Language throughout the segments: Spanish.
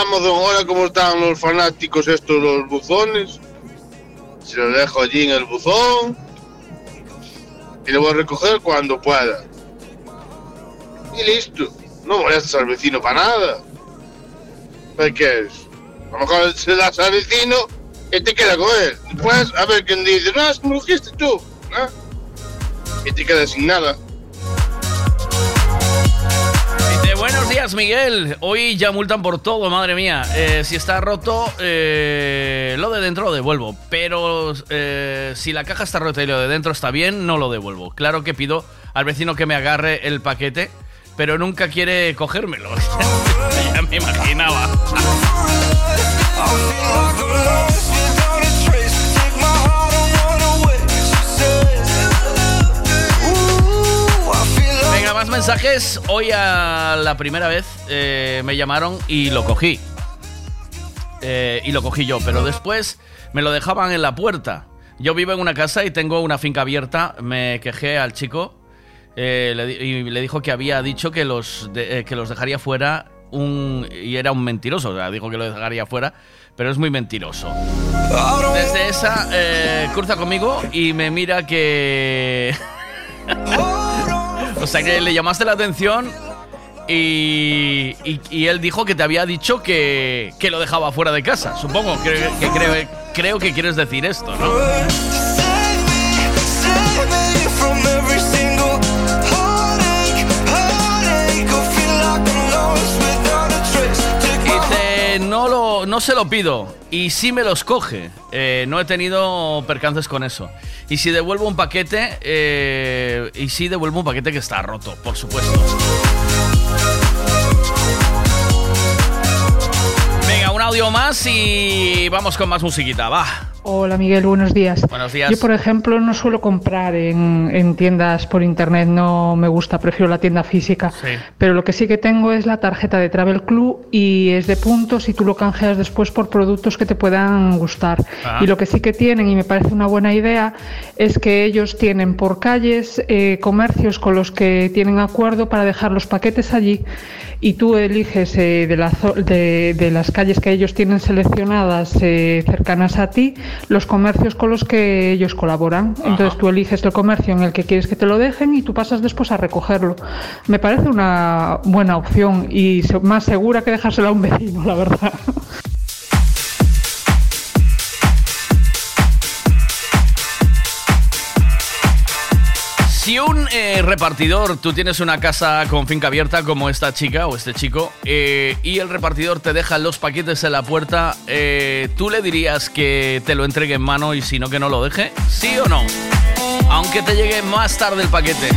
Amazon, ahora como están los fanáticos estos, los buzones, se lo dejo allí en el buzón y lo voy a recoger cuando pueda. Y listo. No molestas al vecino para nada. ¿Para qué? A lo mejor se das al vecino y te queda con él. Después, a ver quién dice, no, es que me lo dijiste tú. ¿no? Y te quedas sin nada. Buenos días, Miguel. Hoy ya multan por todo, madre mía. Eh, si está roto, eh, lo de dentro lo devuelvo. Pero eh, si la caja está rota y lo de dentro está bien, no lo devuelvo. Claro que pido al vecino que me agarre el paquete, pero nunca quiere cogérmelo. ya me imaginaba. más mensajes. Hoy a la primera vez eh, me llamaron y lo cogí. Eh, y lo cogí yo, pero después me lo dejaban en la puerta. Yo vivo en una casa y tengo una finca abierta. Me quejé al chico eh, y le dijo que había dicho que los, que los dejaría fuera un, y era un mentiroso. O sea, dijo que lo dejaría fuera, pero es muy mentiroso. Desde esa cruza conmigo y me mira que... o sea que le llamaste la atención y, y- él dijo que te había dicho que, que lo dejaba fuera de casa. Supongo que, que creo, creo que quieres decir esto, ¿no? No, se lo pido y si me los coge. Eh, no he tenido percances con eso. Y si devuelvo un paquete, eh, y si devuelvo un paquete que está roto, por supuesto. Venga, un audio más y vamos con más musiquita, va. Hola Miguel, buenos días. Buenos días. Yo, por ejemplo, no suelo comprar en, en tiendas por internet, no me gusta, prefiero la tienda física. Sí. Pero lo que sí que tengo es la tarjeta de Travel Club y es de puntos y tú lo canjeas después por productos que te puedan gustar. Ah. Y lo que sí que tienen, y me parece una buena idea, es que ellos tienen por calles eh, comercios con los que tienen acuerdo para dejar los paquetes allí y tú eliges eh, de, la de- de las calles que ellos tienen seleccionadas eh, cercanas a ti los comercios con los que ellos colaboran. Entonces tú eliges el comercio en el que quieres que te lo dejen y tú pasas después a recogerlo. Me parece una buena opción y más segura que dejárselo a un vecino, la verdad. Si un eh, repartidor, tú tienes una casa con finca abierta como esta chica o este chico, eh, y el repartidor te deja los paquetes en la puerta, eh, ¿tú le dirías que te lo entregue en mano y si no que no lo deje? ¿Sí o no? Aunque te llegue más tarde el paquete.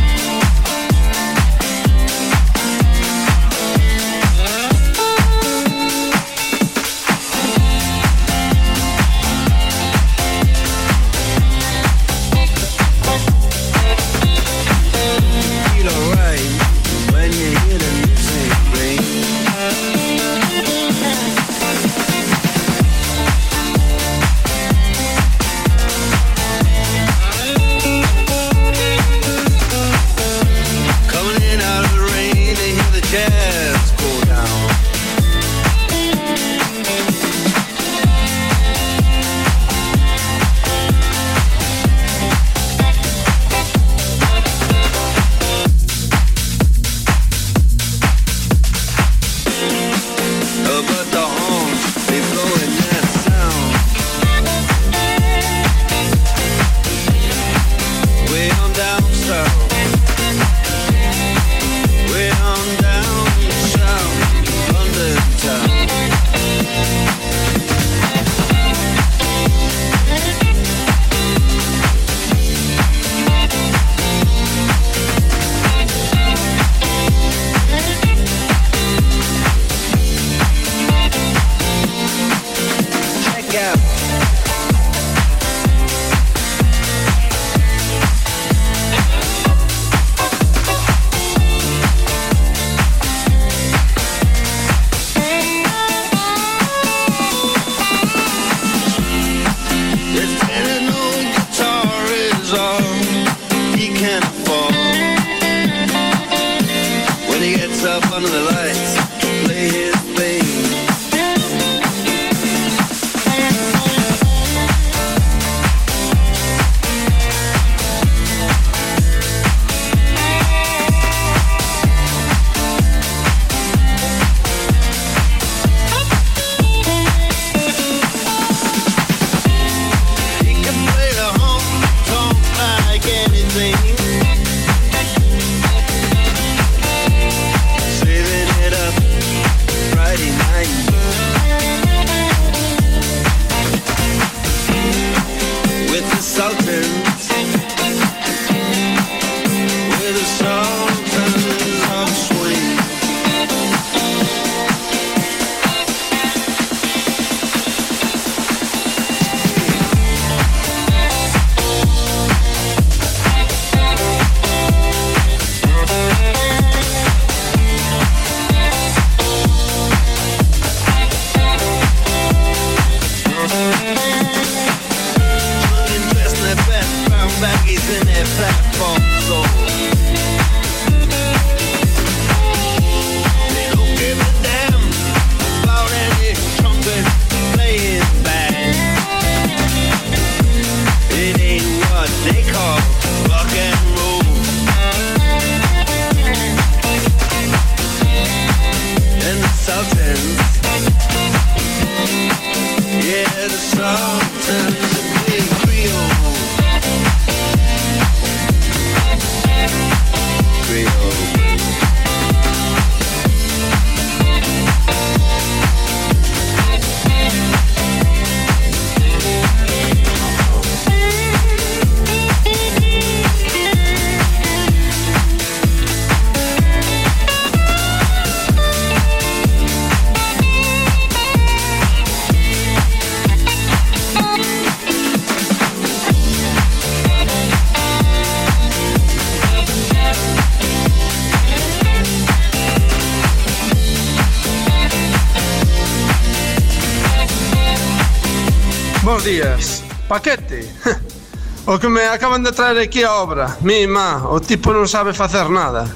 acaban de traer aquí a obra. Mi, má, o tipo non sabe facer nada.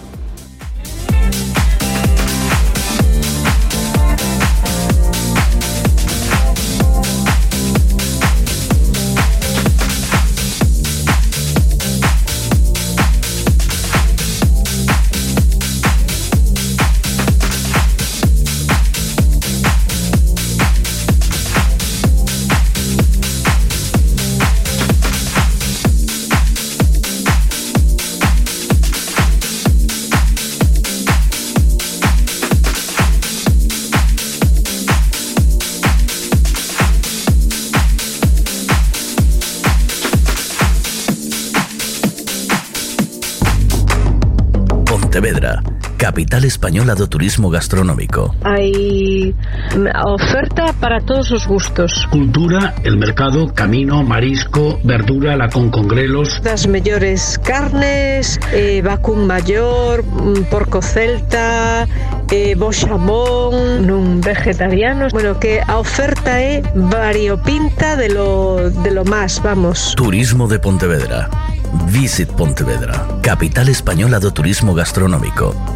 Española do turismo gastronómico. Hai oferta para todos os gustos. Cultura, el mercado, camino, marisco, verdura, la con congrelos. Das mellores carnes, eh, vacún maior, mm, porco celta, eh, bo xamón, nun vegetariano. Bueno, que a oferta é variopinta de lo, de lo más, vamos. Turismo de Pontevedra. Visit Pontevedra, capital española do turismo gastronómico.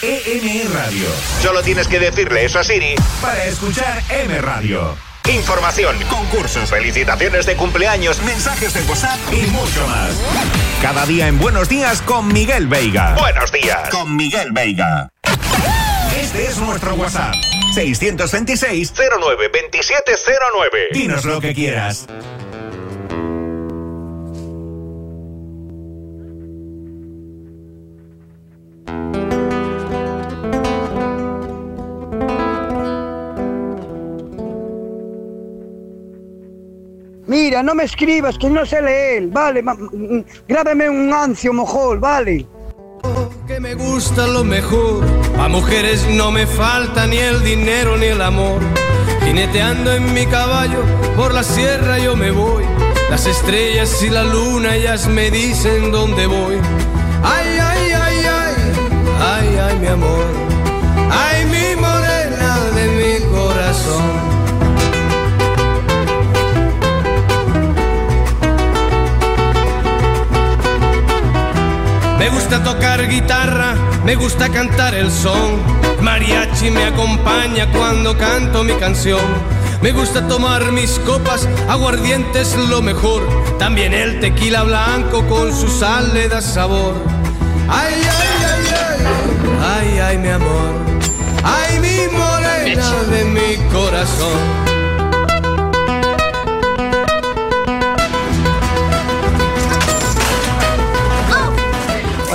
EM Radio. Solo tienes que decirle eso a Siri para escuchar M Radio. Información, concursos, felicitaciones de cumpleaños, mensajes de WhatsApp y mucho más. Cada día en Buenos Días con Miguel Veiga. Buenos días con Miguel Veiga. Este es nuestro WhatsApp. 626 09 2709. Dinos lo que quieras. Mira, no me escribas que no sé leer, vale, ma- mm, grábame un ancio mojol, vale. que me gusta lo mejor. A mujeres no me falta ni el dinero ni el amor. Jineteando en mi caballo, por la sierra yo me voy. Las estrellas y la luna ellas me dicen dónde voy. Ay, ay, ay, ay, ay, ay, mi amor. Me gusta tocar guitarra, me gusta cantar el son. Mariachi me acompaña cuando canto mi canción. Me gusta tomar mis copas, aguardiente es lo mejor. También el tequila blanco con su sal le da sabor. Ay, ay, ay, ay, ay, ay, mi amor. Ay, mi morena de mi corazón.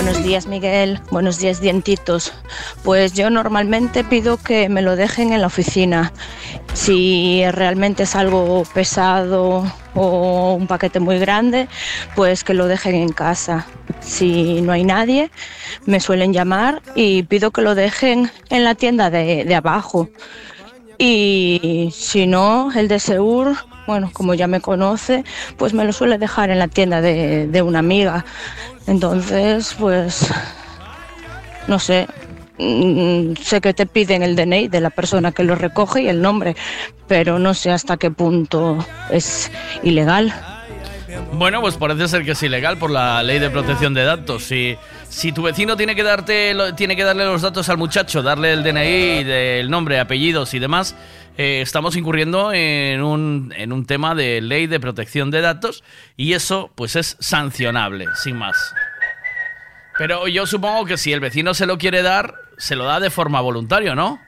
Buenos días, Miguel. Buenos días, dientitos. Pues yo normalmente pido que me lo dejen en la oficina. Si realmente es algo pesado o un paquete muy grande, pues que lo dejen en casa. Si no hay nadie, me suelen llamar y pido que lo dejen en la tienda de, de abajo. Y si no, el de Seur, bueno, como ya me conoce, pues me lo suele dejar en la tienda de, de una amiga. Entonces, pues, no sé, mm, sé que te piden el DNI de la persona que lo recoge y el nombre, pero no sé hasta qué punto es ilegal. Bueno, pues parece ser que es ilegal por la ley de protección de datos. Si, si tu vecino tiene que darte, tiene que darle los datos al muchacho, darle el DNI, el nombre, apellidos y demás, eh, estamos incurriendo en un, en un tema de ley de protección de datos y eso, pues es sancionable, sin más. Pero yo supongo que si el vecino se lo quiere dar, se lo da de forma voluntaria, ¿no?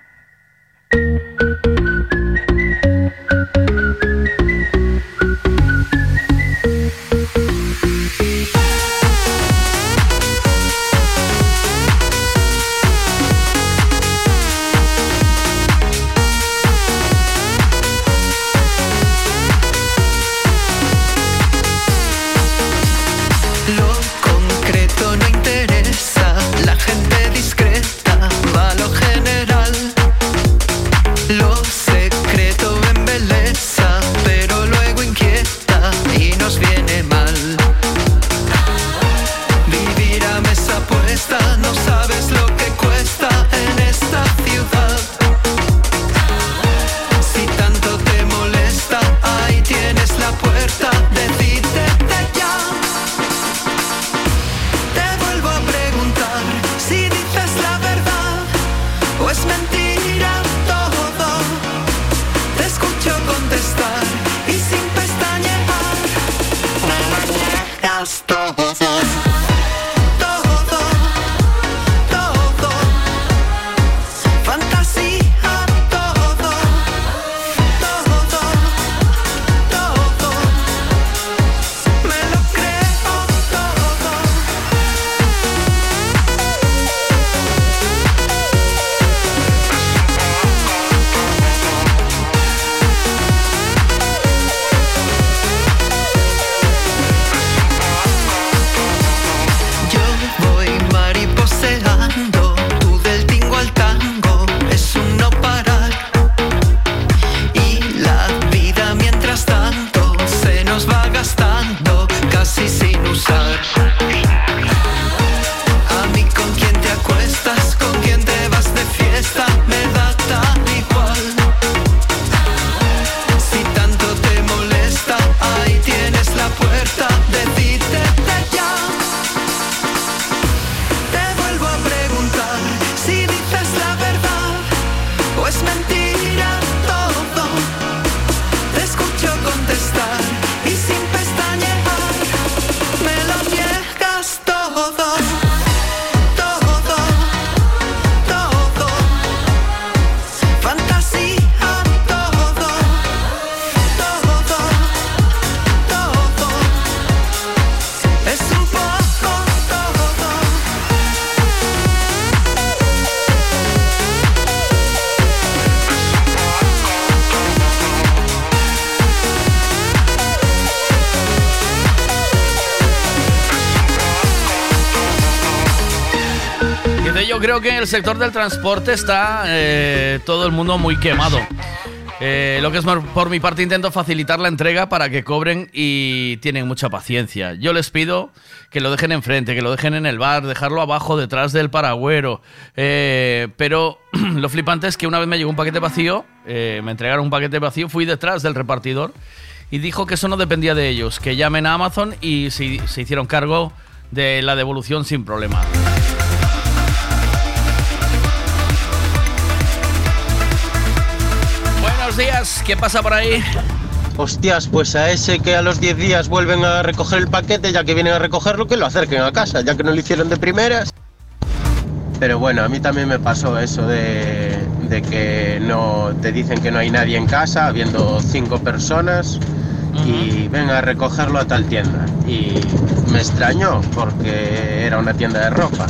Que en el sector del transporte está eh, todo el mundo muy quemado. Eh, lo que es por mi parte intento facilitar la entrega para que cobren y tienen mucha paciencia. Yo les pido que lo dejen enfrente, que lo dejen en el bar, dejarlo abajo detrás del paragüero. Eh, pero lo flipante es que una vez me llegó un paquete vacío, eh, me entregaron un paquete vacío, fui detrás del repartidor y dijo que eso no dependía de ellos, que llamen a Amazon y se, se hicieron cargo de la devolución sin problema. Buenos días, ¿qué pasa por ahí? Hostias, pues a ese que a los 10 días vuelven a recoger el paquete, ya que vienen a recogerlo, que lo acerquen a casa, ya que no lo hicieron de primeras. Pero bueno, a mí también me pasó eso de, de que no te dicen que no hay nadie en casa, habiendo cinco personas, y venga a recogerlo a tal tienda. Y me extrañó porque era una tienda de ropa.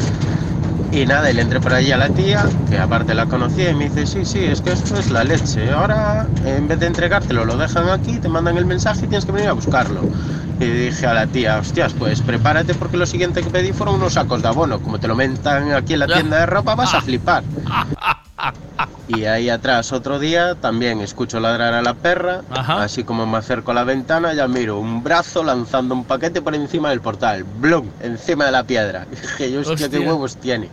Y nada, y le entré por allí a la tía, que aparte la conocía, y me dice, sí, sí, es que esto es la leche. Ahora, en vez de entregártelo, lo dejan aquí, te mandan el mensaje y tienes que venir a buscarlo. Y dije a la tía, hostias, pues prepárate porque lo siguiente que pedí fueron unos sacos de abono. Como te lo mentan aquí en la tienda de ropa, vas a flipar. Y ahí atrás otro día también escucho ladrar a la perra, así como me acerco a la ventana ya miro un brazo lanzando un paquete por encima del portal, ¡blum! encima de la piedra. Dije yo, hostia, qué huevos tiene.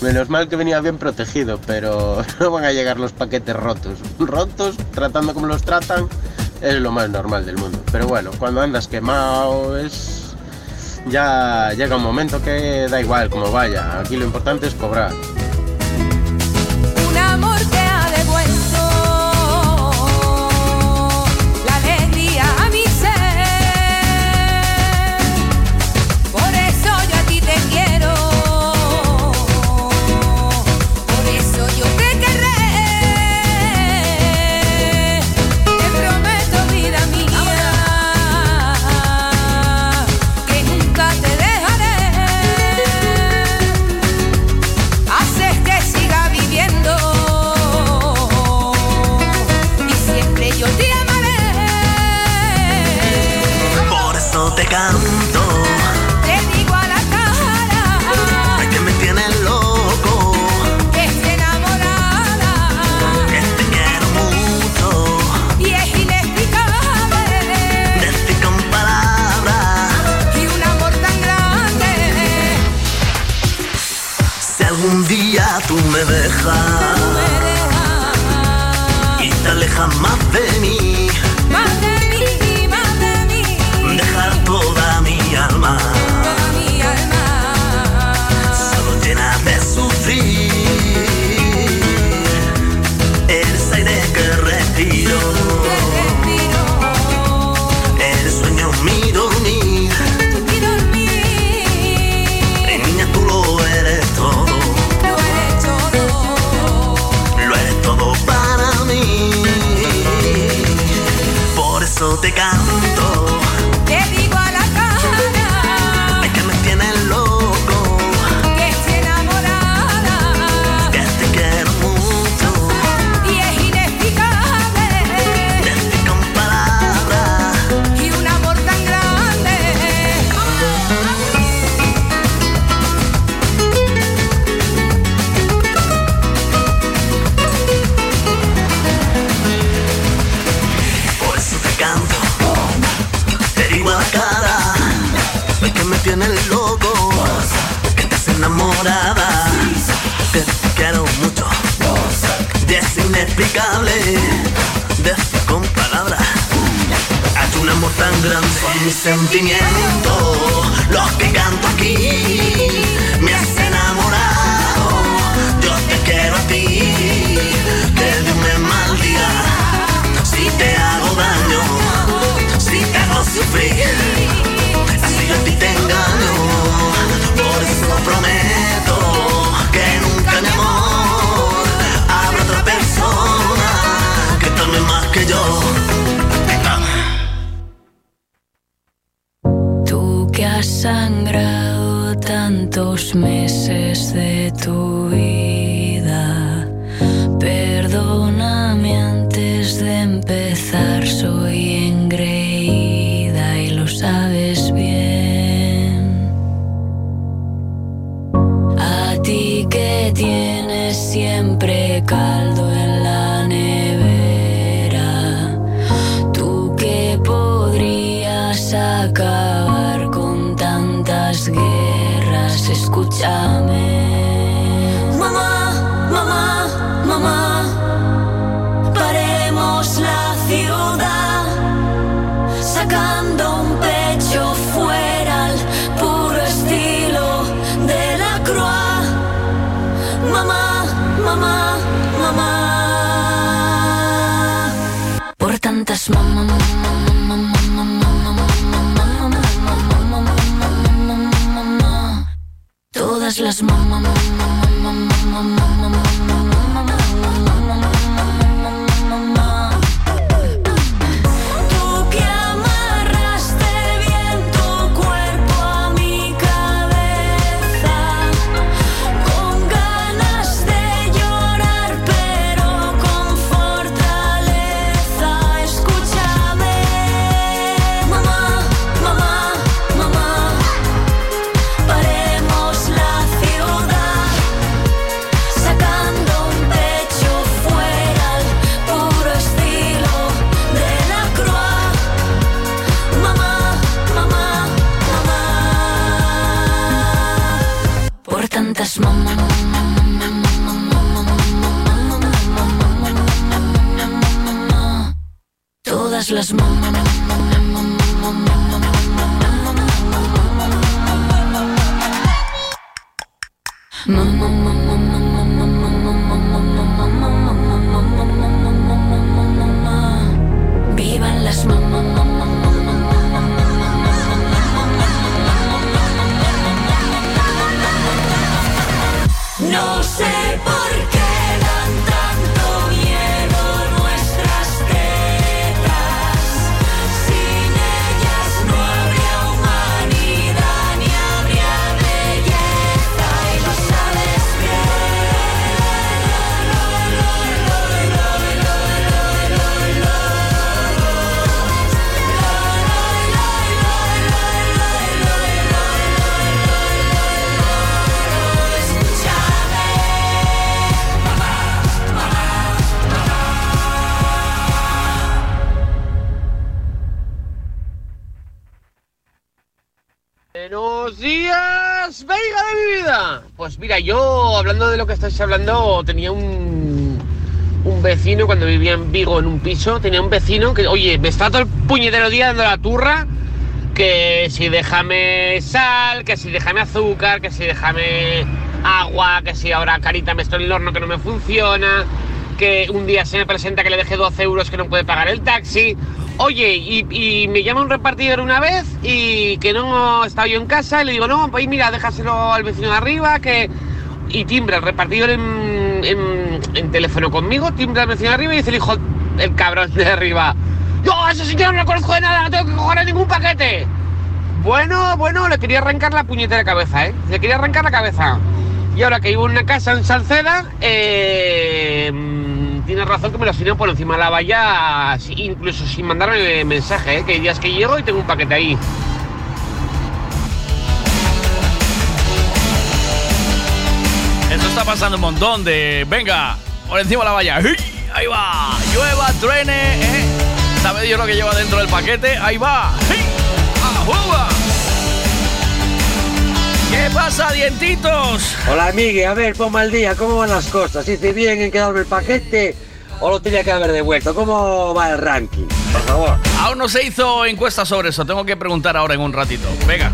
Menos mal que venía bien protegido, pero no van a llegar los paquetes rotos. Rotos, tratando como los tratan, es lo más normal del mundo. Pero bueno, cuando andas quemado es... Ya llega un momento que da igual como vaya, aquí lo importante es cobrar. Me dejas y te te quiero mucho, y es inexplicable, decir con palabras. Hay un amor tan grande, son mis sentimientos, los que canto aquí, me has enamorado, yo te quiero a ti, que Dios me maldiga, si te hago daño, si te hago sufrir, así yo a ti te engaño, por eso prometo que yo. Tú que has sangrado tantos meses de tu vida, hablando tenía un, un vecino cuando vivía en Vigo en un piso, tenía un vecino que, oye, me está todo el puñetero día dando la turra, que si déjame sal, que si déjame azúcar, que si déjame agua, que si ahora carita me estoy en el horno que no me funciona, que un día se me presenta que le deje 12 euros que no puede pagar el taxi. Oye, y, y me llama un repartidor una vez y que no estaba yo en casa y le digo, no, pues mira, déjaselo al vecino de arriba, que... Y timbra el repartidor en, en- teléfono conmigo, timbra el vecino arriba y dice el hijo, el cabrón de arriba, yo a ese señor no lo conozco de nada, no tengo que coger ningún paquete. Bueno, bueno, le quería arrancar la puñetera cabeza, ¿eh? Le quería arrancar la cabeza. Y ahora que vivo en una casa en Salceda, eh, tiene razón que me lo asignan por encima de la valla, incluso sin mandarme mensaje, ¿eh? Que hay días que llego y tengo un paquete ahí. Está pasando un montón de. Venga, por encima de la valla. Ahí va. Llueva, truene, ¿eh? ¿Sabe Dios lo que lleva dentro del paquete? Ahí va. ¿Qué pasa, dientitos? Hola, Miguel. A ver, ponme al día. ¿Cómo van las cosas? ¿Hice bien en quedarme el paquete o lo tenía que haber devuelto? ¿Cómo va el ranking? Por favor. Aún no se hizo encuesta sobre eso. Tengo que preguntar ahora en un ratito. Venga.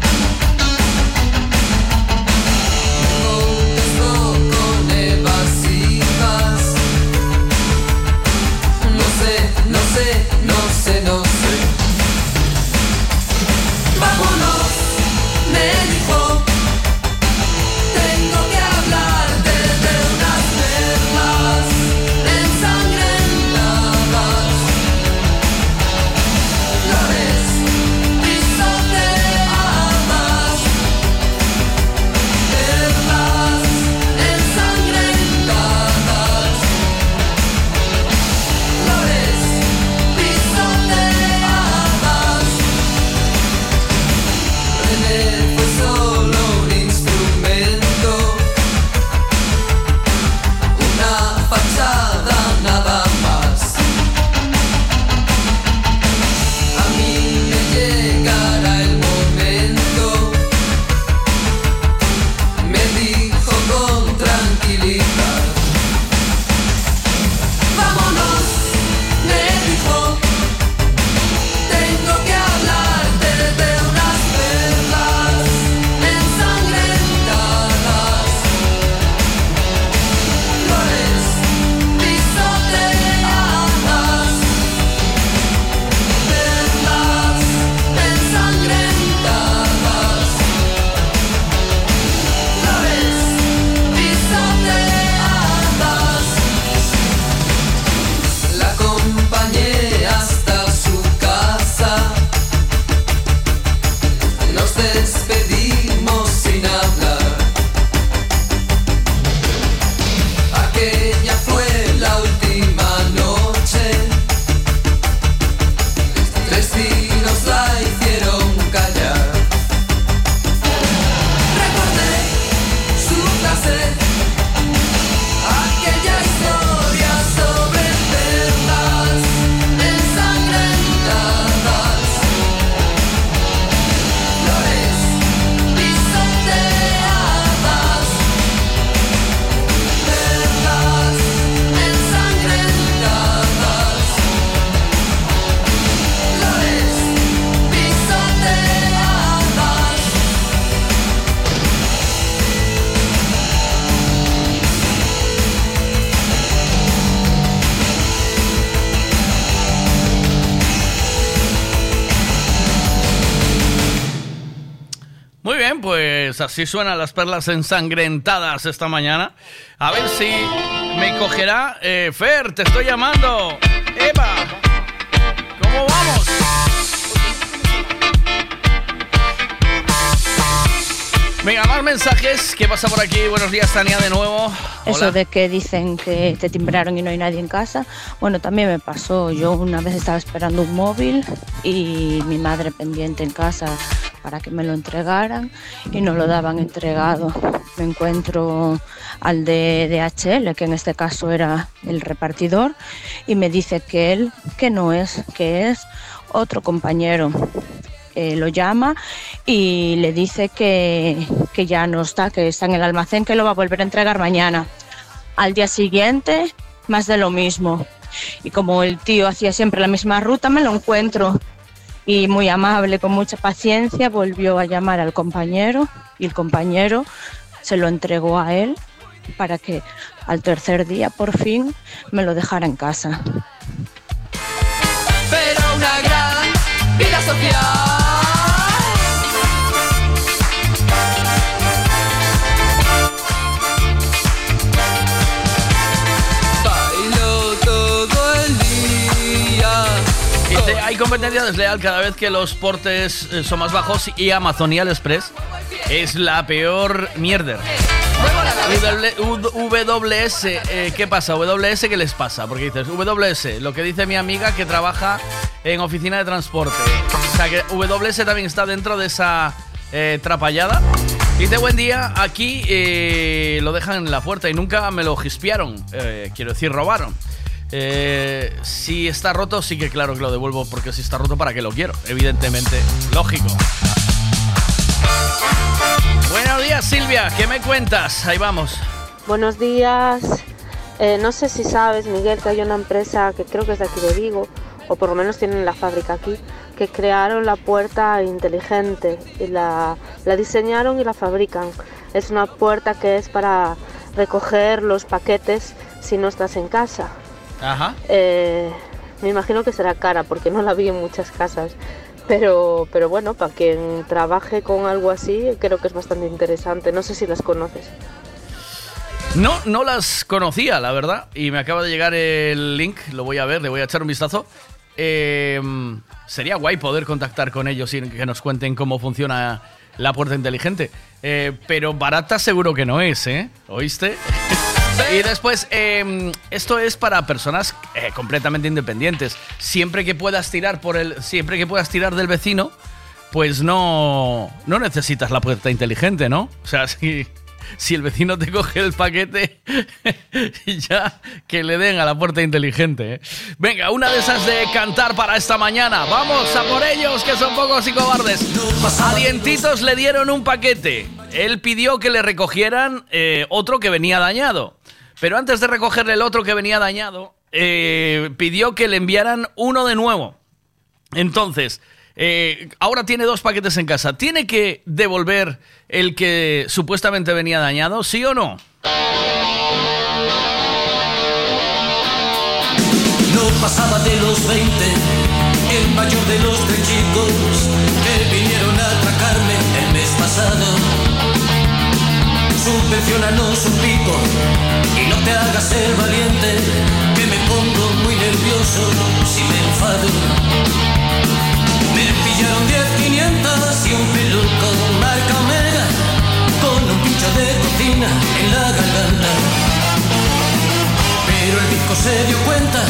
Así suenan las perlas ensangrentadas esta mañana. A ver si me cogerá eh, Fer, te estoy llamando. Eva, ¿cómo vamos? Venga, más mensajes. ¿Qué pasa por aquí? Buenos días, Tania, de nuevo. Eso Hola. de que dicen que te timbraron y no hay nadie en casa, bueno, también me pasó. Yo una vez estaba esperando un móvil y mi madre pendiente en casa para que me lo entregaran y no lo daban entregado. Me encuentro al de DHL, que en este caso era el repartidor, y me dice que él, que no es, que es otro compañero. Eh, lo llama y le dice que, que ya no está, que está en el almacén, que lo va a volver a entregar mañana. Al día siguiente, más de lo mismo. Y como el tío hacía siempre la misma ruta, me lo encuentro. Y muy amable, con mucha paciencia, volvió a llamar al compañero y el compañero se lo entregó a él para que al tercer día por fin me lo dejara en casa. Pero una gran vida social. Hay competencia desleal cada vez que los portes eh, son más bajos y Amazon y AliExpress es la peor mierder. W- WS, eh, ¿qué pasa? WS, ¿qué les pasa? Porque dices, WS, lo que dice mi amiga que trabaja en oficina de transporte. O sea que WS también está dentro de esa eh, trapallada. Dice, buen día, aquí eh, lo dejan en la puerta y nunca me lo gispiaron. Eh, quiero decir, robaron. Eh, si está roto, sí que claro que lo devuelvo, porque si está roto, ¿para qué lo quiero? Evidentemente, lógico. Buenos días, Silvia, ¿qué me cuentas? Ahí vamos. Buenos días. Eh, no sé si sabes, Miguel, que hay una empresa que creo que es de aquí de Vigo, o por lo menos tienen la fábrica aquí, que crearon la puerta inteligente y la, la diseñaron y la fabrican. Es una puerta que es para recoger los paquetes si no estás en casa. Ajá. Eh, me imagino que será cara porque no la vi en muchas casas. Pero, pero bueno, para quien trabaje con algo así, creo que es bastante interesante. No sé si las conoces. No, no las conocía, la verdad. Y me acaba de llegar el link, lo voy a ver, le voy a echar un vistazo. Eh, sería guay poder contactar con ellos y que nos cuenten cómo funciona la puerta inteligente. Eh, pero barata seguro que no es, ¿eh? ¿Oíste? Y después, eh, esto es para personas eh, completamente independientes. Siempre que puedas tirar por el. Siempre que puedas tirar del vecino, pues no. No necesitas la puerta inteligente, ¿no? O sea, si. Si el vecino te coge el paquete, ya que le den a la puerta inteligente. ¿eh? Venga, una de esas de cantar para esta mañana. Vamos a por ellos, que son pocos y cobardes. A Dientitos le dieron un paquete. Él pidió que le recogieran eh, otro que venía dañado. Pero antes de recogerle el otro que venía dañado, eh, pidió que le enviaran uno de nuevo. Entonces, eh, ahora tiene dos paquetes en casa. ¿Tiene que devolver el que supuestamente venía dañado? ¿Sí o no? No pasaba de los 20, el mayor de los tres chicos que vinieron a atracarme el mes pasado. Subvencionanos un pico y no te hagas el valiente, que me pongo muy nervioso si me enfado. Me pillaron 10 500 y un peluco marca Omega con un pincho de cocina en la garganta. Pero el disco se dio cuenta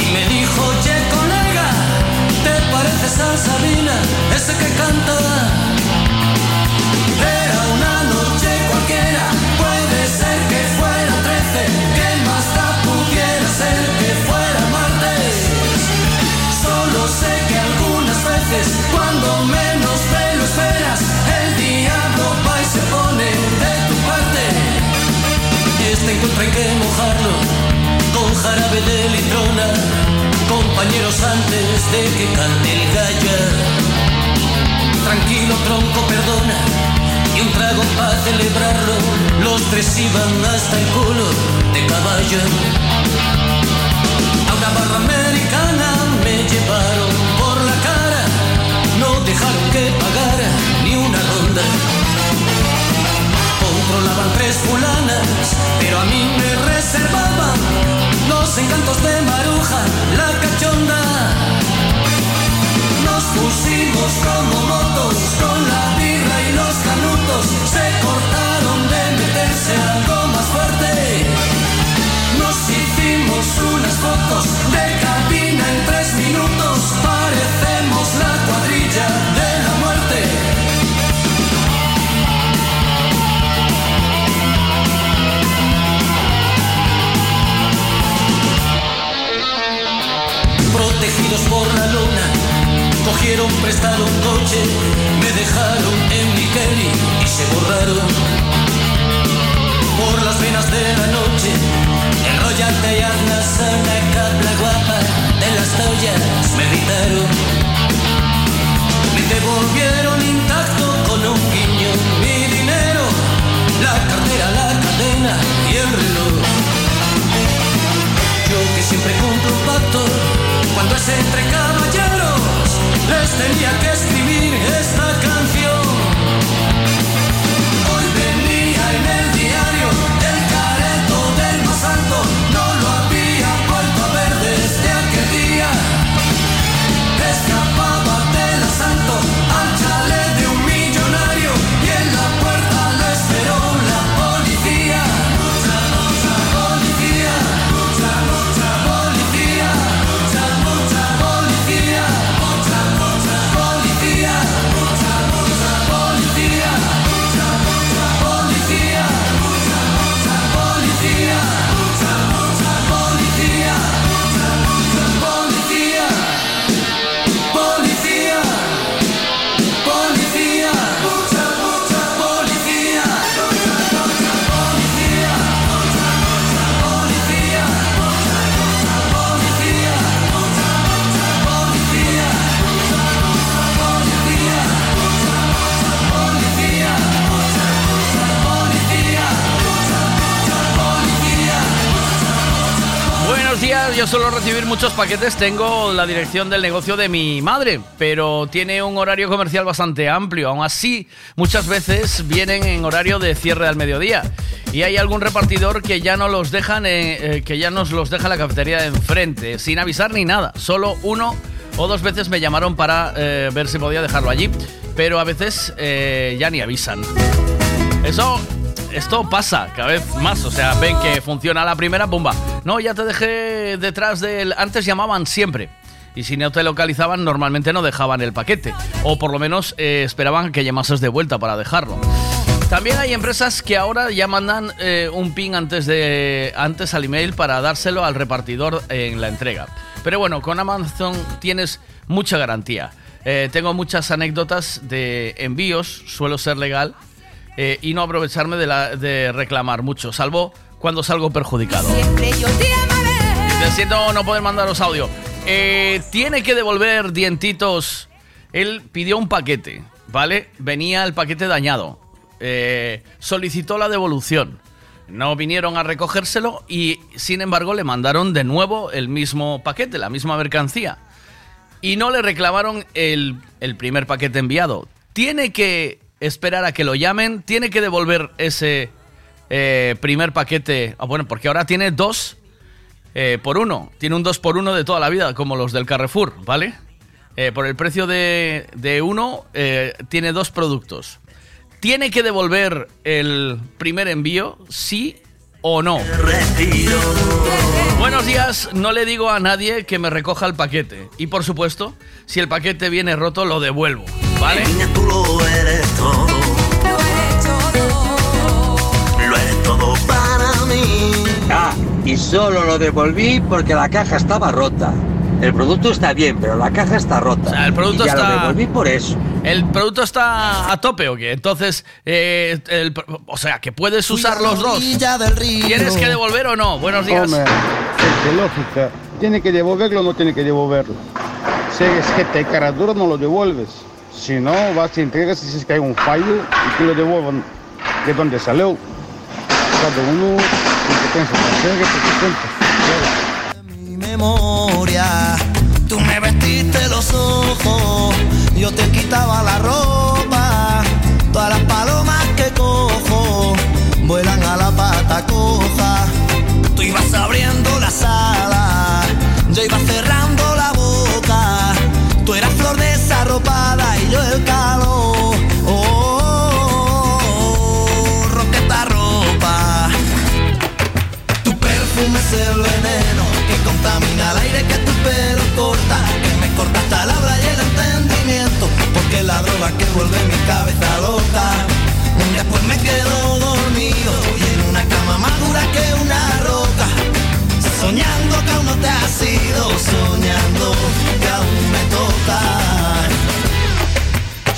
y me dijo, oye colega, ¿te pareces a Sabina, ese que canta? Era una cuando menos te lo esperas, el diablo va y se pone de tu parte. Este encuentro hay que mojarlo con jarabe de litrona, compañeros antes de que cante el gallo. Tranquilo tronco, perdona, y un trago para celebrarlo. Los tres iban hasta el culo de caballo. Cogieron prestado un coche, me dejaron en mi Kelly y se borraron. Por las venas de la noche, enrollate y hazla sana, cabla guapa de las toallas, me gritaron. Me devolvieron intacto con un guiño mi dinero, la cartera, la cadena y el. Yo que siempre cumplo un pacto cuando es entre caballeros les tenía que escribir esta canción. Yo suelo recibir muchos paquetes, tengo la dirección del negocio de mi madre, pero tiene un horario comercial bastante amplio, aún así muchas veces vienen en horario de cierre al mediodía. Y hay algún repartidor que ya no los dejan, eh, que ya nos los deja la cafetería de enfrente, sin avisar ni nada, solo uno o dos veces me llamaron para eh, ver si podía dejarlo allí, pero a veces eh, ya ni avisan. Eso, esto pasa cada vez más. O sea, ven que funciona la primera, bomba. No, ya te dejé detrás del. Antes llamaban siempre. Y si no te localizaban, normalmente no dejaban el paquete. O por lo menos eh, esperaban que llamases de vuelta para dejarlo. También hay empresas que ahora ya mandan eh, un ping antes, de, antes al email para dárselo al repartidor en la entrega. Pero bueno, con Amazon tienes mucha garantía. Eh, tengo muchas anécdotas de envíos, suelo ser legal eh, y no aprovecharme de, la- de reclamar mucho, salvo cuando salgo perjudicado. Te siento no poder mandaros audio. Eh, tiene que devolver dientitos. Él pidió un paquete, ¿vale? Venía el paquete dañado. Eh, solicitó la devolución. No vinieron a recogérselo y, sin embargo, le mandaron de nuevo el mismo paquete, la misma mercancía. Y no le reclamaron el, el primer paquete enviado. Tiene que esperar a que lo llamen, tiene que devolver ese eh, primer paquete. Ah, bueno, porque ahora tiene dos eh, por uno. Tiene un 2 por 1 de toda la vida, como los del Carrefour, ¿vale? Eh, por el precio de, de uno, tiene dos productos. ¿Tiene que devolver el primer envío, sí o no? Buenos días, no le digo a nadie que me recoja el paquete. Y por supuesto, si el paquete viene roto, lo devuelvo, ¿vale? Tú lo eres todo. Lo eres todo para mí. Ah, y solo lo devolví porque la caja estaba rota. El producto está bien, pero la caja está rota. O sea, el producto Y ya está. lo devolví por eso. ¿El producto está a tope o qué? Entonces, eh, el o sea, que puedes usar los dos. ¿Tienes que devolver o no? Buenos días. Hombre, es de lógica. ¿Tiene que devolverlo o no tiene que devolverlo? Si es que te cara dura, no lo devuelves. Si no, vas y entregas y dices que hay un fallo y que lo devuelvan de donde salió. Cada uno que. Mi memoria, tú me vestiste los ojos, yo te quitaba la ropa, todas las palomas que cojo, vuelan a la pata coja. Tú ibas abriendo la sala, yo iba cerrando calor. Oh, roqueta ropa. Tu perfume es el veneno que contamina el aire que tu pelo corta, que me corta hasta la habla y el entendimiento, porque la droga que vuelve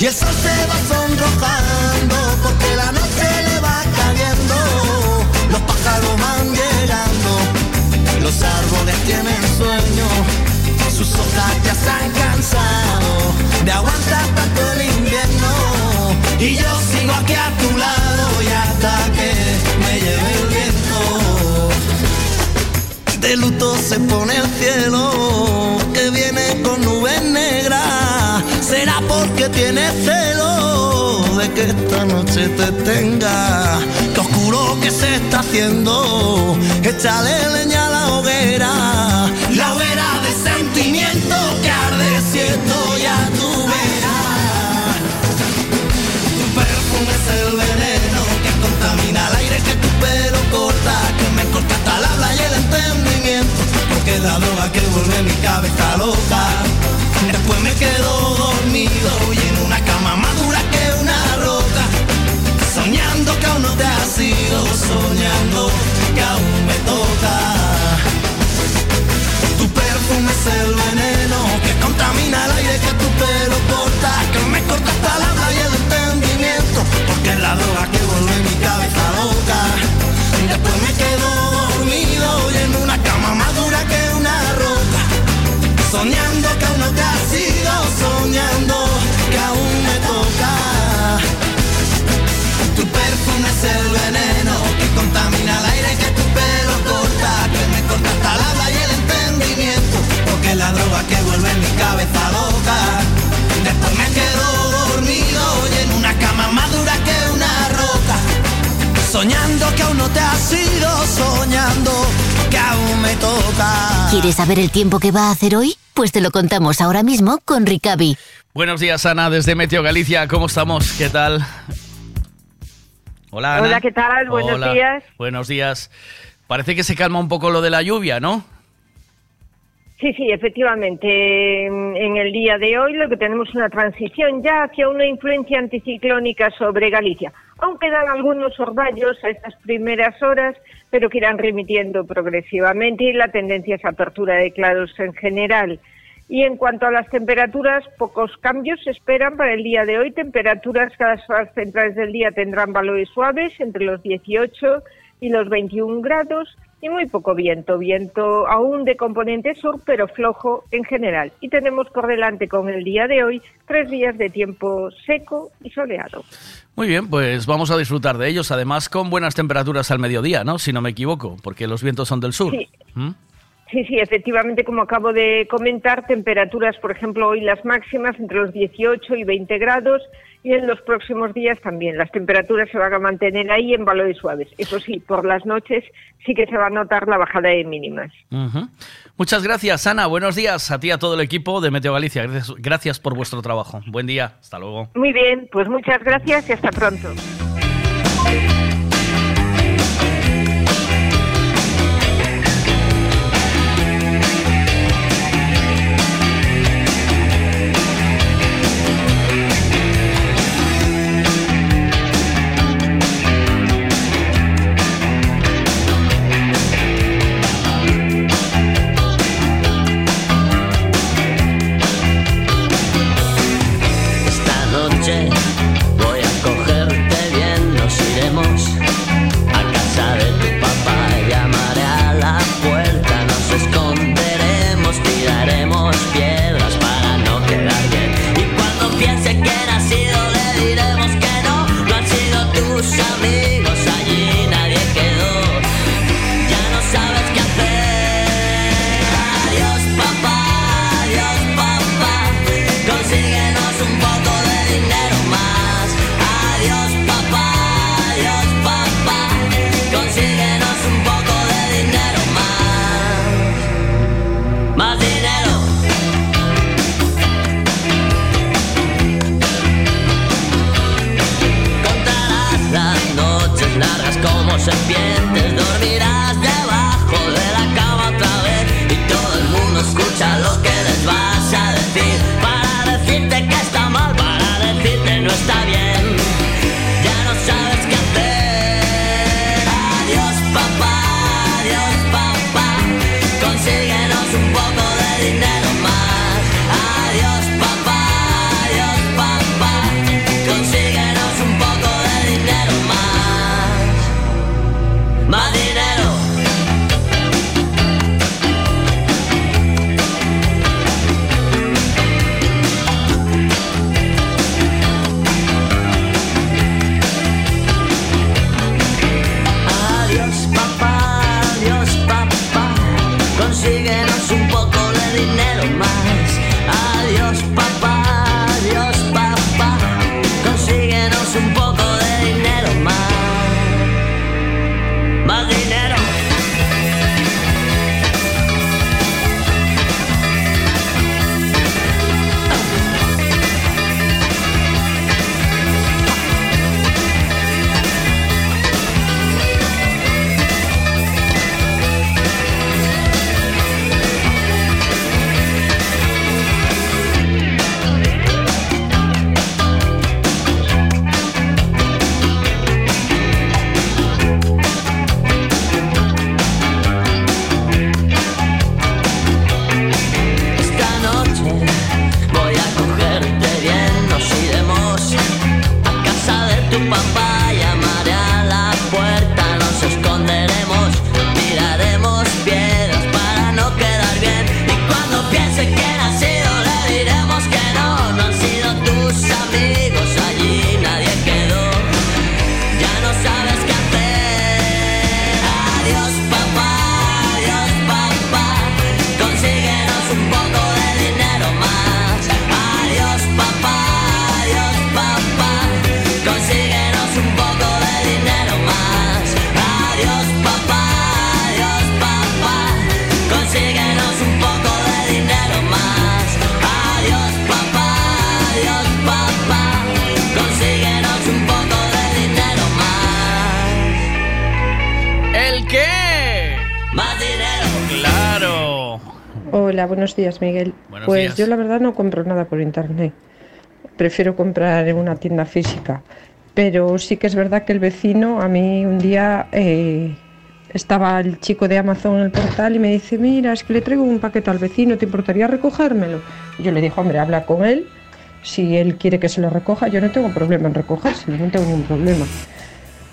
Y sol se va sonrojando porque la noche le va cayendo. Los pájaros van llegando, los árboles tienen sueño. Sus hojas ya se han cansado de aguantar tanto el invierno. Y yo sigo aquí a tu lado y hasta que me lleve el viento. De luto se pone el cielo Será porque tiene celo de que esta noche te tenga. Que oscuro que se está haciendo. Échale leña a la hoguera. La hoguera de sentimiento que arde si estoy a tu vera. Tu perfume es el veneno que contamina el aire que tu pelo corta, que me corta hasta el habla y el entendimiento, porque la droga que vuelve mi cabeza loca. Después me quedo dormido y en una cama más dura que una roca, soñando que aún no te has ido, soñando que aún me toca. Tu perfume es el veneno que contamina el aire que tu pelo corta, que me corta hasta el habla y el entendimiento, porque es la droga que vuelve mi cabeza loca. Después me quedo soñando que aún no te has ido, soñando que aún me toca. Tu perfume es el veneno que contamina el aire que tu pelo corta, que me corta hasta el habla y el entendimiento, porque la droga que vuelve mi cabeza. Soñando que aún no te has ido, soñando que aún me toca. ¿Quieres saber el tiempo que va a hacer hoy? Pues te lo contamos ahora mismo con Ricavi. Buenos días, Ana, desde Meteo Galicia. ¿Cómo estamos? ¿Qué tal? Hola, Ana. Hola, ¿qué tal? Buenos Hola. días. Buenos días. Parece que se calma un poco lo de la lluvia, ¿no? Sí, sí, efectivamente. En en el día de hoy lo que tenemos es una transición ya hacia una influencia anticiclónica sobre Galicia. Aún quedan algunos orvallos a estas primeras horas, pero que irán remitiendo progresivamente y la tendencia es apertura de claros en general. Y en cuanto a las temperaturas, pocos cambios se esperan para el día de hoy. Temperaturas que las horas centrales del día tendrán valores suaves entre los 18 y los 21 grados y muy poco viento, viento aún de componente sur, pero flojo en general. Y tenemos por delante con el día de hoy tres días de tiempo seco y soleado. Muy bien, pues vamos a disfrutar de ellos, además con buenas temperaturas al mediodía, ¿no? Si no me equivoco, porque los vientos son del sur. Sí. ¿Mm? Sí, sí, efectivamente, como acabo de comentar, temperaturas, por ejemplo, hoy las máximas entre los 18 y 20 grados y en los próximos días también. Las temperaturas se van a mantener ahí en valores suaves. Eso sí, por las noches sí que se va a notar la bajada de mínimas. Muchas gracias, Ana. Buenos días a ti y a todo el equipo de Meteo Galicia. Gracias, gracias por vuestro trabajo. Buen día. Hasta luego. Muy bien, pues muchas gracias y hasta pronto. Días, Miguel. Buenos pues días. yo la verdad no compro nada por internet. Prefiero comprar en una tienda física. Pero sí que es verdad que el vecino a mí un día eh, estaba el chico de Amazon en el portal y me dice, mira, es que le traigo un paquete al vecino, ¿te importaría recogérmelo? Y yo le dije, hombre, habla con él. Si él quiere que se lo recoja, yo no tengo problema en recogérselo, no tengo ningún problema.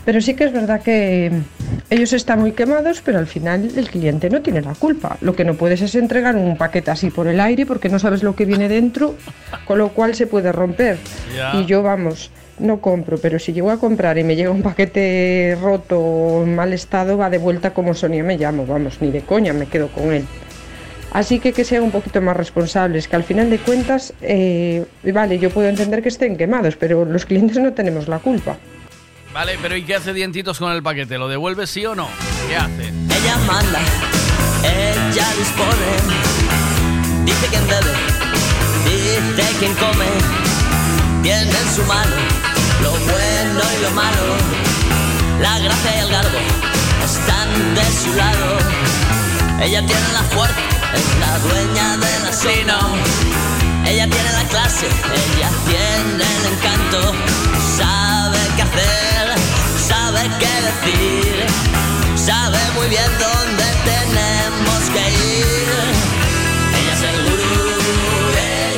Pero sí que es verdad que ellos están muy quemados, pero al final el cliente no tiene la culpa. Lo que no puedes es entregar un paquete así por el aire porque no sabes lo que viene dentro, con lo cual se puede romper. Y yo, vamos, no compro, pero si llego a comprar y me llega un paquete roto o en mal estado, va de vuelta como Sonia me llamo, vamos, ni de coña me quedo con él. Así que que sean un poquito más responsables, que al final de cuentas, eh, vale, yo puedo entender que estén quemados, pero los clientes no tenemos la culpa. Vale, pero ¿y qué hace Dientitos con el paquete? ¿Lo devuelve sí o no? ¿Qué hace? Ella manda, ella dispone, dice quien bebe, dice quien come, tiene en su mano lo bueno y lo malo, la gracia y el garbo están de su lado. Ella tiene la fuerza, es la dueña del asino. Ella tiene la clase, ella tiene el encanto, sabe qué hacer, sabe decir, sabe muy bien dónde tenemos que ir. Ella es el gurú,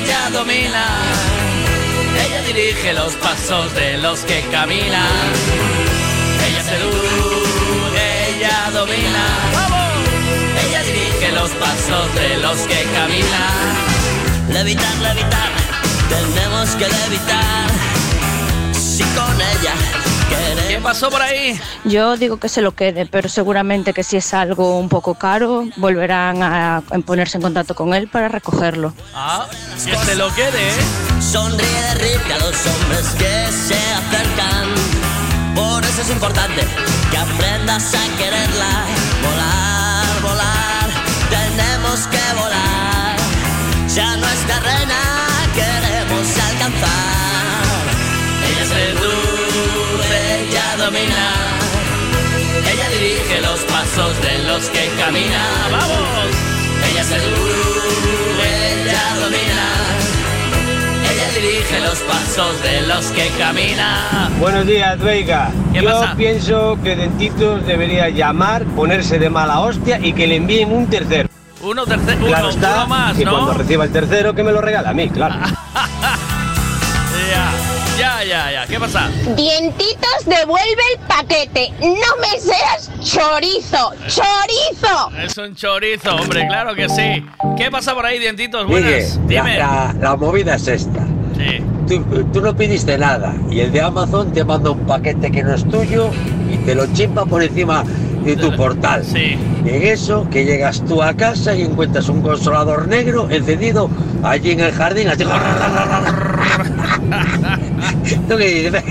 ella domina, Ella dirige los pasos de los que caminan. Ella es el gurú, ella domina. ¡Vamos! Ella dirige los pasos de los que caminan. levitar, levitar, tenemos que levitar. Si con ella. ¿Qué pasó por ahí? Yo digo que se lo quede, pero seguramente que si es algo un poco caro, volverán a ponerse en contacto con él para recogerlo. Ah, que se lo quede, ¿eh? Sonríe, derrite a los hombres que se acercan. Por eso es importante que aprendas a quererla. Volar, volar, tenemos que volar. Ya nuestra reina queremos alcanzar. Dulce, ella domina. Ella pasos de los que camina. ¡Vamos! Ella es el gurú, ella domina. Ella dirige los pasos de los que camina. Buenos días, Veiga. Yo pienso que Dentitos debería llamar, ponerse de mala hostia y que le envíen un tercero. Uno, tercero, Claro uno, está, uno más, y ¿no? cuando reciba el tercero que me lo regala a mí, claro. Ya, ya, ya, ya. ¿Qué pasa? Dientitos devuelve el paquete. No me seas chorizo. Chorizo. Es un chorizo, hombre, claro que sí. ¿Qué pasa por ahí, dientitos? Buenas. la, Dime. la- la movida es esta. Sí. Tú, tú no pediste nada y el de Amazon te manda un paquete que no es tuyo y te lo chimpa por encima de tu portal. Sí. Y en eso que llegas tú a casa y encuentras un consolador negro encendido allí en el jardín. Así... ¿Tú qué dices?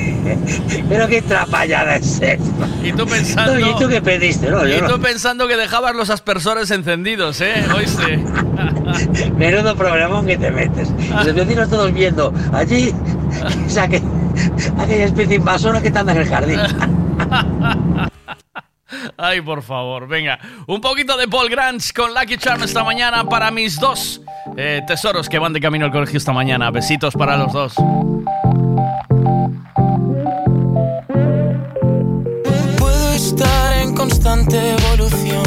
Pero qué trapallada es esta. Y tú pensando. ¿Y tú qué pediste? No, yo y no. tú pensando que dejabas los aspersores encendidos, ¿eh? Oíste. Menudo problemón que te metes. Los vecinos todos viendo allí esa que, aquella especie invasora que anda en el jardín. Ay, por favor, venga. Un poquito de Paul Grange con Lucky Charm esta mañana para mis dos eh, tesoros que van de camino al colegio esta mañana. Besitos para los dos. Puedo estar en constante evolución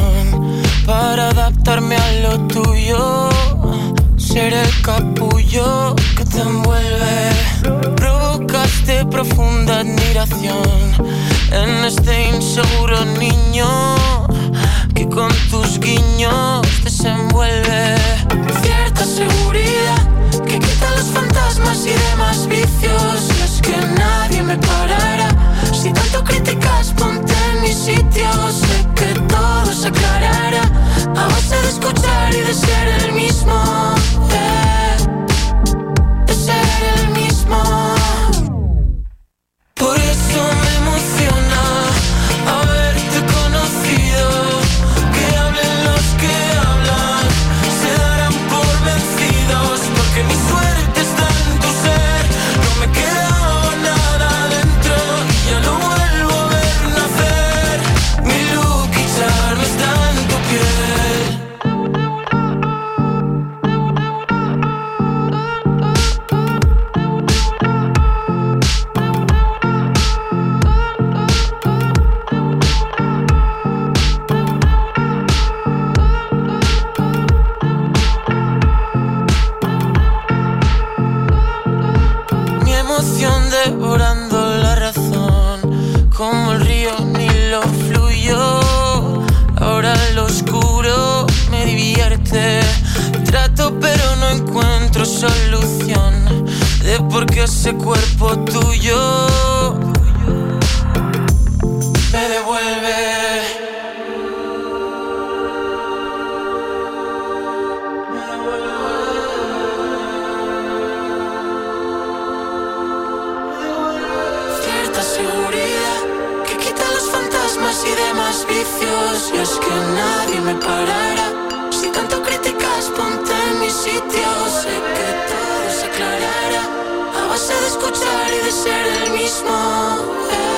para adaptarme a lo tuyo. Ser el capullo que te envuelve. Provocaste profunda admiración en este inseguro niño que con tus guiños desenvuelve. Cierta seguridad que quita los fantasmas y demás vicios. Y es que nadie me parará. Si tanto criticas, ponte en mi sitio. Sé que todo se aclarará a base de escuchar y de ser el mismo. eh, de ser el mismo. Por eso solución de por qué ese cuerpo tuyo me devuelve. Cierta seguridad que quita los fantasmas y demás vicios. Y es que nadie me parará. Mi sitio. Sé que todo se aclarará a base de escuchar y de ser el mismo.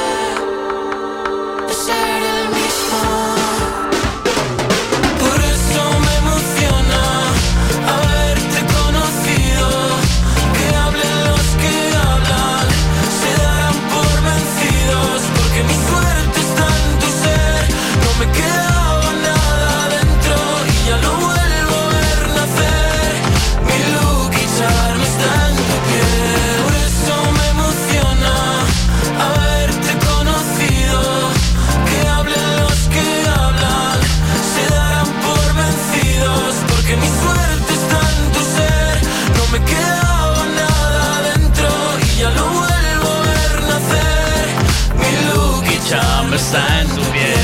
está en tu piel.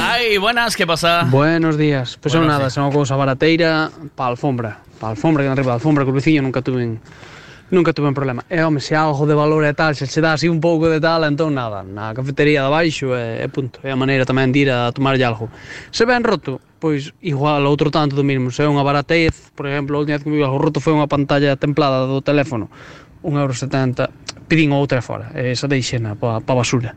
Ay, buenas, que pasa? Buenos días. Pois pues bueno, nada, son unha cousa barateira pa alfombra. Pa alfombra, que arriba da alfombra, cruciño, nunca tuven nunca tuve un problema. E, home, se algo de valor e tal, se se dá así un pouco de tal, entón nada, na cafetería de baixo e, e punto. É a maneira tamén de ir a tomarlle algo. Se ben roto, pois igual outro tanto do mismo. Se é unha baratez, por exemplo, a última vez que me algo roto foi unha pantalla templada do teléfono, 1,70€, pedín outra fora, e esa deixena pa, pa basura.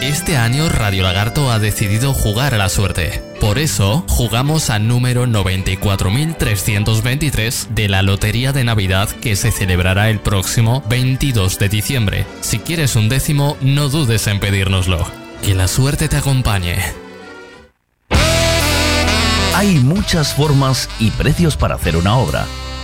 este año Radio Lagarto ha decidido jugar a la suerte. Por eso, jugamos al número 94.323 de la Lotería de Navidad que se celebrará el próximo 22 de diciembre. Si quieres un décimo, no dudes en pedírnoslo. Que la suerte te acompañe. Hay muchas formas y precios para hacer una obra,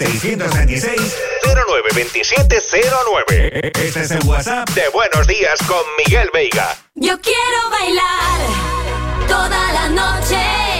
626 092709. Este es el WhatsApp de Buenos Días con Miguel Veiga. Yo quiero bailar toda la noche.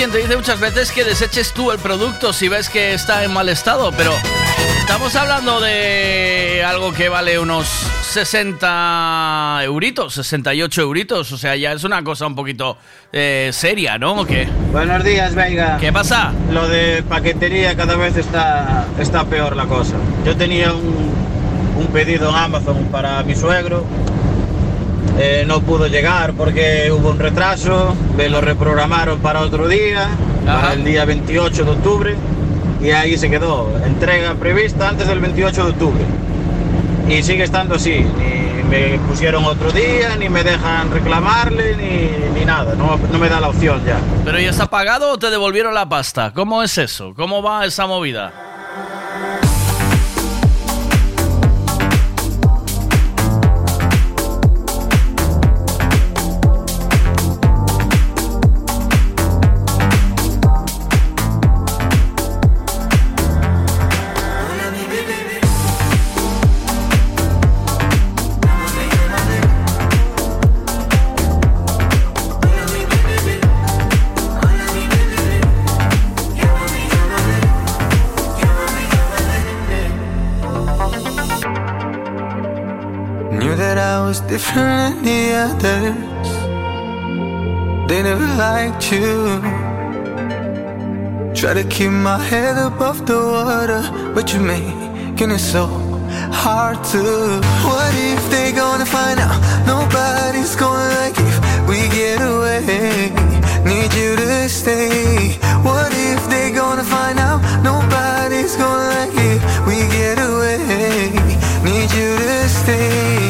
Quien te dice muchas veces que deseches tú el producto si ves que está en mal estado, pero estamos hablando de algo que vale unos 60 euritos, 68 euritos, o sea, ya es una cosa un poquito eh, seria, ¿no? ¿O qué? Buenos días, Veiga. ¿Qué pasa? Lo de paquetería cada vez está, está peor la cosa. Yo tenía un, un pedido en Amazon para mi suegro. Eh, no pudo llegar porque hubo un retraso. Me lo reprogramaron para otro día, para el día 28 de octubre. Y ahí se quedó. Entrega prevista antes del 28 de octubre. Y sigue estando así. Ni me pusieron otro día, ni me dejan reclamarle, ni, ni nada. No, no me da la opción ya. ¿Pero ya está pagado o te devolvieron la pasta? ¿Cómo es eso? ¿Cómo va esa movida? Different than the others. They never liked you. Try to keep my head above the water, but you're making it so hard to. What if they gonna find out? Nobody's gonna like if we get away. Need you to stay. What if they gonna find out? Nobody's gonna like if We get away. Need you to stay.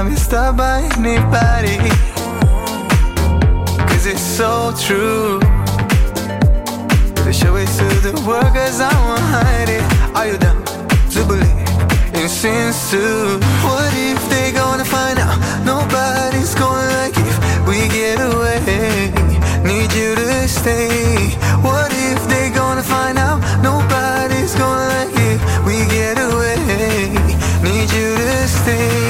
Cannot be stopped by anybody. Cause it's so true. To show it to the world cause I won't hide it. Are you down to believe in sins too? What if they gonna find out? Nobody's gonna like if we get away. Need you to stay. What if they gonna find out? Nobody's gonna like it. We get away. Need you to stay.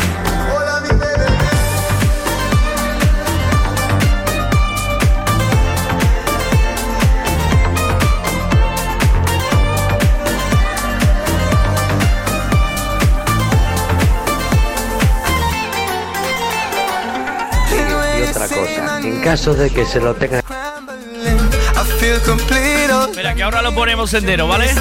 Caso de que se lo tenga I feel complete. oh, Espera, que ahora lo ponemos entero, ¿vale?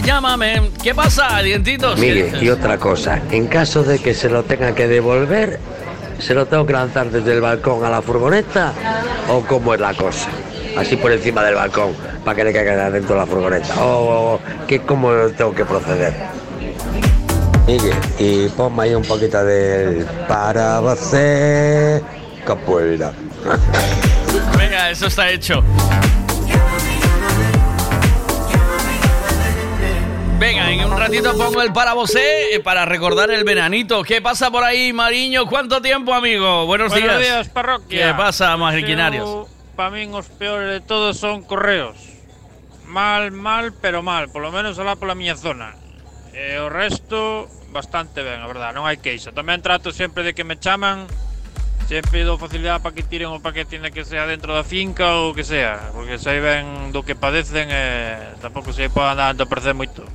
Llámame, llámame. ¿Qué pasa, dientitos? ¿Qué Mire, y otra cosa, en caso de que se lo tenga que devolver, ¿se lo tengo que lanzar desde el balcón a la furgoneta o cómo es la cosa? Así por encima del balcón, para que le caiga dentro de la furgoneta. O ¿qué, ¿cómo tengo que proceder? Mire, y ponme ahí un poquito del para você capoeira. Venga, eso está hecho. Venga, en un ratito pongo el para vosé eh, para recordar el veranito. ¿Qué pasa por ahí, Mariño? ¿Cuánto tiempo, amigo? Buenos, Buenos días, parroquia. ¿Qué pasa, maquinarios? Para mí, los peores de todos son correos. Mal, mal, pero mal. Por lo menos alá pola miña zona. E o resto, bastante ben, a verdad, non hai queixa. Tamén trato sempre de que me chaman sempre dou facilidade para que tiren o paquete na que sea dentro da finca ou que sea, porque sei ben do que padecen e tampouco se podan andar a parecer moito.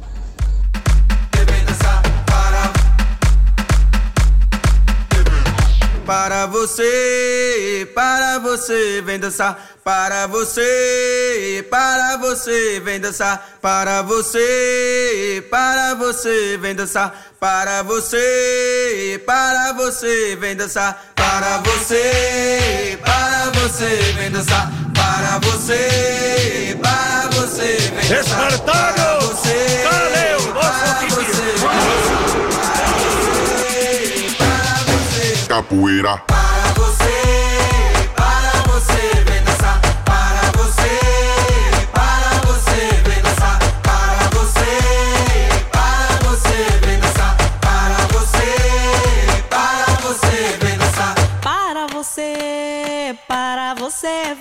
Para você, para você, vem dançar. Para você, para você, vem dançar. Para você, para você, vem dançar. Para você, para você, vem dançar. Para você, para você, vem dançar. Para você, para você, vem dançar. Espartano! você, Dale, Capoeira.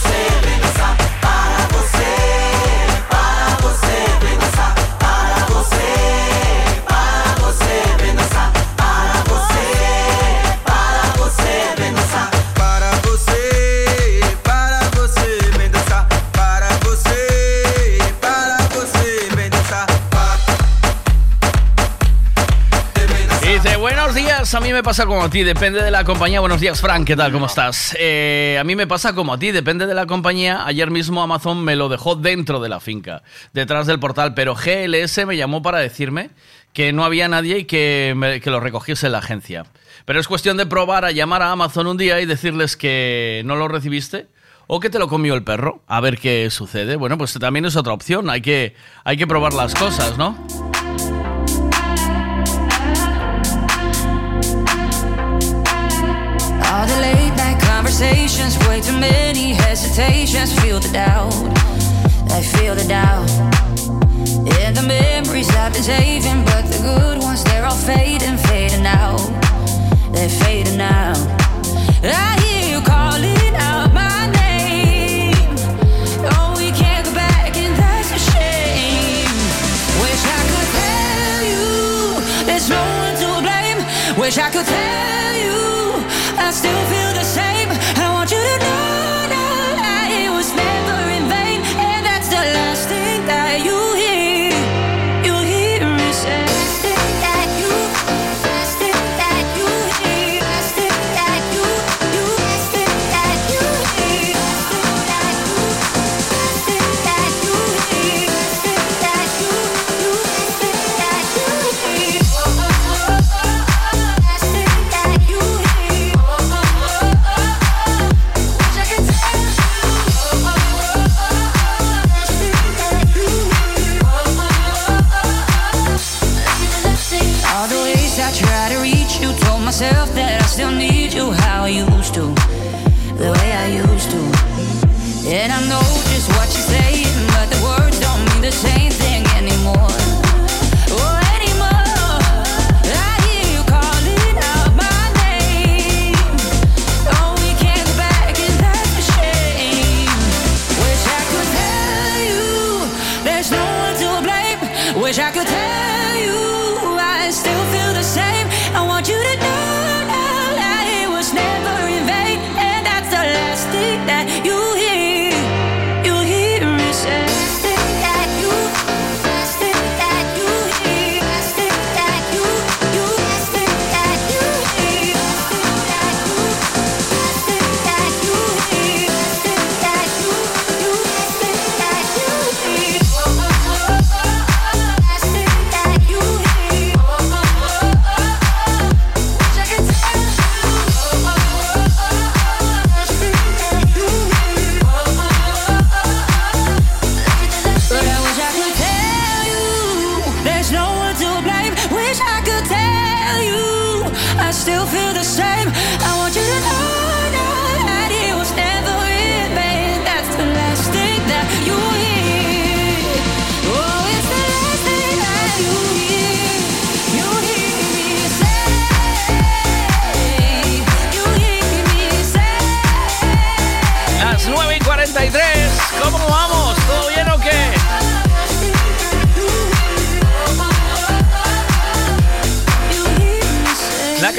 você, vem dançar. Para você, para você, días, a mí me pasa como a ti, depende de la compañía. Buenos días, Frank, ¿qué tal? ¿Cómo estás? Eh, a mí me pasa como a ti, depende de la compañía. Ayer mismo Amazon me lo dejó dentro de la finca, detrás del portal, pero GLS me llamó para decirme que no había nadie y que, que lo recogiese la agencia. Pero es cuestión de probar a llamar a Amazon un día y decirles que no lo recibiste o que te lo comió el perro, a ver qué sucede. Bueno, pues también es otra opción, hay que, hay que probar las cosas, ¿no? Conversations, way too many hesitations. Feel the doubt, I feel the doubt. And the memories I've been saving, but the good ones, they're all fading, fading out. They're fading out. I hear you calling out my name. Oh, we can't go back, and that's a shame. Wish I could tell you there's no one to blame. Wish I could tell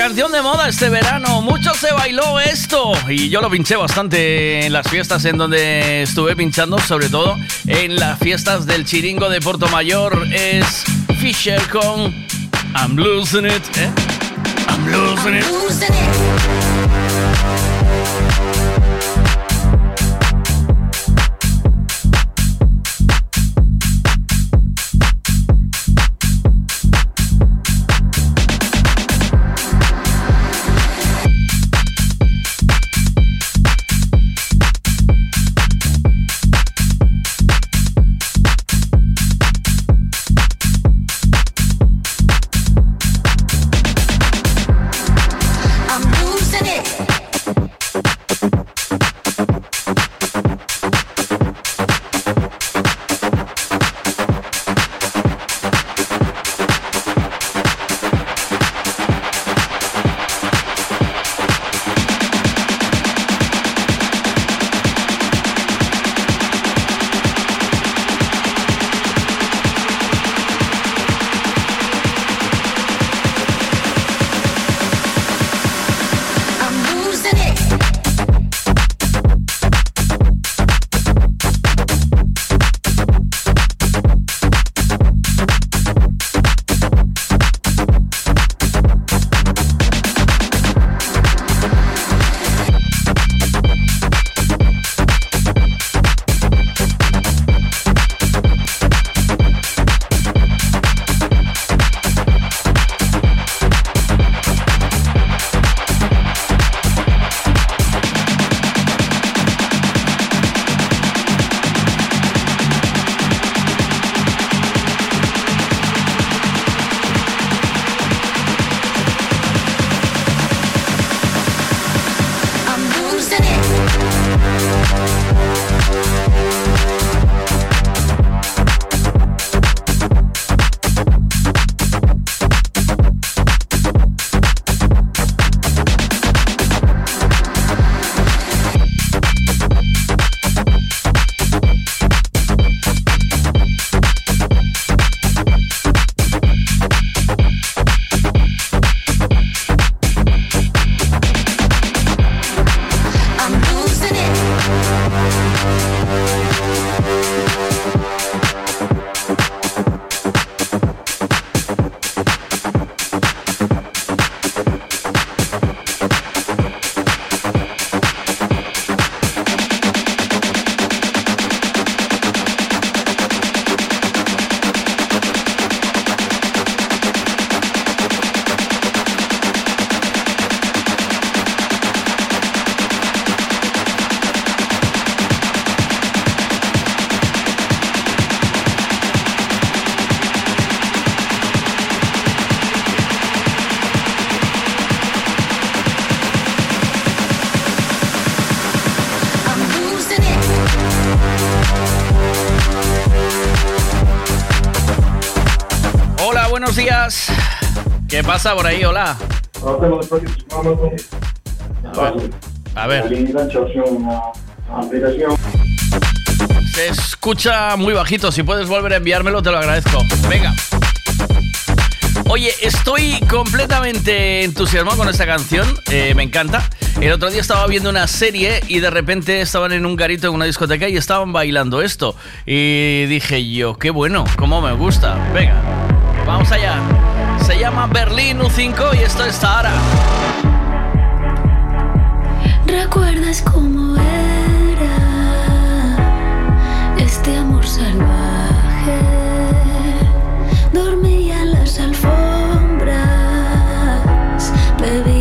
canción de moda este verano, mucho se bailó esto y yo lo pinché bastante en las fiestas en donde estuve pinchando, sobre todo en las fiestas del Chiringo de Porto Mayor. Es Fisher con I'm losing it, ¿eh? I'm losing it. ¿Qué pasa por ahí? Hola. A ver. Se escucha muy bajito. Si puedes volver a enviármelo, te lo agradezco. Venga. Oye, estoy completamente entusiasmado con esta canción. eh, me encanta. El otro día estaba viendo una serie y de repente estaban en un garito en una discoteca y estaban bailando esto. Y dije yo, qué bueno, cómo me gusta. Venga, vamos allá. Llama Berlín U5 y esto es Sahara. ¿Recuerdas cómo era este amor salvaje? Dormía en las alfombras, bebía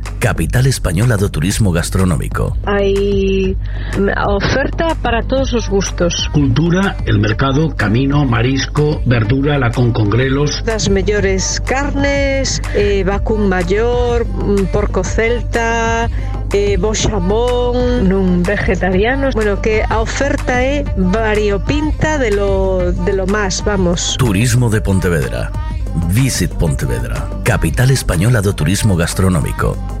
capital española do turismo gastronómico. Hay oferta para todos los gustos. Cultura, el mercado, camino, marisco, verdura, la con congrelos. Las mejores carnes, eh, vacún mayor, mm, porco celta, eh, vegetarianos. Bueno, que a oferta é variopinta de lo, de lo más, vamos. Turismo de Pontevedra. Visit Pontevedra, capital española do turismo gastronómico.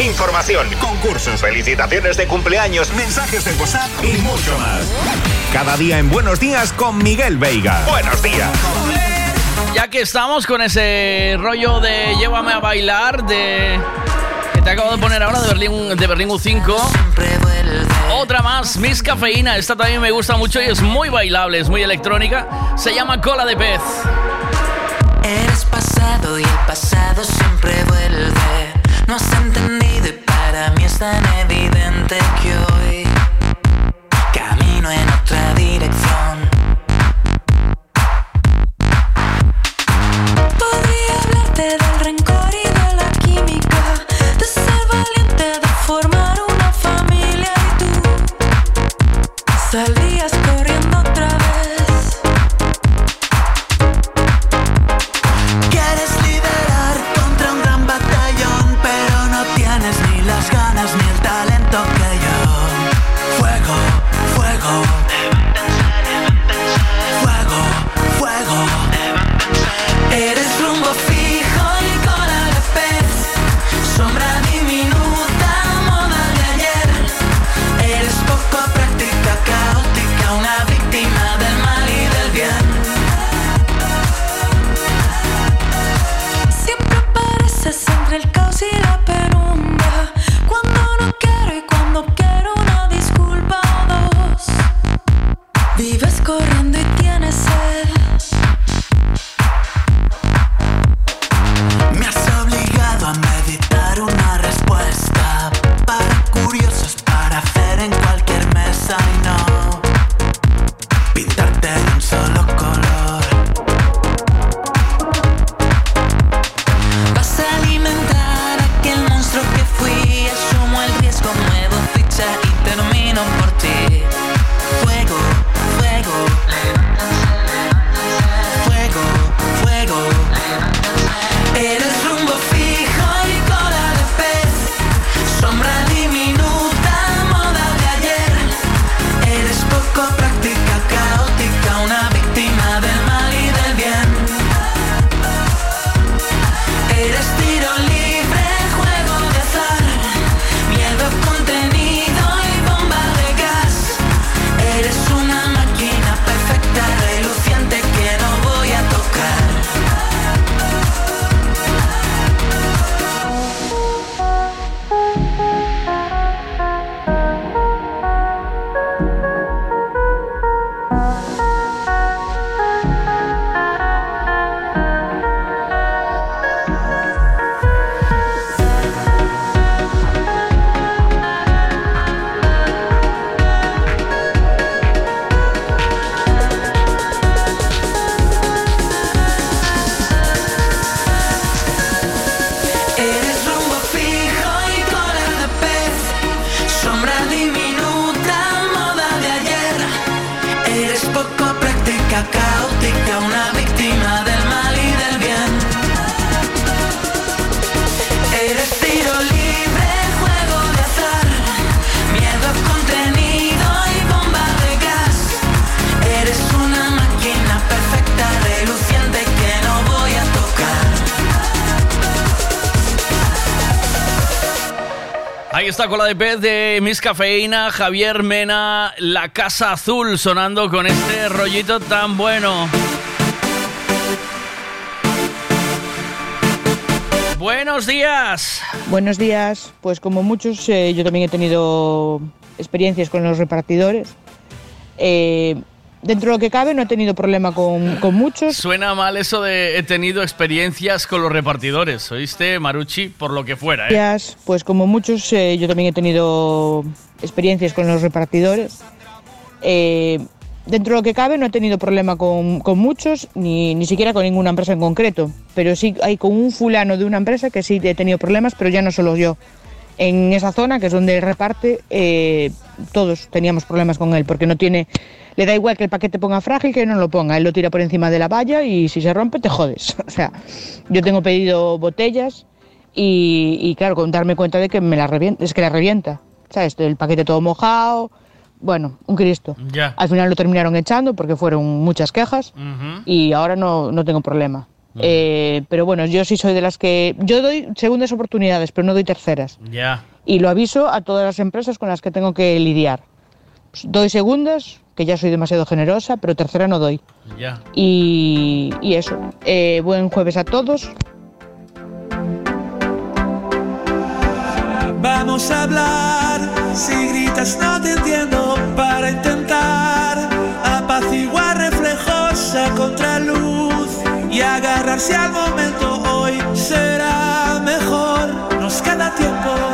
Información, concursos, felicitaciones de cumpleaños, mensajes de WhatsApp y mucho más. Cada día en Buenos Días con Miguel Veiga. Buenos días. Ya que estamos con ese rollo de llévame a bailar de que te acabo de poner ahora de Berlín de Berlín U5. Otra más, Miss Cafeína, esta también me gusta mucho y es muy bailable, es muy electrónica. Se llama Cola de Pez. Eres pasado y el pasado siempre vuelve. No has entendido es tan evidente que hoy camino en otra Ahí está con la de pez de Miss Cafeína, Javier Mena, La Casa Azul, sonando con este rollito tan bueno. Buenos días. Buenos días. Pues como muchos, eh, yo también he tenido experiencias con los repartidores. Eh, dentro de lo que cabe, no he tenido problema con, con muchos. Suena mal eso de he tenido experiencias con los repartidores, ¿oíste, Maruchi? Por lo que fuera, ¿eh? Pues como muchos, eh, yo también he tenido experiencias con los repartidores. Eh, dentro de lo que cabe, no he tenido problema con, con muchos, ni, ni siquiera con ninguna empresa en concreto. Pero sí hay con un fulano de una empresa que sí he tenido problemas, pero ya no solo yo. En esa zona, que es donde reparte, eh, todos teníamos problemas con él, porque no tiene. Le da igual que el paquete ponga frágil que no lo ponga. Él lo tira por encima de la valla y si se rompe, te jodes. O sea, yo tengo pedido botellas y, y claro, con darme cuenta de que me la revienta, es que la revienta. ¿Sabes? El paquete todo mojado. Bueno, un Cristo. Ya. Al final lo terminaron echando porque fueron muchas quejas y ahora no, no tengo problema. Eh, pero bueno, yo sí soy de las que... Yo doy segundas oportunidades, pero no doy terceras. Ya. Y lo aviso a todas las empresas con las que tengo que lidiar. Pues doy segundas, que ya soy demasiado generosa, pero tercera no doy. Ya. Y, y eso. Eh, buen jueves a todos. Vamos a hablar, si gritas no te entiendo, para intentar agarrarse al momento hoy será mejor. Nos queda tiempo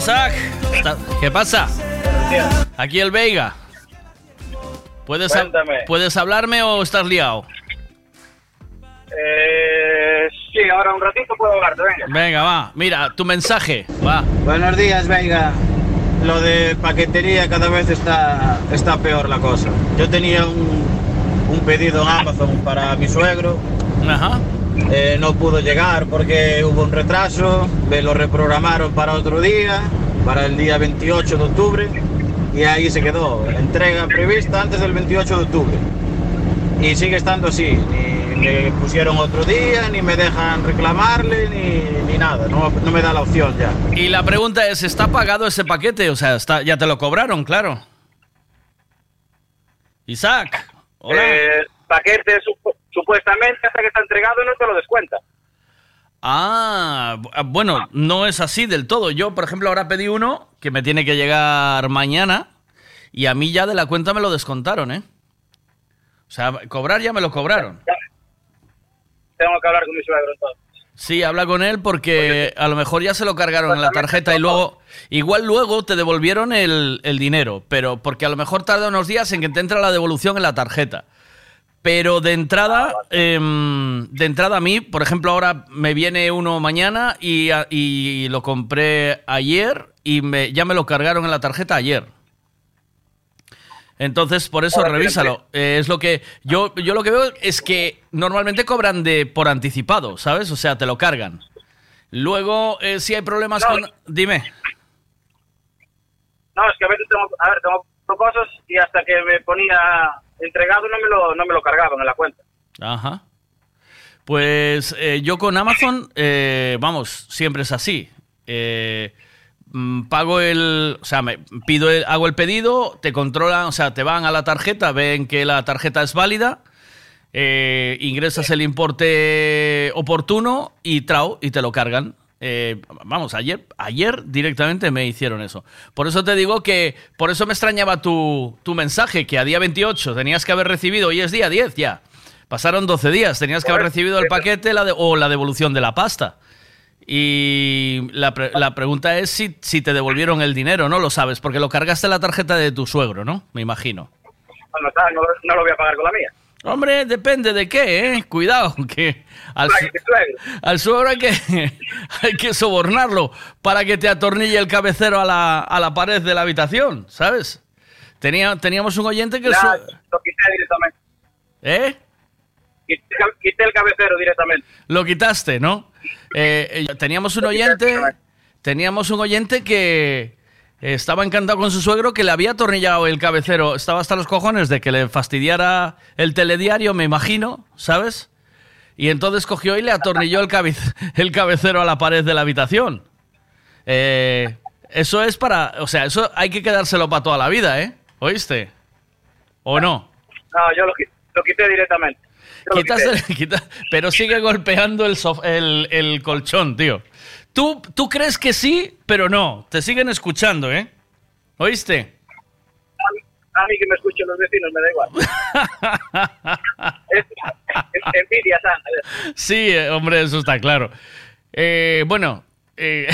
Isaac. ¿Qué pasa? Aquí el Veiga. ¿Puedes, hab- Cuéntame. ¿Puedes hablarme o estás liado? Eh, sí, ahora un ratito puedo hablarte, venga. Venga, va. Mira, tu mensaje. Va. Buenos días, Veiga. Lo de paquetería cada vez está, está peor la cosa. Yo tenía un, un pedido en Amazon para mi suegro. Ajá. Eh, no pudo llegar porque hubo un retraso. Me lo reprogramaron para otro día, para el día 28 de octubre. Y ahí se quedó. Entrega prevista antes del 28 de octubre. Y sigue estando así. Ni me pusieron otro día, ni me dejan reclamarle, ni, ni nada. No, no me da la opción ya. Y la pregunta es, ¿está pagado ese paquete? O sea, está, ya te lo cobraron, claro. Isaac. Hola. Eh, paquete sup- supuestamente hasta que está entregado no te lo descuenta. Ah, ah, bueno, no es así del todo. Yo, por ejemplo, ahora pedí uno que me tiene que llegar mañana y a mí ya de la cuenta me lo descontaron, ¿eh? O sea, cobrar ya me lo cobraron. Tengo que hablar con mi suegro entonces. Sí, habla con él porque a lo mejor ya se lo cargaron en la tarjeta y luego, igual luego te devolvieron el, el dinero, pero porque a lo mejor tarda unos días en que te entra la devolución en la tarjeta. Pero de entrada, em, de entrada a mí, por ejemplo, ahora me viene uno mañana y, y lo compré ayer y me, ya me lo cargaron en la tarjeta ayer. Entonces, por eso Ahora, revísalo. Eh, es lo que yo, yo lo que veo es que normalmente cobran de por anticipado, ¿sabes? O sea, te lo cargan. Luego, eh, si hay problemas con... Dime. No, es que a veces tengo, a ver, tengo cosas y hasta que me ponía entregado no me lo, no me lo cargaban en la cuenta. Ajá. Pues eh, yo con Amazon, eh, vamos, siempre es así. Eh, mm, pago el, o sea, me pido, el- hago el pedido, te controlan, o sea, te van a la tarjeta, ven que la tarjeta es válida, ingresas el importe oportuno y trao y te lo cargan. Eh, vamos, ayer, ayer directamente me hicieron eso. Por eso te digo que, por eso me extrañaba tu, tu mensaje, que a día 28 tenías que haber recibido, hoy es día 10 ya. Pasaron 12 días, tenías que haber recibido el paquete la de- o la devolución de la pasta. Y la, pre- la pregunta es si, si te devolvieron el dinero, ¿no? Lo sabes, porque lo cargaste en la tarjeta de tu suegro, ¿no? Me imagino. No lo voy a pagar con la mía. Hombre, depende de qué, ¿eh? Cuidado, que al, al suegro hay que, hay que sobornarlo para que te atornille el cabecero a la, a la pared de la habitación, ¿sabes? Tenía, teníamos un oyente que... lo quité directamente. ¿Eh? Quité, quité el cabecero directamente. Lo quitaste, ¿no? Eh, eh, teníamos un oyente, teníamos un oyente que estaba encantado con su suegro que le había atornillado el cabecero, estaba hasta los cojones de que le fastidiara el telediario, me imagino, ¿sabes? Y entonces cogió y le atornilló el, cabe- el cabecero a la pared de la habitación. Eh, eso es para, o sea, eso hay que quedárselo para toda la vida, ¿eh? ¿Oíste? ¿O no? No, yo lo, qui- lo quité directamente. Yo lo Quitas quité. el- quita- pero sigue golpeando el, sof- el, el colchón, tío. Tú, tú crees que sí, pero no. Te siguen escuchando, ¿eh? ¿Oíste? A mí que me escuchen los vecinos me da igual. es, es envidia sana. Sí, eh, hombre, eso está claro. Eh, bueno, eh,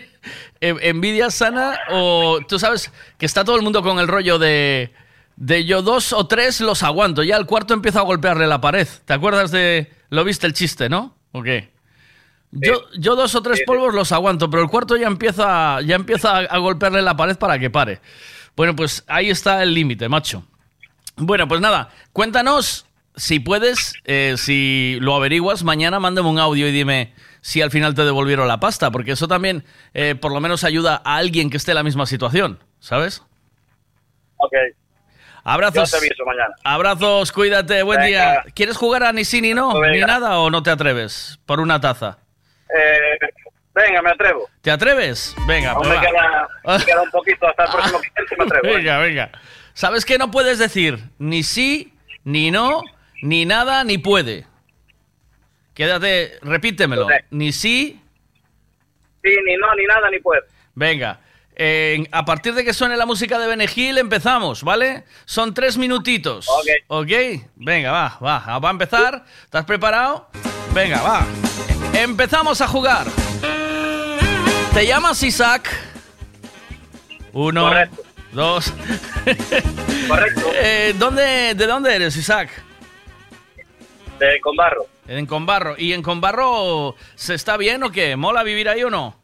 ¿en- ¿envidia sana o tú sabes que está todo el mundo con el rollo de, de yo dos o tres los aguanto, ya el cuarto empiezo a golpearle la pared? ¿Te acuerdas de... Lo viste el chiste, ¿no? ¿O qué? Yo, yo dos o tres polvos los aguanto, pero el cuarto ya empieza, ya empieza a, golpearle la pared para que pare. Bueno, pues ahí está el límite, macho. Bueno, pues nada, cuéntanos si puedes, eh, si lo averiguas, mañana mándame un audio y dime si al final te devolvieron la pasta, porque eso también eh, por lo menos ayuda a alguien que esté en la misma situación, ¿sabes? Ok. Abrazos. Yo te aviso mañana. Abrazos, cuídate, buen Venga. día. ¿Quieres jugar a ni sí ni no? Venga. Ni nada o no te atreves? Por una taza. Eh, venga, me atrevo. ¿Te atreves? Venga, Aún pues me va. queda, me queda un poquito hasta el próximo cliente, me atrevo. ¿eh? Venga, venga. ¿Sabes que no puedes decir ni sí, ni no, ni nada, ni puede? Quédate, repítemelo. Ni sí, Sí, ni no, ni nada, ni puedo. venga. Eh, a partir de que suene la música de Benegil empezamos, ¿vale? Son tres minutitos. Ok. ¿Ok? Venga, va, va. Va a empezar. ¿Estás preparado? Venga, va. Empezamos a jugar. ¿Te llamas Isaac? Uno, Correcto. dos. Correcto. Eh, ¿dónde, ¿De dónde eres, Isaac? De Conbarro. En Conbarro. ¿Y en Conbarro se está bien o qué? ¿Mola vivir ahí o no?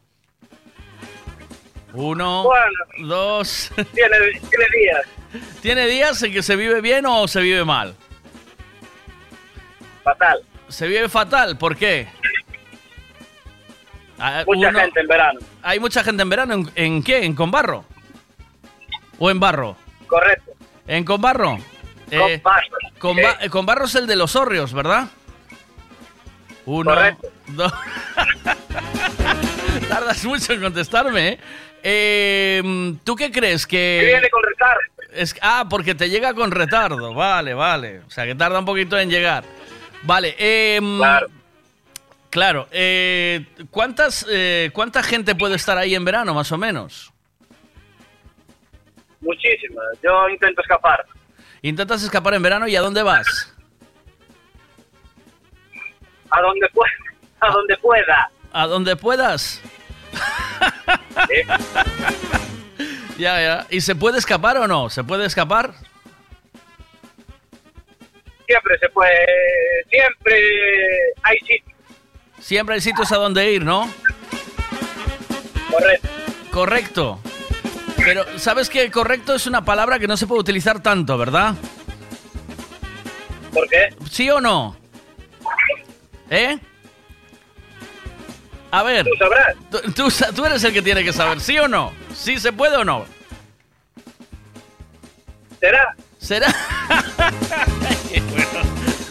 Uno, Bueno. dos. Tiene, tiene días. ¿Tiene días en que se vive bien o se vive mal? Fatal. Se vive fatal, ¿por qué? Ah, Mucha uno- gente en verano. Hay mucha gente en verano. ¿En, en qué? ¿En Conbarro? ¿O en Barro? Correcto. ¿En Conbarro? Eh, Conbarro. Conba- eh, Conbarro es el de los hórreos, ¿verdad? Uno, Correcto. dos. Tardas mucho en contestarme, ¿eh? Eh, ¿Tú qué crees que...? Que viene con retardo. Es, ah, porque te llega con retardo. Vale, vale. O sea, que tarda un poquito en llegar. Vale. em, Claro. Claro. eh, ¿cuántas, eh, ¿Cuánta gente puede estar ahí en verano, más o menos? Muchísimo. Yo intento escapar. Intentas escapar en verano y ¿a dónde vas? A donde pueda. A donde pueda. ¿A donde puedas? ya, ya. ¿Y se puede escapar o no? ¿Se puede escapar? Siempre se puede. Siempre hay sitio. Siempre hay sitios a donde ir, ¿no? Correcto. Correcto. Pero, ¿sabes que correcto es una palabra que no se puede utilizar tanto, ¿verdad? ¿Por qué? ¿Sí o no? ¿Eh? A ver. Tú sabrás. Tú, tú eres el que tiene que saber, ¿sí o no? ¿Sí se puede o no? ¿Será? ¿Será?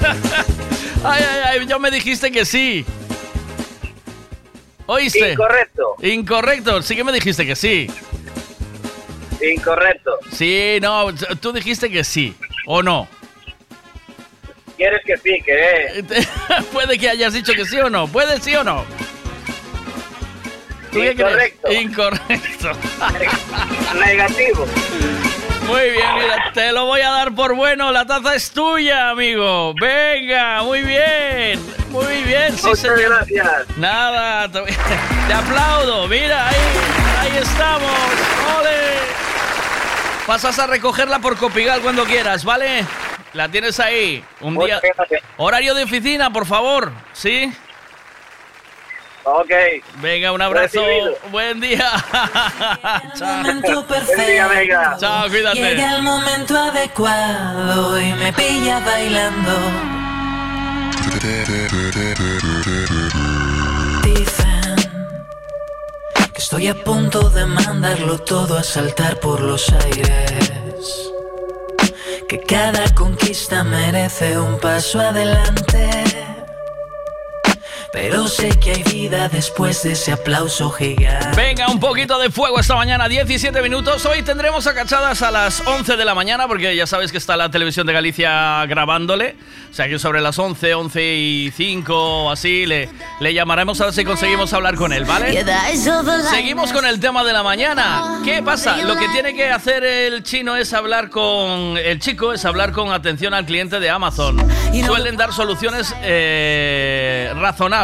ay, ay, ay, yo me dijiste que sí. ¿Oíste? Incorrecto. Incorrecto, sí que me dijiste que sí. Incorrecto. Sí, no, tú dijiste que sí, ¿o no? ¿Quieres que sí? Que Puede que hayas dicho que sí o no. ¿Puede sí o no? ¿Tú qué crees? Incorrecto. Incorrecto. Negativo. Muy bien, mira, te lo voy a dar por bueno. La taza es tuya, amigo. Venga, muy bien. Muy bien, sí, Muchas señor. gracias. Nada, te, te aplaudo. Mira, ahí, ahí estamos. ¡Ole! Pasas a recogerla por Copigal cuando quieras, ¿vale? La tienes ahí. Un día. Gracias. Horario de oficina, por favor. ¿Sí? Ok. Venga, un abrazo. Recibido. Buen día. Chao. momento perfecto. Chao, cuídate. Llega el momento adecuado y me pilla bailando. Dicen que estoy a punto de mandarlo todo a saltar por los aires. Que cada conquista merece un paso adelante. Pero sé que hay vida después de ese aplauso gigante. Venga, un poquito de fuego esta mañana, 17 minutos. Hoy tendremos acachadas a las 11 de la mañana, porque ya sabéis que está la televisión de Galicia grabándole. O sea que sobre las 11, 11 y 5 o así le, le llamaremos a ver si conseguimos hablar con él, ¿vale? Seguimos con el tema de la mañana. ¿Qué pasa? Lo que tiene que hacer el chino es hablar con. El chico es hablar con atención al cliente de Amazon. Suelen dar soluciones eh, razonables.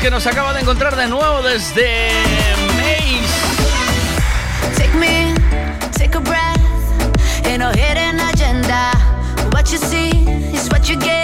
que nos acaba de encontrar de nuevo desde Maze. Take me, take a breath. Ain't no hidden agenda. What you see is what you get.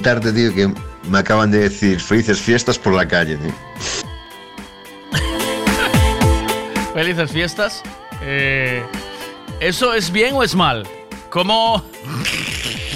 Comentarte, tío, que me acaban de decir felices fiestas por la calle, tío. Felices fiestas. Eh, ¿Eso es bien o es mal? ¿Cómo,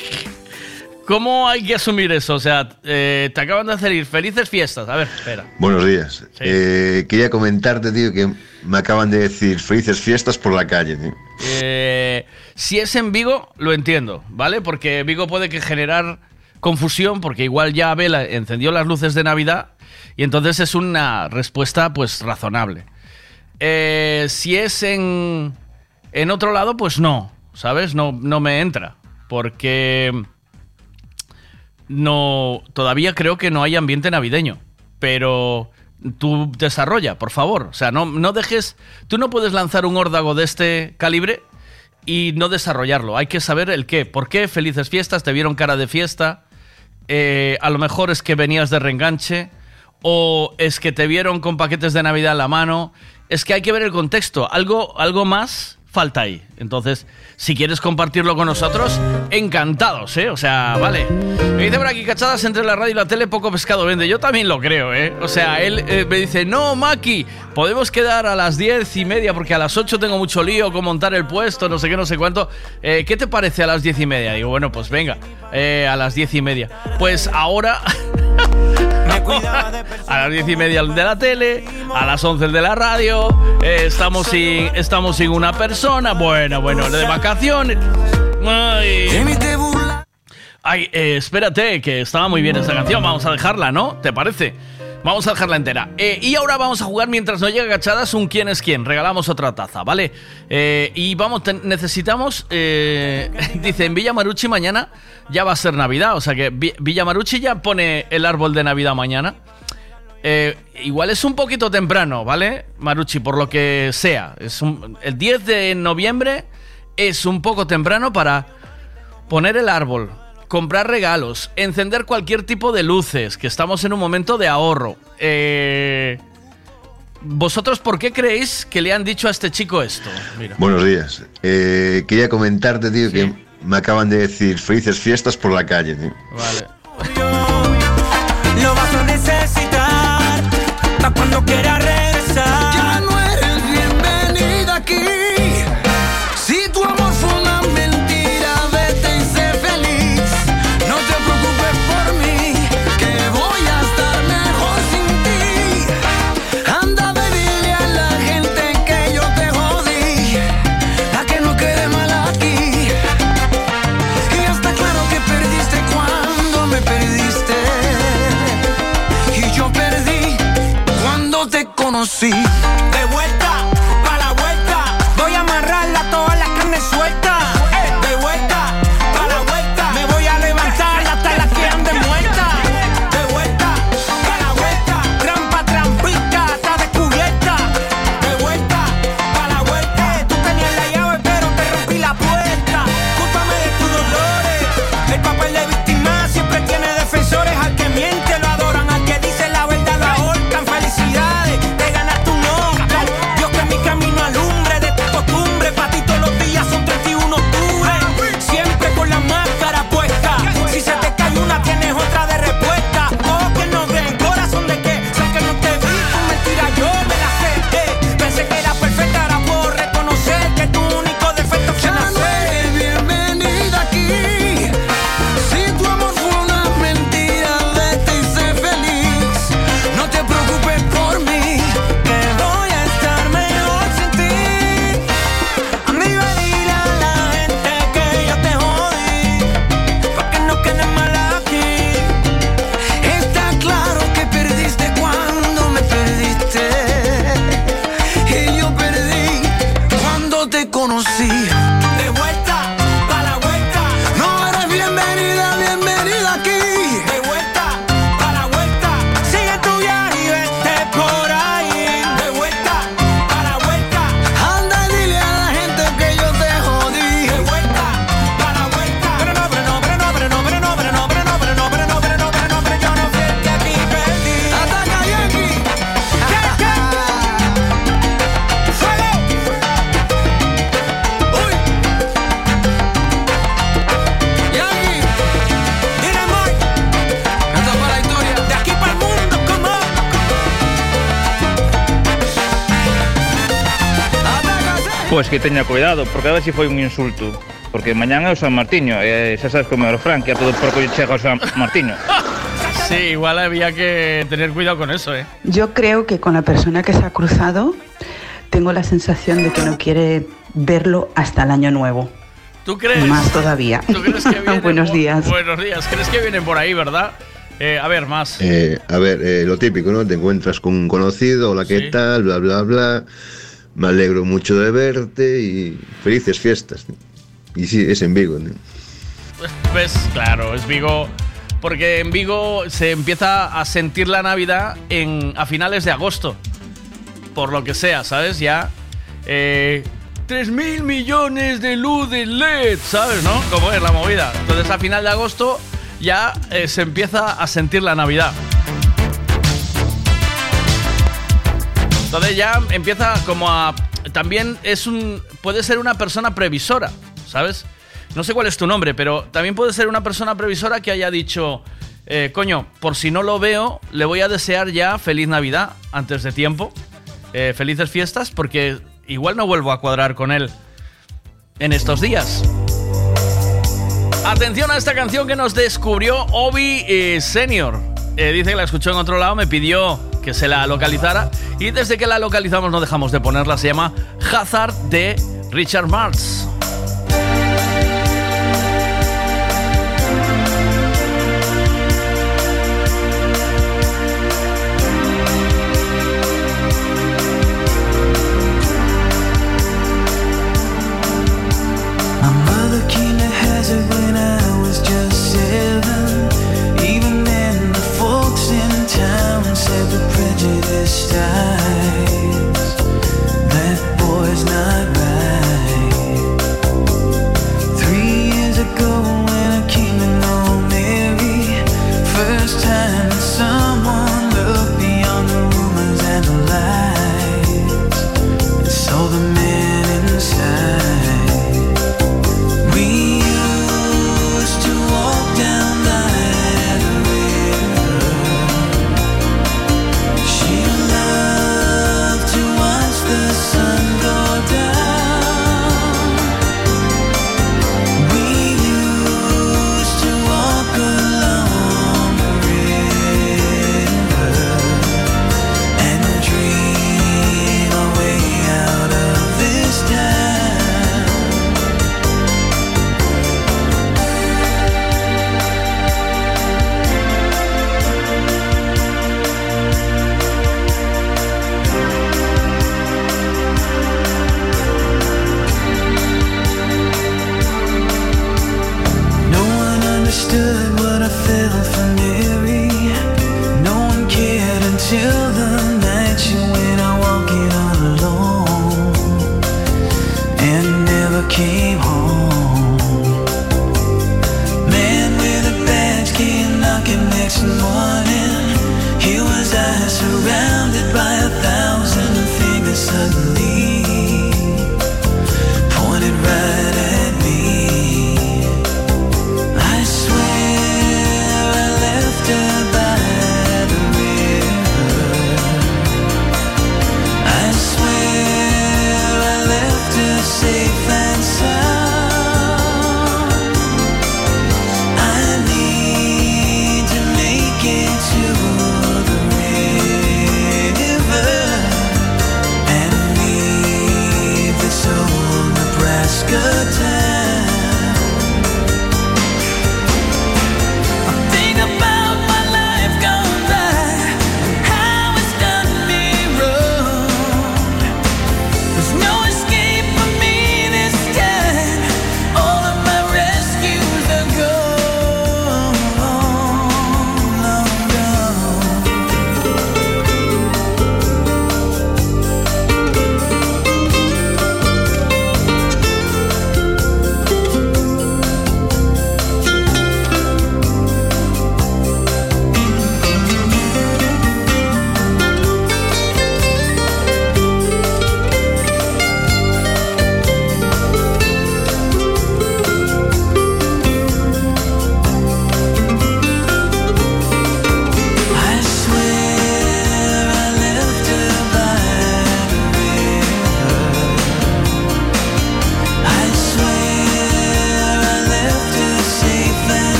¿Cómo hay que asumir eso? O sea, eh, te acaban de hacer felices fiestas. A ver, espera. Buenos días. Eh, quería comentarte, tío, que me acaban de decir felices fiestas por la calle, tío. Eh, si es en Vigo, lo entiendo, ¿vale? Porque Vigo puede que generar confusión, porque igual ya Abela encendió las luces de Navidad y entonces es una respuesta, pues, razonable. Eh, si es en, en otro lado, pues no, ¿sabes? No, no me entra, porque no, todavía creo que no hay ambiente navideño, pero tú desarrolla, por favor. O sea, no, no dejes, tú no puedes lanzar un órdago de este calibre y no desarrollarlo. Hay que saber el qué. ¿Por qué? Felices fiestas, te vieron cara de fiesta. Eh, a lo mejor es que venías de reenganche. O es que te vieron con paquetes de Navidad en la mano. Es que hay que ver el contexto. Algo, algo más falta ahí. Entonces, si quieres compartirlo con nosotros, encantados, ¿eh? O sea, vale. Me dice por aquí, cachadas entre la radio y la tele, poco pescado vende. Yo también lo creo, ¿eh? O sea, él eh, me dice, no, Maki, podemos quedar a las diez y media porque a las 8 tengo mucho lío con montar el puesto, no sé qué, no sé cuánto. Eh, ¿Qué te parece a las diez y media? Digo, bueno, pues venga, eh, a las diez y media. Pues ahora... a las diez y media el de la tele, a las 11 el de la radio, eh, estamos, sin, estamos sin una persona, bueno, bueno, de vacaciones. Ay, Ay eh, espérate, que estaba muy bien esta canción, vamos a dejarla, ¿no? ¿Te parece? Vamos a dejarla entera. Eh, y ahora vamos a jugar mientras no llega Gachadas un quién es quién. Regalamos otra taza, ¿vale? Eh, y vamos, necesitamos. eh, dice, en Villa Marucci mañana ya va a ser Navidad. O sea que Vi- Villa Marucci ya pone el árbol de Navidad mañana. Eh, igual es un poquito temprano, ¿vale? Marucci, por lo que sea. Es el 10 de noviembre es un poco temprano para poner el árbol, comprar regalos, encender cualquier tipo de luces, que estamos en un momento de ahorro. Eh, ¿Vosotros por qué creéis que le han dicho a este chico esto? Mira. Buenos días. Eh, quería comentarte, tío, que me acaban de decir felices fiestas por la calle, tío. Vale. Lo vas a necesitar cuando quieras conocí. Que teña cuidado, porque a ver se foi un insulto. Porque mañán é o San Martiño, e xa sabes como é o refrán, que a todo porco lle chega o San Martiño. Sí, igual había que tener cuidado con eso, ¿eh? Yo creo que con la persona que se ha cruzado tengo la sensación de que no quiere verlo hasta el año nuevo. ¿Tú crees? Más todavía. ¿Tú crees que vienen Buenos por- días. Buenos días. ¿Crees que vienen por ahí, verdad? Eh, a ver, más. Eh, a ver, eh, lo típico, ¿no? Te encuentras con un conocido, hola, ¿qué Sí. tal? Bla, bla, bla. Me alegro mucho de verte y felices fiestas. Y sí, es en Vigo. ¿no? ¿Ves? Claro, es Vigo. Porque en Vigo se empieza a sentir la Navidad en, a finales de agosto. Por lo que sea, ¿sabes? Ya. Eh, 3.000 millones de luz de LED, ¿sabes? ¿No? Como es la movida. Entonces a final de agosto ya eh, se empieza a sentir la Navidad. Entonces ya empieza como a... También es un... Puede ser una persona previsora, ¿sabes? No sé cuál es tu nombre, pero también puede ser una persona previsora que haya dicho... eh, coño, por si no lo veo, le voy a desear ya feliz Navidad antes de tiempo. Eh, felices fiestas, porque igual no vuelvo a cuadrar con él en estos días. Atención a esta canción que nos descubrió Obi eh, Senior. Dice que la escuchó en otro lado, me pidió que se la localizara y desde que la localizamos no dejamos de ponerla. Se llama Hazard de Richard Marx.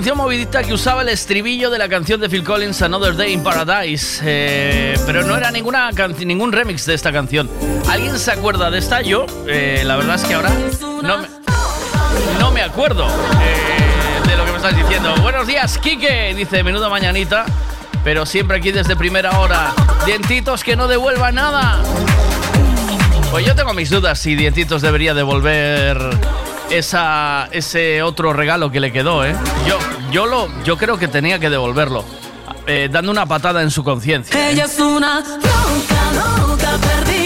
Canción movidita que usaba el estribillo de la canción de Phil Collins, Another Day in Paradise. eh, pero no era ninguna ningún remix de esta canción. ¿Alguien se acuerda de esta? Yo, eh, la verdad es que ahora no me, no me acuerdo eh, de lo que me estás diciendo. Buenos días, Quique, dice, menuda mañanita. Pero siempre aquí desde primera hora. Dientitos que no devuelva nada. Pues yo tengo mis dudas si Dientitos debería devolver esa, ese otro regalo que le quedó, ¿eh? Yo, yo, lo, yo creo que tenía que devolverlo, eh, dando una patada en su conciencia. ¿eh? Ella es una loca, loca perdida.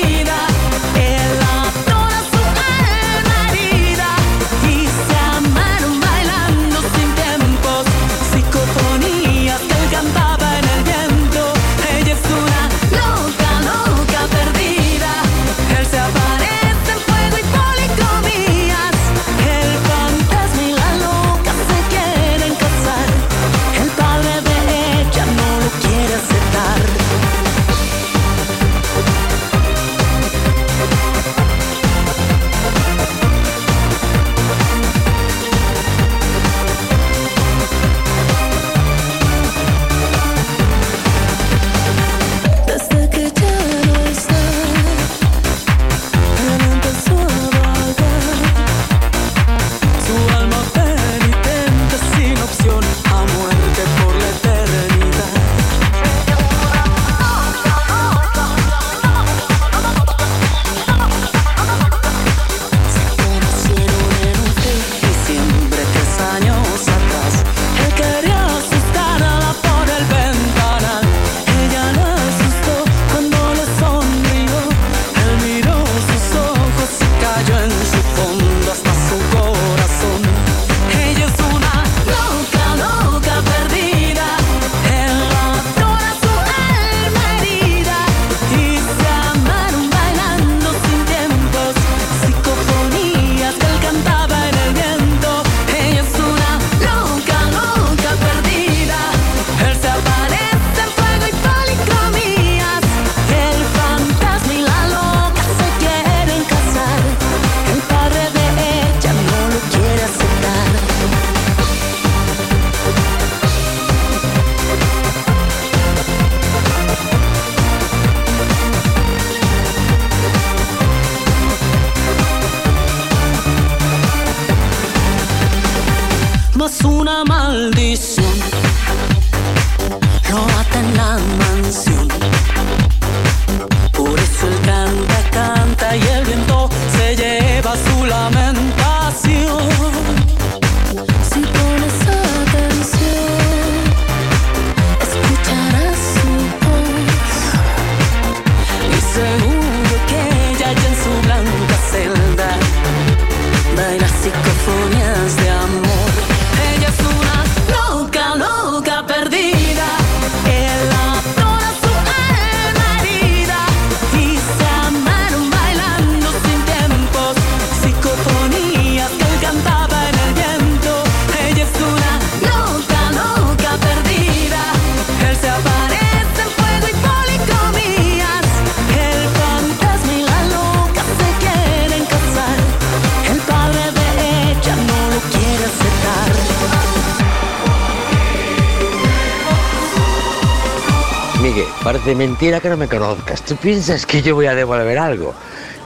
Parece mentira que no me conozcas. ¿Tú piensas que yo voy a devolver algo?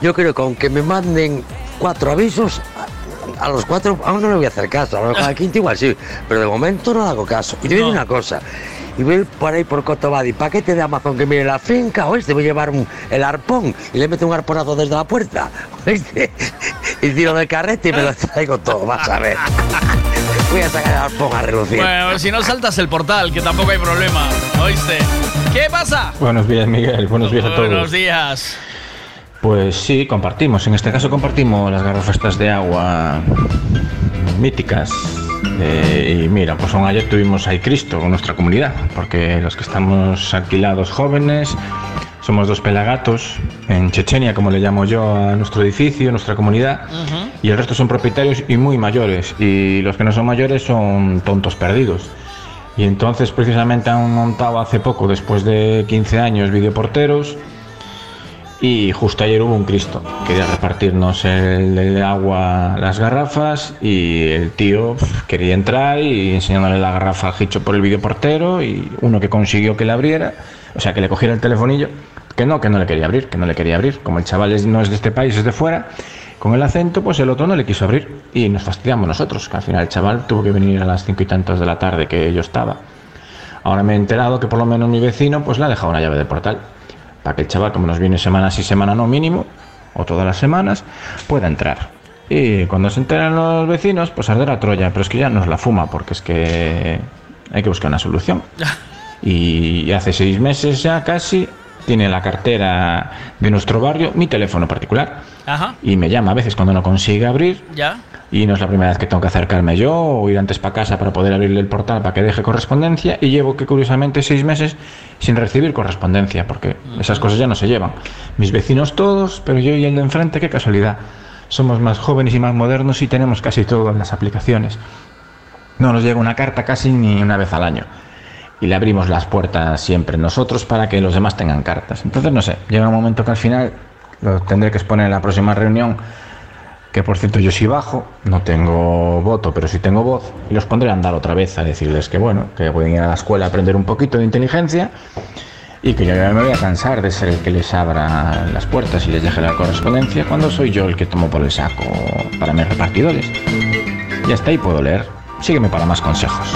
Yo creo que aunque me manden cuatro avisos, a a los cuatro aún no le voy a hacer caso. A lo mejor al quinto igual sí, pero de momento no le hago caso. Y te digo una cosa. Y voy a por ahí por Cotobadi, paquete de Amazon que mire la finca, oíste, voy a llevar un- el arpón y le meto un arponazo desde la puerta, y tiro del carrete y me lo traigo todo, vas a ver. Voy a sacar el arpón a relucir. Bueno, si no saltas el portal, que tampoco hay problema. ¿Oíste? ¿Qué pasa? Buenos días, Miguel. Buenos días a todos. Buenos días. Pues sí, compartimos. En este caso compartimos las garrafas de agua míticas. Eh, y mira, pues aún ayer tuvimos ahí Cristo con nuestra comunidad, porque los que estamos alquilados jóvenes somos dos pelagatos en Chechenia, como le llamo yo a nuestro edificio, nuestra comunidad, y el resto son propietarios y muy mayores, y los que no son mayores son tontos perdidos. Y entonces precisamente han montado hace poco, después de 15 años, videoporteros Y justo ayer hubo un Cristo. Quería repartirnos el, el agua, las garrafas, y el tío pf, quería entrar y enseñándole la garrafa al hicho por el videoportero, y uno que consiguió que le abriera, o sea, que le cogiera el telefonillo, que no, que no le quería abrir, que no le quería abrir. Como el chaval es- no es de este país, es de fuera, con el acento, pues el otro no le quiso abrir. Y nos fastidiamos nosotros, que al final el chaval tuvo que venir a las cinco y tantas de la tarde que yo estaba. Ahora me he enterado que por lo menos mi vecino pues le ha dejado una llave de portal para que el chaval, como nos viene semana sí, semana no mínimo, o todas las semanas, pueda entrar. Y cuando se enteran los vecinos, pues arder a Troya, pero es que ya nos la fuma, porque es que hay que buscar una solución. Y hace seis meses ya casi tiene en la cartera de nuestro barrio mi teléfono particular. Ajá. Y me llama a veces cuando no consigue abrir ¿Ya? y no es la primera vez que tengo que acercarme yo o ir antes para casa para poder abrirle el portal para que deje correspondencia y llevo que curiosamente seis meses sin recibir correspondencia porque esas cosas ya no se llevan. Mis vecinos todos, pero yo y el de enfrente, qué casualidad. Somos más jóvenes y más modernos y tenemos casi todo en las aplicaciones. No nos llega una carta casi ni una vez al año. Y le abrimos las puertas siempre nosotros para que los demás tengan cartas. Entonces, no sé, llega un momento que al final lo tendré que exponer en la próxima reunión que por cierto yo sí bajo, no tengo voto, pero sí tengo voz, y los pondré a andar otra vez a decirles que bueno, que pueden ir a la escuela a aprender un poquito de inteligencia y que yo ya me voy a cansar de ser el que les abra las puertas y les deje la correspondencia cuando soy yo el que tomo por el saco para mis repartidores. Y hasta ahí puedo leer. Sígueme para más consejos.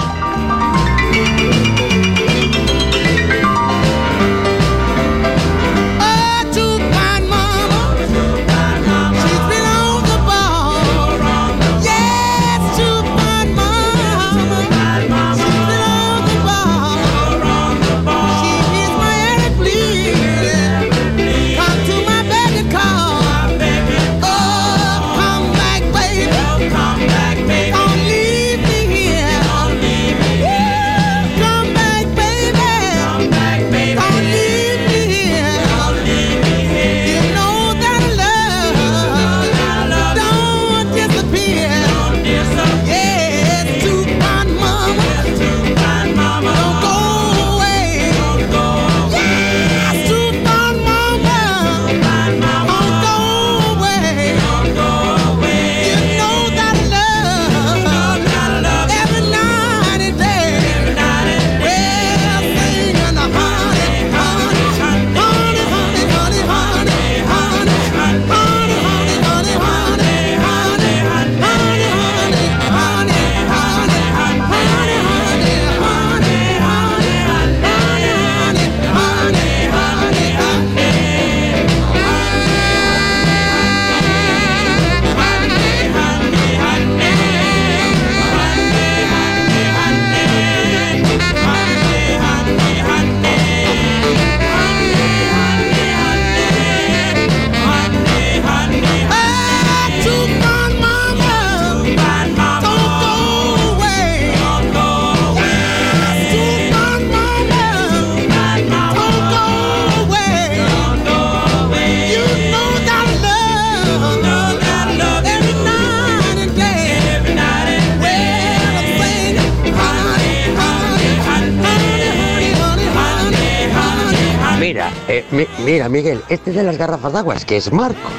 Mi- mira, Miguel, este de las garrafas de agua es que es Marcos.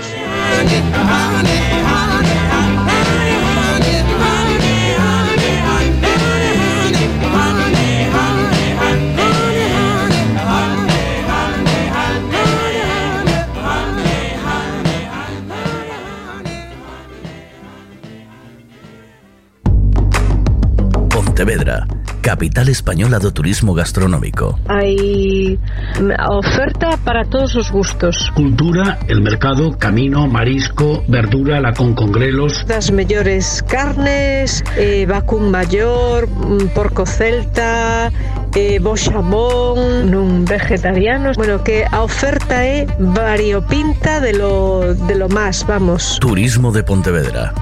Capital española do turismo gastronómico. Hai mm, oferta para todos os gustos. Cultura, el mercado, camino, marisco, verdura, la con congrelos. Das mellores carnes, eh, vacún maior, mm, porco celta, eh, bo xamón, nun vegetarianos. Bueno, que a oferta é variopinta de lo, de lo más, vamos. Turismo de Pontevedra.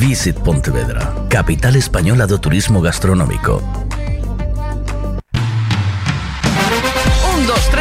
Visit Pontevedra, capital española do turismo gastronómico.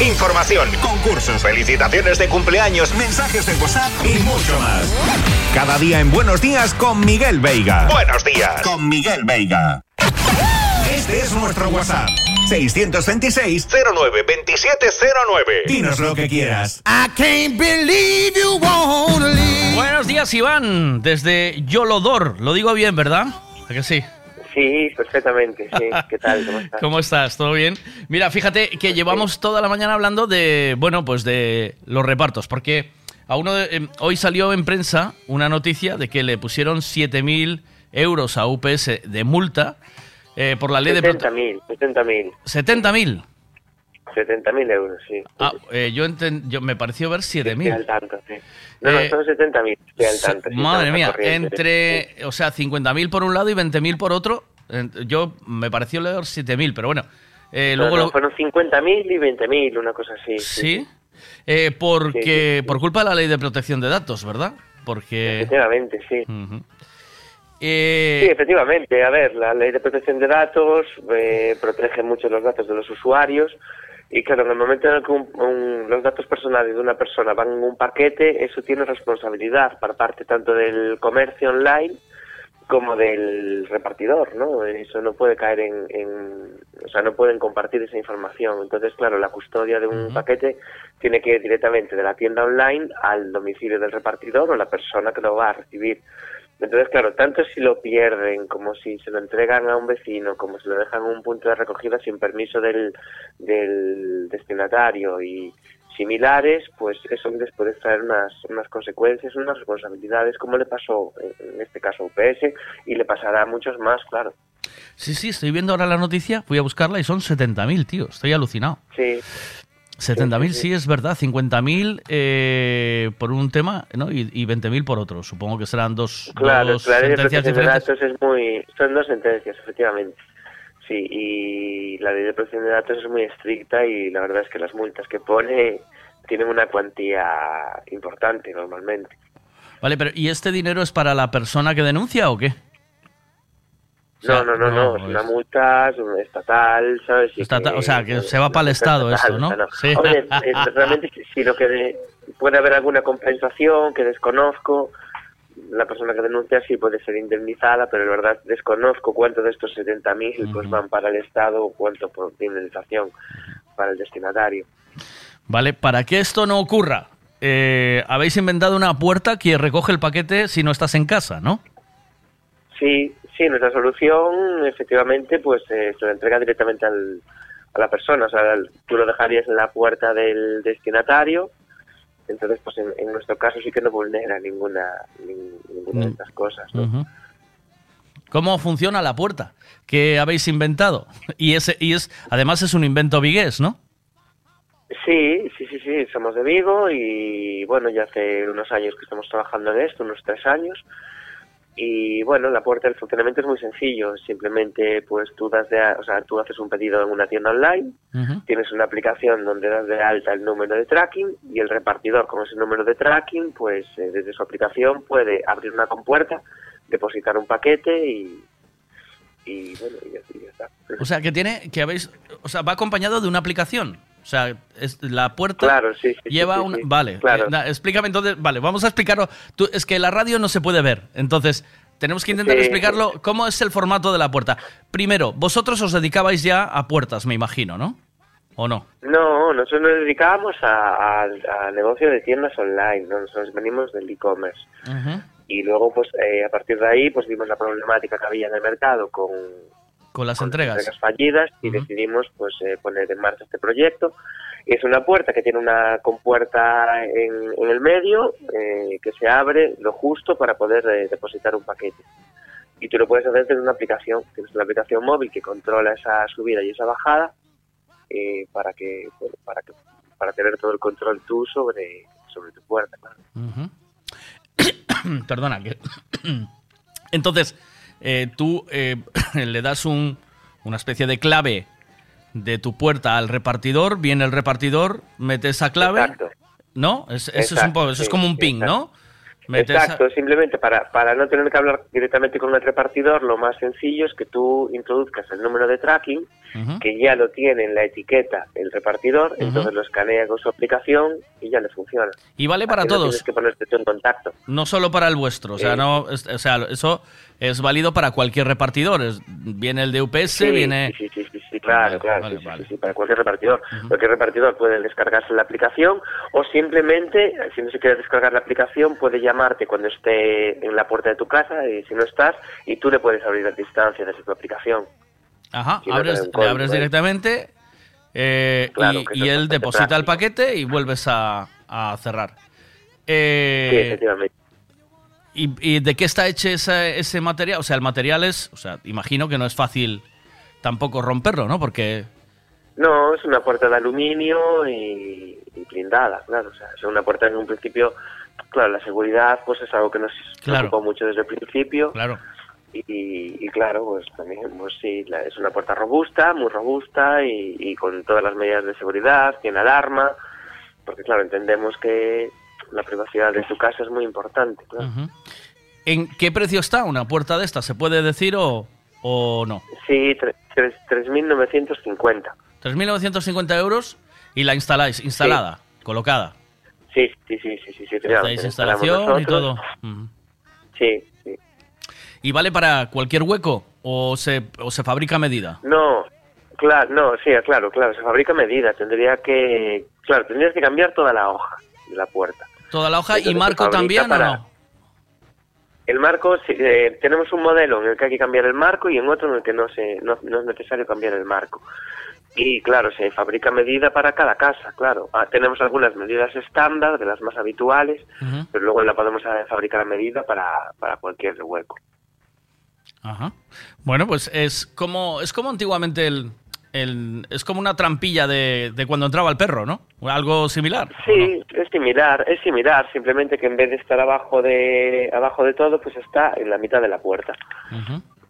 Información, concursos, felicitaciones de cumpleaños, mensajes de WhatsApp y mucho más. Cada día en Buenos Días con Miguel Veiga. Buenos días con Miguel Veiga. Este es nuestro WhatsApp. 626 09 2709. Dinos lo que quieras. I can't believe you wanna leave. Buenos días, Iván, desde Yolodor. Lo digo bien, ¿verdad? ¿A que sí? Sí, perfectamente, sí. ¿Qué tal? ¿Cómo estás? ¿Cómo estás? ¿Todo bien? Mira, fíjate que llevamos toda la mañana hablando de, bueno, pues de los repartos, porque a uno de- em, hoy salió en prensa una noticia de que le pusieron 7.000 euros a UPS de multa eh, por la ley de... prote- 70.000, 70.000. 70.000. 70.000 euros, sí. Ah, eh, yo, enten- yo me pareció ver Estoy al 7.000. tanto, sí. No, no, Eh, son 70.000, estoy al tanto. sí, Madre mía, corriente. entre, o sea, 50.000 por un lado y 20.000 por otro. eh, Yo me pareció leer 7.000, pero bueno. eh, No, luego no, fueron 50.000 y 20.000, una cosa así. Sí. Eh, porque por culpa de la ley de protección de datos, ¿verdad? Porque Efectivamente, sí. eh, Sí, efectivamente. A ver, la ley de protección de datos eh, protege mucho los datos de los usuarios y claro, en el momento en el que un- un- los datos personales de una persona van en un paquete, eso tiene responsabilidad por parte tanto del comercio online como del repartidor, ¿no? Eso no puede caer en, en- o sea, no pueden compartir esa información. Entonces, claro, la custodia de un paquete tiene que ir directamente de la tienda online al domicilio del repartidor o la persona que lo va a recibir. Entonces, claro, tanto si lo pierden como si se lo entregan a un vecino, como si lo dejan en un punto de recogida sin permiso del, del destinatario y similares, pues eso les puede traer unas, unas consecuencias, unas responsabilidades, como le pasó en este caso a UPS y le pasará a muchos más, claro. sí, sí, estoy viendo ahora la noticia, voy a buscarla y son 70.000, tío, estoy alucinado. Sí, 70.000 sí, es verdad, 50.000 eh, por un tema ¿no? y, y 20.000 por otro. Supongo que serán dos, Claro, dos sentencias protección de diferentes. datos es muy... Son dos sentencias, efectivamente. Sí, y la ley de protección de datos es muy estricta y la verdad es que las multas que pone tienen una cuantía importante normalmente. Vale, pero ¿y este dinero es para la persona que denuncia o qué? No, no, no, no, es una multa estatal, ¿sabes? O sea, que se va para el Estado esto, ¿no? Sí. Eh, realmente si- lo que de- puede haber alguna compensación que desconozco, la persona que denuncia sí puede ser indemnizada, pero la verdad desconozco cuánto de estos 70.000 pues van para el Estado o cuánto por indemnización para el destinatario. Vale, para que esto no ocurra, eh, habéis inventado una puerta que recoge el paquete si no estás en casa, ¿no? Sí, sí, nuestra solución efectivamente pues eh, se lo entrega directamente al, a la persona, o sea, tú lo dejarías en la puerta del destinatario, entonces pues en, en nuestro caso sí que no vulnera ninguna, nin- ninguna de Mm. estas cosas. ¿Cómo funciona la puerta que habéis inventado? Y, ese, y es, además es un invento vigués, ¿no? Sí, sí, sí, sí, somos de Vigo y bueno, ya hace unos años que estamos trabajando en esto, unos tres años. Y bueno, la puerta del funcionamiento es muy sencillo, simplemente pues tú das de, o sea, tú haces un pedido en una tienda online, tienes una aplicación donde das de alta el número de tracking y el repartidor con ese número de tracking, pues eh, desde su aplicación puede abrir una compuerta, depositar un paquete y, y bueno, y ya, y ya está. O sea, que tiene, que habéis, o sea, va acompañado de una aplicación. O sea, es, la puerta Claro, sí, sí, sí, lleva sí, sí, Vale, claro. eh, na- explícame entonces, vale, vamos a explicarlo. Tú, es que la radio no se puede ver, entonces tenemos que intentar explicarlo cómo es el formato de la puerta. Primero, vosotros os dedicabais ya a puertas, me imagino, ¿no? ¿O no? No, nosotros nos dedicábamos a, a- a negocio de tiendas online, ¿no? nosotros venimos del e-commerce. Y luego, pues, eh, a partir de ahí, pues vimos la problemática que había en el mercado con, Con las entregas. entregas fallidas y decidimos, pues, eh, poner en marcha este proyecto. Es una puerta que tiene una compuerta en, en el medio eh, que se abre lo justo para poder eh, depositar un paquete. Y tú lo puedes hacer desde una aplicación, tienes una aplicación móvil que controla esa subida y esa bajada eh, para que bueno, para que para tener todo el control tú sobre sobre tu puerta. claro. Ujú. Perdona, que... Entonces, eh, tú eh, le das un- una especie de clave de tu puerta al repartidor, viene el repartidor, mete esa clave, Exacto. ¿no? Es- eso es, un poco, eso es como un ping. ¿no? Exacto, simplemente para, para no tener que hablar directamente con el repartidor, lo más sencillo es que tú introduzcas el número de tracking, Que ya lo tiene en la etiqueta el repartidor, entonces lo escanea con su aplicación y ya le funciona. Y vale para Así no todos. Tienes que ponerte tú en contacto. No solo para el vuestro, o sea, Eh. no, o sea, eso es válido para cualquier repartidor. viene el de UPS, Sí, viene... Sí, sí, sí, sí, claro, Vale, claro, vale, sí, para cualquier repartidor. Cualquier repartidor puede descargarse la aplicación o simplemente, si no se quiere descargar la aplicación, puede llamarte cuando esté en la puerta de tu casa y si no estás, y tú le puedes abrir a distancia desde tu aplicación. Ajá, abres, le abres directamente eh, Claro, y, él deposita el paquete y vuelves a, a cerrar. Eh, Sí, efectivamente. ¿y, y de qué está hecho ese, ese material? O sea, el material es, o sea, imagino que no es fácil tampoco romperlo, ¿no? Porque No, es una puerta de aluminio y, y blindada, claro. O sea, es una puerta en un principio, claro, la seguridad pues es algo que nos Claro. preocupó mucho desde el principio. Claro. Y, y claro, pues también, pues sí, la- es una puerta robusta, muy robusta y, y con todas las medidas de seguridad, tiene alarma, porque claro, entendemos que la privacidad de tu casa es muy importante, claro. ¿en qué precio está una puerta de esta? ¿Se puede decir o, o no? Sí, tre- tres- 3.950. 3.950 euros y la instaláis, instalada, colocada. Sí, sí, sí, sí, sí, sí. claro, instalación y todo. Sí, sí. ¿Y vale para cualquier hueco o se, o se fabrica a medida? No, claro, no, sí, claro, claro, se fabrica a medida. Tendría que, claro, tendrías que cambiar toda la hoja de la puerta. Toda la hoja y Entonces, marco también para- o no? El marco, eh, tenemos un modelo en el que hay que cambiar el marco y en otro en el que no, se, no, no es necesario cambiar el marco. Y claro, se fabrica medida para cada casa, claro. Ah, tenemos algunas medidas estándar, de las más habituales, pero luego la podemos eh, fabricar a medida para, para cualquier hueco. Ajá. Bueno, pues es como, es como antiguamente el, el- es como una trampilla de, de cuando entraba el perro, ¿no? Algo similar. Sí, es similar, es similar, simplemente que en vez de estar abajo de abajo de todo, pues está en la mitad de la puerta.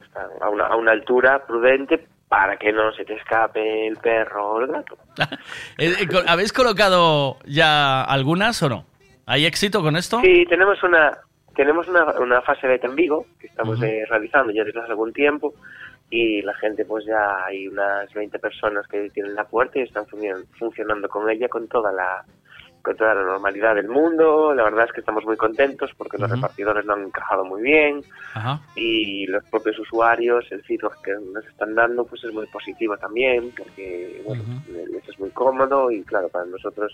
Está a una, a una altura prudente para que no se te escape el perro o el gato. Eh, eh, ¿Habéis colocado ya algunas o no? ¿Hay éxito con esto? Sí, tenemos una tenemos una, una fase beta en Vigo que estamos eh, realizando ya desde hace algún tiempo y la gente pues ya hay unas 20 personas que tienen la puerta y están funcionando, funcionando con ella con toda la con toda la normalidad del mundo. La verdad es que estamos muy contentos porque los repartidores lo han encajado muy bien y los propios usuarios, el feedback que nos están dando pues es muy positivo también porque bueno, les es muy cómodo y claro, para nosotros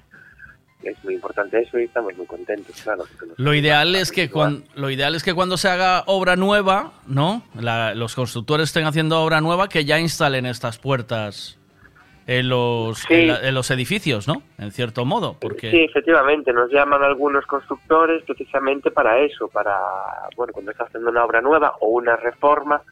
es muy importante eso y estamos muy contentos, claro. Lo ideal es que cuando, lo ideal es que cuando se haga obra nueva, ¿no? La- los constructores estén haciendo obra nueva que ya instalen estas puertas en los, Sí. en, la- en los edificios, ¿no? En cierto modo, porque Sí, efectivamente, nos llaman algunos constructores precisamente para eso, para, bueno, cuando está haciendo una obra nueva o una reforma,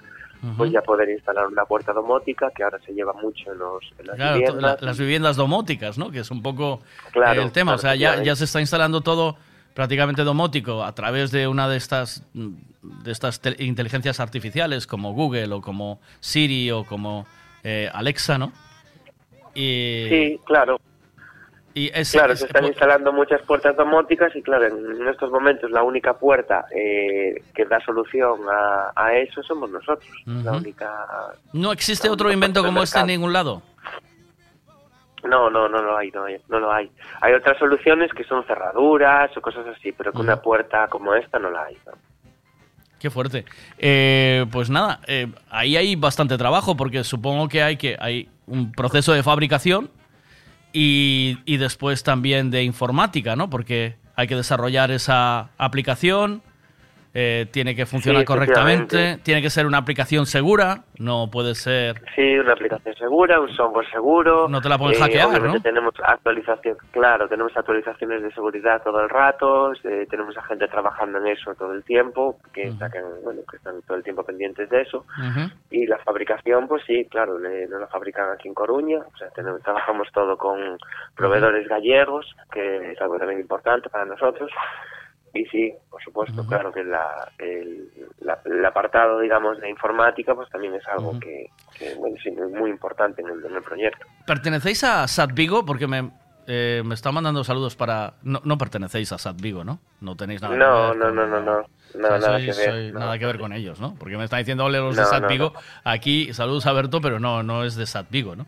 pues ya poder instalar una puerta domótica, que ahora se lleva mucho en, los, en las Claro, viviendas. la- las viviendas domóticas, ¿no? Que es un poco Claro, eh, el tema. claro, o sea, ya, se está instalando todo prácticamente domótico a través de una de estas de estas te- inteligencias artificiales como Google o como Siri o como eh, Alexa, ¿no? Y, Sí, claro. Y es, Claro, es- se están instalando muchas puertas domóticas y claro, en estos momentos la única puerta eh, que da solución a, a eso somos nosotros. La única... no existe otro invento como este en ningún lado. No, no, no lo hay, no, hay, no lo hay. Hay otras soluciones que son cerraduras o cosas así, pero que una puerta como esta no la hay. ¿no? Qué fuerte. Eh, pues nada, eh, ahí hay bastante trabajo porque supongo que hay que hay un proceso de fabricación y, y después también de informática, ¿no? Porque hay que desarrollar esa aplicación eh, tiene que funcionar Sí, correctamente, tiene que ser una aplicación segura, no puede ser... Sí, una aplicación segura, un software seguro. No te la pueden hackear, obviamente ¿no? tenemos actualización, claro, tenemos actualizaciones de seguridad todo el rato, eh, tenemos a gente trabajando en eso todo el tiempo, que, sacan, bueno, que están todo el tiempo pendientes de eso. Y la fabricación, pues sí, claro, le- nos la fabrican aquí en Coruña, o sea, tenemos, trabajamos todo con proveedores gallegos, que es algo también importante para nosotros. Y sí, por supuesto, claro que la, el, la- el apartado, digamos, de informática, pues también es algo que, que, bueno, sí, es muy importante en el, en el proyecto. ¿Pertenecéis a SAT Vigo? Porque me, eh, me está mandando saludos para... No, no pertenecéis a SAT Vigo, ¿no? No tenéis nada No, que ver no, con- no, no, no, nada sois- que ver. sois- no. Nada que ver con ellos, ¿no? Porque me están diciendo, ole, los de SAT Vigo. Aquí, saludos a Berto, pero no, no es de SAT Vigo, ¿no?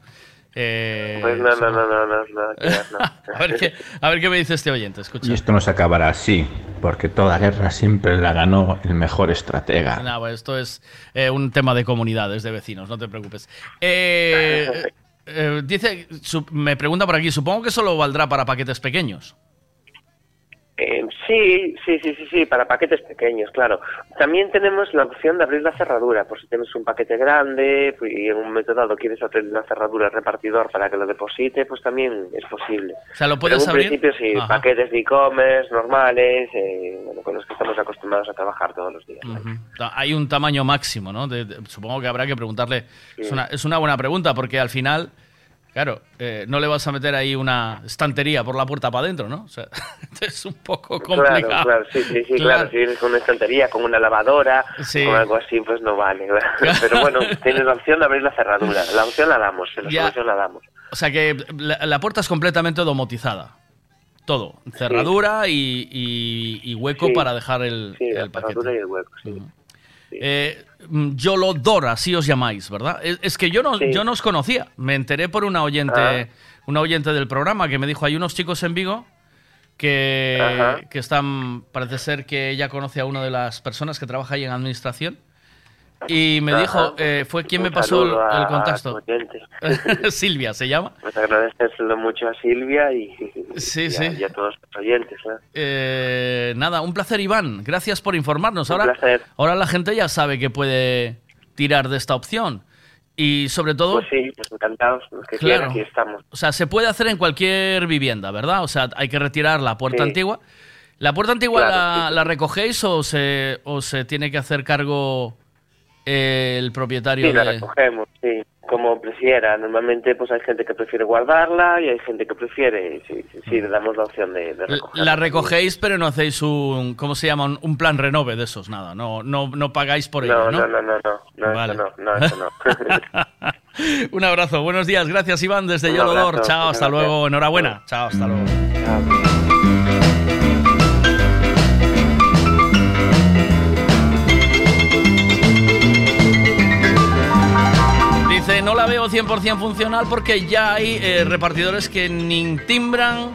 Eh, Pues no, no, son- no, no, no, nada que ver, no. a, ver qué, a ver qué me dice este oyente, escucha. Y esto no se acabará así, porque toda guerra siempre la ganó el mejor estratega. Pues esto es eh, un tema de comunidades, de vecinos, no te preocupes. Eh, eh, dice, su- me pregunta por aquí, supongo que solo valdrá para paquetes pequeños. Eh, sí, sí, sí, sí, sí, para paquetes pequeños, claro. También tenemos la opción de abrir la cerradura, por si tienes un paquete grande pues, y en un momento dado quieres abrir la cerradura al repartidor para que lo deposite, pues también es posible. O sea, lo Pero puedes en un abrir. principio sí, Ajá. paquetes de e-commerce normales, eh, bueno, con los que estamos acostumbrados a trabajar todos los días. Hay un tamaño máximo, ¿no? De- de- supongo que habrá que preguntarle. Es, una, es una buena pregunta, porque al final, claro, eh, no le vas a meter ahí una estantería por la puerta para adentro, ¿no? O sea, es un poco complicado. Claro, claro, sí, sí, sí, Claro. claro. Si vienes con una estantería, con una lavadora, Sí. con algo así, pues no vale. Pero bueno, tienes la opción de abrir la cerradura. La opción la damos, la Ya. solución la damos. O sea que la, la puerta es completamente domotizada. Todo. Cerradura y, y- y hueco Sí. para dejar el, Sí, la paquete. cerradura y el hueco, sí. Eh, mm, Yolodora, así os llamáis, ¿verdad? Es, es que yo no, Sí. yo no os conocía. Me enteré por una oyente, Ah. una oyente del programa que me dijo, hay unos chicos en Vigo que, que están, parece ser que ella conoce a una de las personas que trabaja ahí en administración. Y me Ajá. dijo, eh, fue quien me pasó el, contacto. Silvia se llama. Pues agradecérselo mucho a Silvia y, Sí, y a, sí. y a todos los oyentes. ¿no? Eh, nada, un placer, Iván. Gracias por informarnos. Un Ahora, placer. ahora la gente ya sabe que puede tirar de esta opción. Y sobre todo, Pues sí, pues encantados. Los que Claro. quieran, aquí estamos. o sea, se puede hacer en cualquier vivienda, ¿verdad? O sea, hay que retirar la puerta Sí. antigua. ¿La puerta antigua Claro, la, sí. la recogéis o se, o se tiene que hacer cargo el propietario Sí, la de...? recogemos, sí. Como prefiera. Normalmente pues hay gente que prefiere guardarla y hay gente que prefiere... Sí, sí, sí, le damos la opción de, de recogerla. La recogéis, pero no hacéis un, ¿cómo se llama? Un, un plan renove de esos, nada. No, no, no pagáis por ello, No, ¿no? no, no, no, no, no, Vale. eso no, no, eso no. Un abrazo, buenos días, gracias Iván desde Yolodor. Chao, hasta gracias. luego, enhorabuena. Chao, hasta luego. Dice, no la veo 100% funcional porque ya hay eh, repartidores que ni timbran,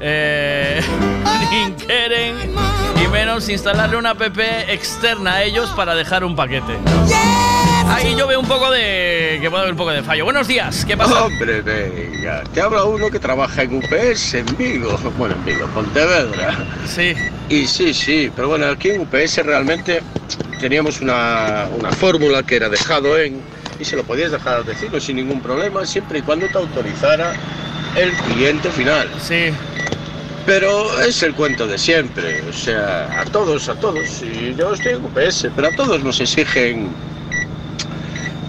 eh, ni quieren, y menos instalarle una app externa a ellos para dejar un paquete. Ahí yo veo un poco de... que puede haber un poco de fallo. Buenos días, ¿qué pasa? Hombre, venga, te habla uno que trabaja en UPS en Vigo, bueno, en Vigo, Pontevedra. Sí. Y sí, sí, pero bueno, aquí en UPS realmente teníamos una, una fórmula que era dejado en, y se lo podías dejar al vecino sin ningún problema, siempre y cuando te autorizara el cliente final. Sí. Pero es el cuento de siempre, o sea, a todos, a todos, y yo estoy en UPS, pero a todos nos exigen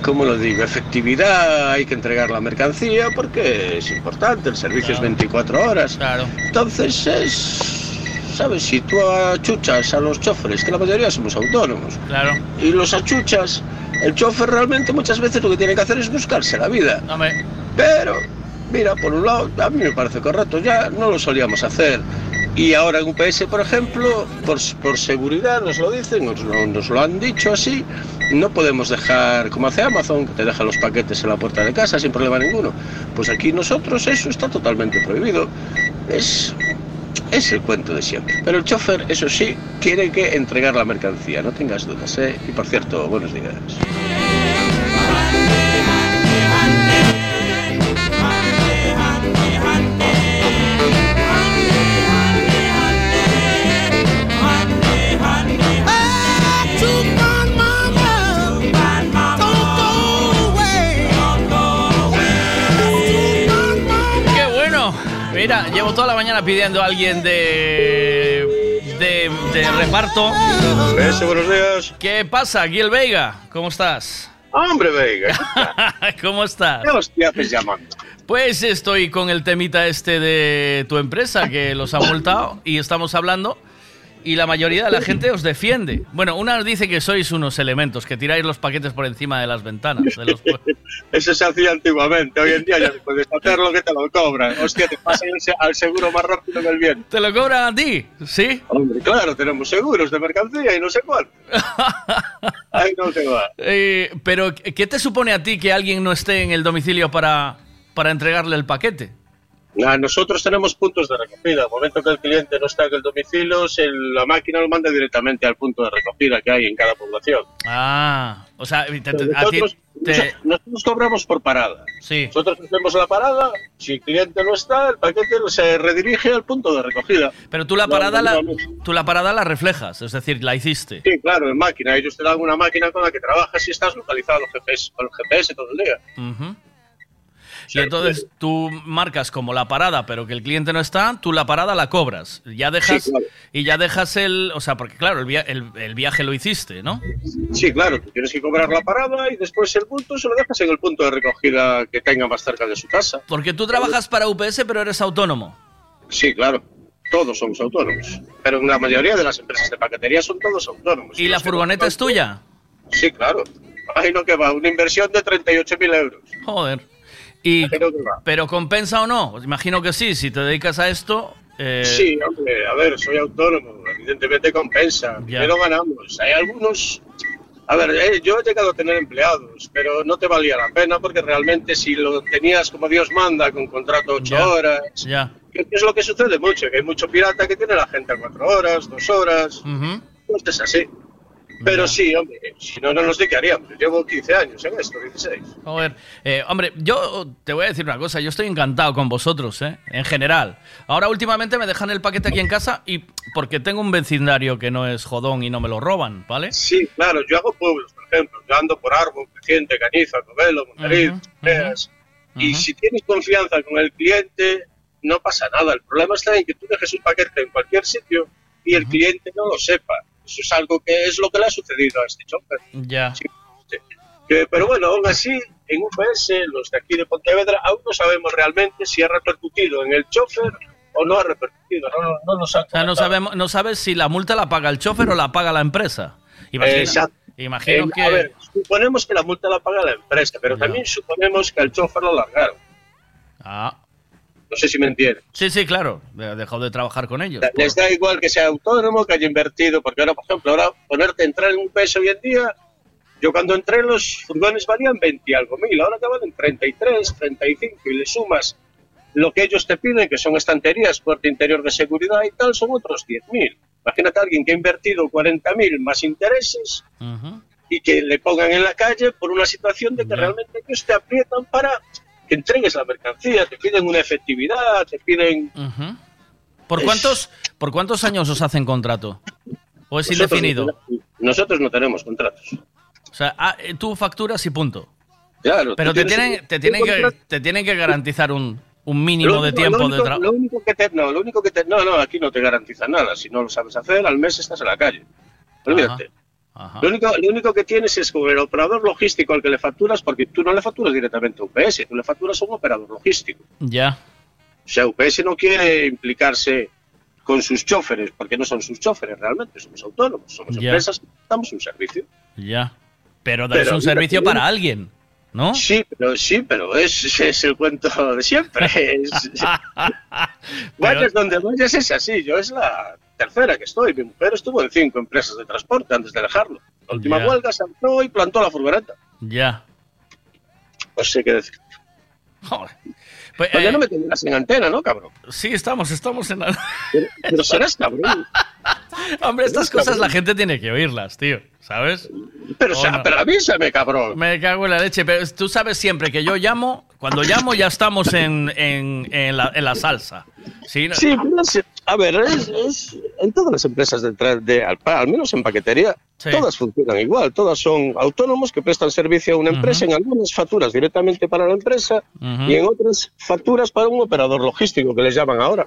¿cómo lo digo? Efectividad, hay que entregar la mercancía porque es importante, el servicio es 24 horas. Claro. Entonces es, ¿sabes? Si tú achuchas a los choferes, que la mayoría somos autónomos, Claro. y los achuchas, el chofer realmente muchas veces lo que tiene que hacer es buscarse la vida. Hombre. Pero, mira, por un lado, a mí me parece correcto, ya no lo solíamos hacer. Y ahora en UPS, por ejemplo, por, por seguridad nos lo dicen, nos lo, nos lo han dicho así, no podemos dejar, como hace Amazon, que te deja los paquetes en la puerta de casa sin problema ninguno. Pues aquí nosotros eso está totalmente prohibido. Es, es el cuento de siempre. Pero el chofer, eso sí, tiene que entregar la mercancía, no tengas dudas. ¿eh? Y por cierto, buenos días. Mira, llevo toda la mañana pidiendo a alguien de, de, de reparto. Ese, buenos días. ¿Qué pasa, Gil Veiga? ¿Cómo estás? Hombre, Veiga. ¿Cómo estás? ¿Qué hostia haces llamando? Pues estoy con el temita este de tu empresa que los ha multado y estamos hablando y la mayoría de la gente os defiende. Bueno, una dice que sois unos elementos, que tiráis los paquetes por encima de las ventanas. de los- Eso se hacía antiguamente. Hoy en día ya puedes hacerlo que te lo cobran. Hostia, te se- al seguro más rápido que el viento. ¿Te lo cobran a ti? ¿Sí? Hombre, claro, tenemos seguros de mercancía y no sé cuál. Ay, no te va. Eh, pero, ¿qué te supone a ti que alguien no esté en el domicilio para, para entregarle el paquete? Ah, Nosotros tenemos puntos de recogida. Al momento que el cliente no está en el domicilio, se- la máquina lo manda directamente al punto de recogida que hay en cada población. Ah, o sea, te- te- Nosotros, te- nosotros cobramos por parada. Sí. Nosotros hacemos la parada, si el cliente no está, el paquete se redirige al punto de recogida. Pero tú la parada la, no, tú la parada la reflejas, es decir, la hiciste. Sí, claro, en máquina. Ellos te dan una máquina con la que trabajas y estás localizado GPS, con el GPS todo el día. Ujú. Y entonces tú marcas como la parada, pero que el cliente no está, tú la parada la cobras. Ya dejas Sí, claro. y ya dejas el, o sea, porque claro, el, via- el- el viaje lo hiciste, ¿no? Sí, claro, tú tienes que cobrar la parada y después el punto se lo dejas en el punto de recogida que tenga más cerca de su casa. Porque tú trabajas para UPS, pero eres autónomo. Sí, claro. Todos somos autónomos. Pero en la mayoría de las empresas de paquetería son todos autónomos. ¿Y la furgoneta es tuya? Sí, claro. Ay, no que va, una inversión de 38.000 euros. Joder. Y, pero compensa o no? Imagino que sí, si te dedicas a esto. eh, Sí, hombre, a ver, soy autónomo, evidentemente compensa, Ya. pero ganamos. Hay algunos... A ver, eh, yo he llegado a tener empleados, pero no te valía la pena porque realmente si lo tenías como Dios manda, con contrato ocho Ya. horas, Ya. que es lo que sucede mucho, que hay mucho pirata que tiene la gente a cuatro horas, dos horas, Ujú. pues es así. Pero sí, hombre, si no, no nos dedicaríamos. Yo llevo 15 años en esto, 16. Joder, eh, hombre, yo te voy a decir una cosa, yo estoy encantado con vosotros, ¿eh? En general. Ahora últimamente me dejan el paquete aquí en casa y porque tengo un vecindario que no es jodón y no me lo roban, ¿vale? Sí, claro, yo hago pueblos, por ejemplo. Yo ando por Árbol, Creciente, Caniza, Covelo, Montarid, Ujú, Feas. Y si tienes confianza con el cliente, no pasa nada. El problema está en que tú dejes un paquete en cualquier sitio y el cliente no lo sepa. Eso es algo que es lo que le ha sucedido a este chofer. Ya. Que- pero bueno, aún así, en UPS, los de aquí de Pontevedra, aún no sabemos realmente si ha repercutido en el chofer o no ha repercutido. No, no, no nos han O sea, no, sabemos, no sabes si la multa la paga el chofer o la paga la empresa. Imagina- Exacto. imagino Eh, que... A ver, suponemos que la multa la paga la empresa, pero también suponemos que al chofer lo largaron. Ah. No sé si me entienden. Sí, sí, claro. de- Dejó de trabajar con ellos. Les da igual que sea autónomo, que haya invertido, porque ahora, por ejemplo, ahora ponerte a entrar en un peso hoy en día, yo cuando entré los furgones valían 20 y algo mil, ahora te valen 33, 35 y le sumas lo que ellos te piden, que son estanterías, puerta interior de seguridad y tal, son otros 10 mil. Imagínate a alguien que ha invertido 40 mil más intereses y que le pongan en la calle por una situación de que realmente ellos te aprietan para que entregues la mercancía, te piden una efectividad, te piden... ¿Por Es- cuántos, ¿Por cuántos años os hacen contrato? ¿O es Nosotros indefinido? no nosotros no tenemos contratos. O sea, ah, eh, tú facturas y punto. Claro, Pero te tienen, te tienen, que, te tienen que garantizar un, un mínimo de tiempo lo de trabajo. Lo único que te, no, lo único que te, no, no, aquí no te garantiza nada. Si no lo sabes hacer, al mes estás en la calle. Olvídate. Lo único, lo único que tienes es con el operador logístico al que le facturas, porque tú no le facturas directamente a UPS, tú le facturas a un operador logístico. Ya. O sea, UPS no quiere implicarse con sus choferes, porque no son sus choferes realmente, somos autónomos, somos Ya. empresas, damos un servicio. Ya. Pero dais Pero un servicio para alguien, ¿no? Sí, pero sí, pero es, es el cuento de siempre. Es- vayas donde vayas es así. Yo es la tercera que estoy. Mi mujer estuvo en cinco empresas de transporte antes de dejarlo. La última Ya. huelga se entró y plantó la furgoneta. Ya. No sé qué decir. Joder. Pues, Pues ya eh, no me tendrás en antena, ¿no, cabrón? Sí, estamos, estamos en la... Pero, pero serás cabrón. Hombre, estas cosas la gente tiene que oírlas, tío, ¿sabes? Pero, ¿O sea, no? pero avísame, cabrón. Me cago en la leche, pero tú sabes siempre que yo llamo, cuando llamo ya estamos en, en, en la, en la salsa. ¿sí? Sí, pero a ver, es, es- en todas las empresas de, de al, al menos en paquetería, Sí. todas funcionan igual, todas son autónomos que prestan servicio a una empresa, en algunas facturas directamente para la empresa y en otras facturas para un operador logístico que les llaman ahora.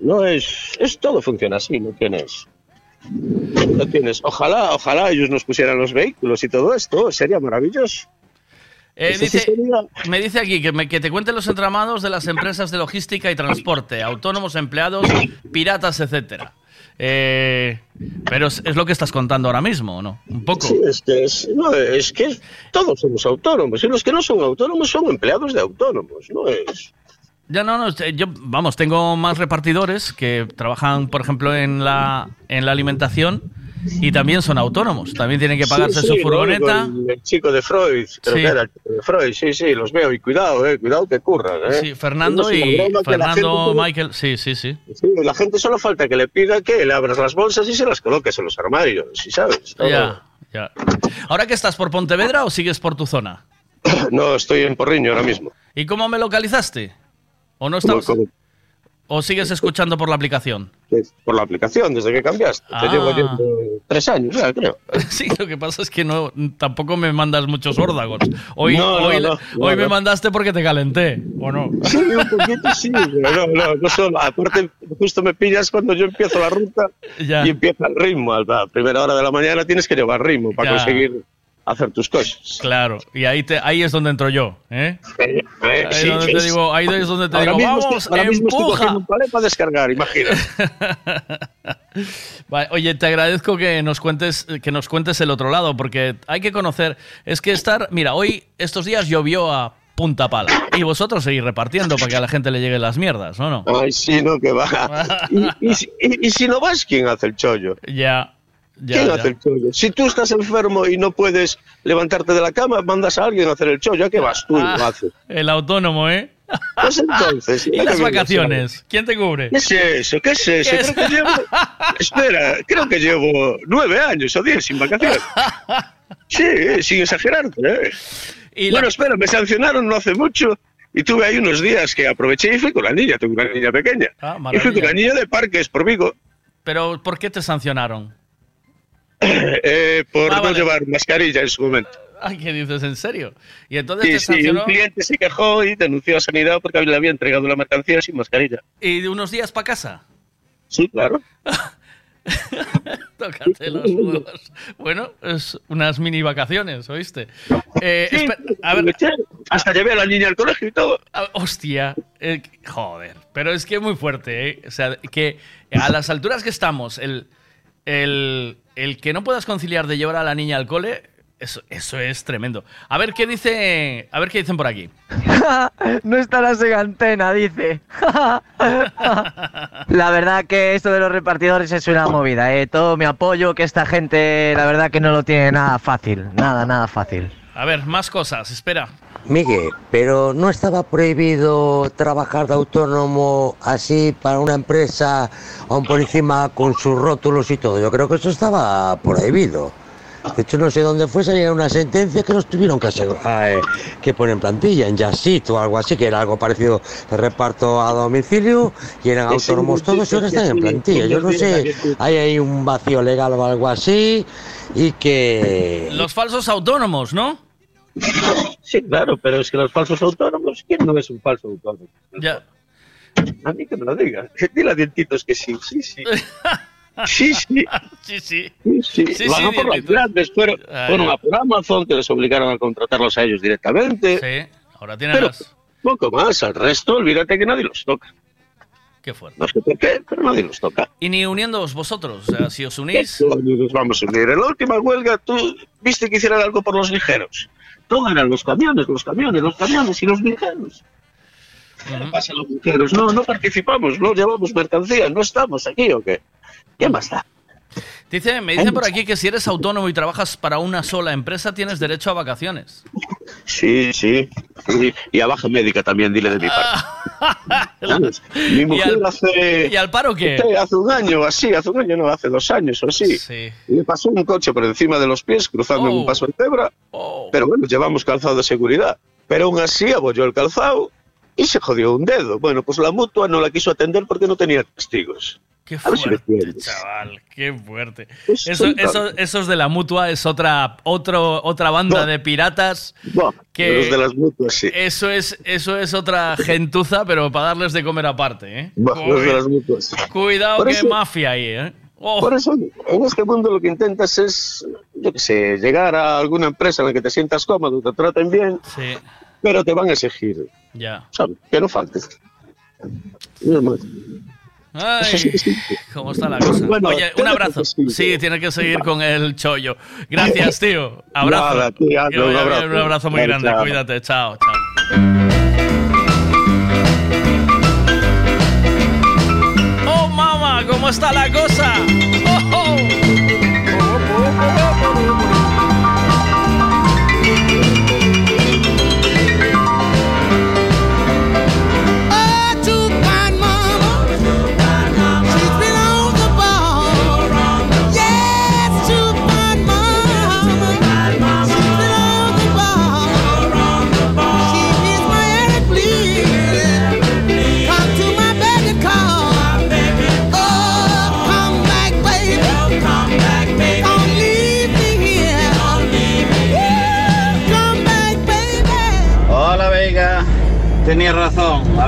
No es, es todo funciona así, no tienes. No tienes. Ojalá, ojalá ellos nos pusieran los vehículos y todo esto, sería maravilloso. Eh, dice, me dice aquí que, me- que te cuente los entramados de las empresas de logística y transporte, autónomos, empleados, piratas, etcétera. Eh, pero es, es lo que estás contando ahora mismo, ¿o ¿no? Un poco. Sí, es que, es, no, es que todos somos autónomos y los que no son autónomos son empleados de autónomos, no es. Ya no, no, eh, yo, vamos, tengo más repartidores que trabajan, por ejemplo, en la, en la alimentación y también son autónomos. También tienen que pagarse Sí, su furgoneta. El, el chico de Freud, creo Sí. que era el chico de Freud, sí, sí, los veo y cuidado, eh, cuidado que curran. Eh. Sí, Fernando y Fernando gente Michael, sí, sí, sí. La gente solo falta que le pida que le abras las bolsas y se las coloques en los armarios, ¿sí sabes? Todo- Ya, ya. ¿Ahora que estás por Pontevedra o sigues por tu zona? No, estoy en Porriño ahora mismo. ¿Y cómo me localizaste? ¿O no? ¿Cómo- ¿O sigues escuchando por la aplicación? Por la aplicación, desde que cambiaste. Ah. Te llevo yendo tres años ya, creo. Sí, lo que pasa es que no tampoco me mandas muchos órdagos. Hoy, No, no, hoy, no, hoy me mandaste porque te calenté, ¿o no? Sí, un poquito sí, pero no, no, no solo. Aparte, justo me pillas cuando yo empiezo la ruta Ya. y empieza el ritmo. A la primera hora de la mañana tienes que llevar ritmo para Ya. conseguir hacer tus cosas. Claro, y ahí, te, ahí es donde entro yo, ¿eh? Eh, Ahí es sí, donde te digo, ahí es donde te ahora digo, mismo vamos, estoy, ahora mismo estoy empuja. cogiendo un palé para descargar, imagina. Vale, oye, te agradezco que nos cuentes que nos cuentes el otro lado, porque hay que conocer. Es que estar, mira, hoy estos días llovió a punta pala y vosotros seguís repartiendo para que a la gente le lleguen las mierdas, ¿no? no? Ay, sí, no, que va. Y, y si- y- y si no vas, ¿quién hace el chollo? Ya, ya. ¿Quién ya. hace el chollo? Si tú estás enfermo y no puedes levantarte de la cama, mandas a alguien a hacer el chollo. ¿A qué vas tú y Ah, lo haces? El autónomo, ¿eh? Pues entonces. ¿Y ¿a las vacaciones? ¿Quién te cubre? ¿Qué es eso? ¿Qué es eso? ¿Qué es? Creo que llevo... Espera, creo que llevo nueve años o diez sin vacaciones. Sí, sin exagerarte. ¿eh? bueno, espera, me sancionaron no hace mucho y tuve ahí unos días que aproveché y fui con la niña, tengo una niña pequeña. Ah, y fui con la niña de parques por Vigo Pero ¿por qué te sancionaron? Eh, por Ah, no vale. llevar mascarilla en su momento. Ay, ¿qué dices? ¿En serio? Y entonces Sí, te sí, un sancionó cliente se quejó y denunció a Sanidad porque le había entregado la mercancía sin mascarilla. y de unos días para casa. Sí, claro. Tócate los huevos. Bueno, es unas mini vacaciones, ¿oíste? Eh, Sí, a ver, hasta llevé a la niña al colegio y todo. Ah, Hostia, eh, joder, pero es que es muy fuerte, ¿eh? O sea, que a las alturas que estamos, el, el, el que no puedas conciliar de llevar a la niña al cole, eso, eso es tremendo. A ver qué dice, a ver qué dicen por aquí. no estarás en antena, dice. la verdad que esto de los repartidores es una movida, ¿eh? Todo mi apoyo, que esta gente, la verdad que no lo tiene nada fácil. Nada, nada fácil. A ver, más cosas, espera. Miguel, pero no estaba prohibido trabajar de autónomo así para una empresa, aún por encima con sus rótulos y todo. Yo creo que eso estaba prohibido. De hecho, no sé dónde fue, salía una sentencia que los tuvieron que, asegu- eh, que poner en plantilla, en Yasit o algo así, que era algo parecido de reparto a domicilio, y eran autónomos todos y ahora están en plantilla. Yo no sé, hay ahí un vacío legal o algo así, y que... Los falsos autónomos, ¿no? Sí, claro, pero es que los falsos autónomos, ¿quién no es un falso autónomo? Ya. A mí que me lo diga. Dile a dientitos que sí, sí, sí. Sí, sí. Sí, sí. Sí, sí. Sí, a por dientitos. grandes, fueron, Ah, fueron a por Amazon, que les obligaron a contratarlos a ellos directamente. Sí, ahora tienen Pero las... poco más, al resto, olvídate que nadie los toca. Qué fuerte. No sé por qué, pero nadie los toca. Y ni uniéndoos vosotros, o sea, si os unís... ¿Qué coño nos vamos a unir? En la última huelga, tú viste que hicieran algo por los ligeros. Todo eran los camiones, los camiones, los camiones y los ligeros. ¿Qué pasa a los ligeros? No, no participamos, no llevamos mercancía, no estamos aquí o qué. ¿Qué más da? Dice, me dicen por aquí que si eres autónomo y trabajas para una sola empresa tienes derecho a vacaciones. Sí, sí. Y a baja médica también, dile de mi parte. ¿Sabes? Mi mujer al- hace. ¿Y al paro qué? Sí, Hace un año así, hace un año, no, hace dos años o así. Sí. Y le pasó un coche por encima de los pies cruzando en Oh. un paso de cebra. Pero bueno, llevamos calzado de seguridad. Pero aún así abolló el calzado y se jodió un dedo. Bueno, pues la mutua no la quiso atender porque no tenía testigos. Qué si fuerte, entiendes. chaval, qué fuerte. Es Eso, tonta. eso- esos de la mutua es otra, otro, otra banda de piratas. que Los de las mutuas, sí. Eso es, eso es otra gentuza, pero para darles de comer aparte, ¿eh? Los de las mutuas. Cuidado Por que eso- mafia ahí, ¿eh? Oh. Por eso, en este mundo lo que intentas es, yo qué sé, llegar a alguna empresa en la que te sientas cómodo, te traten bien, Sí, pero te van a exigir, ya. ¿sabes? Que no faltes. Ay. ¿cómo está la cosa? Bueno, Oye, un abrazo. Sí, tiene que seguir con el chollo. Gracias, tío. Abrazo. Nada, un abrazo. un abrazo muy grande. chao. Cuídate. Chao, chao. ¡Oh, mamá! ¿Cómo está la cosa?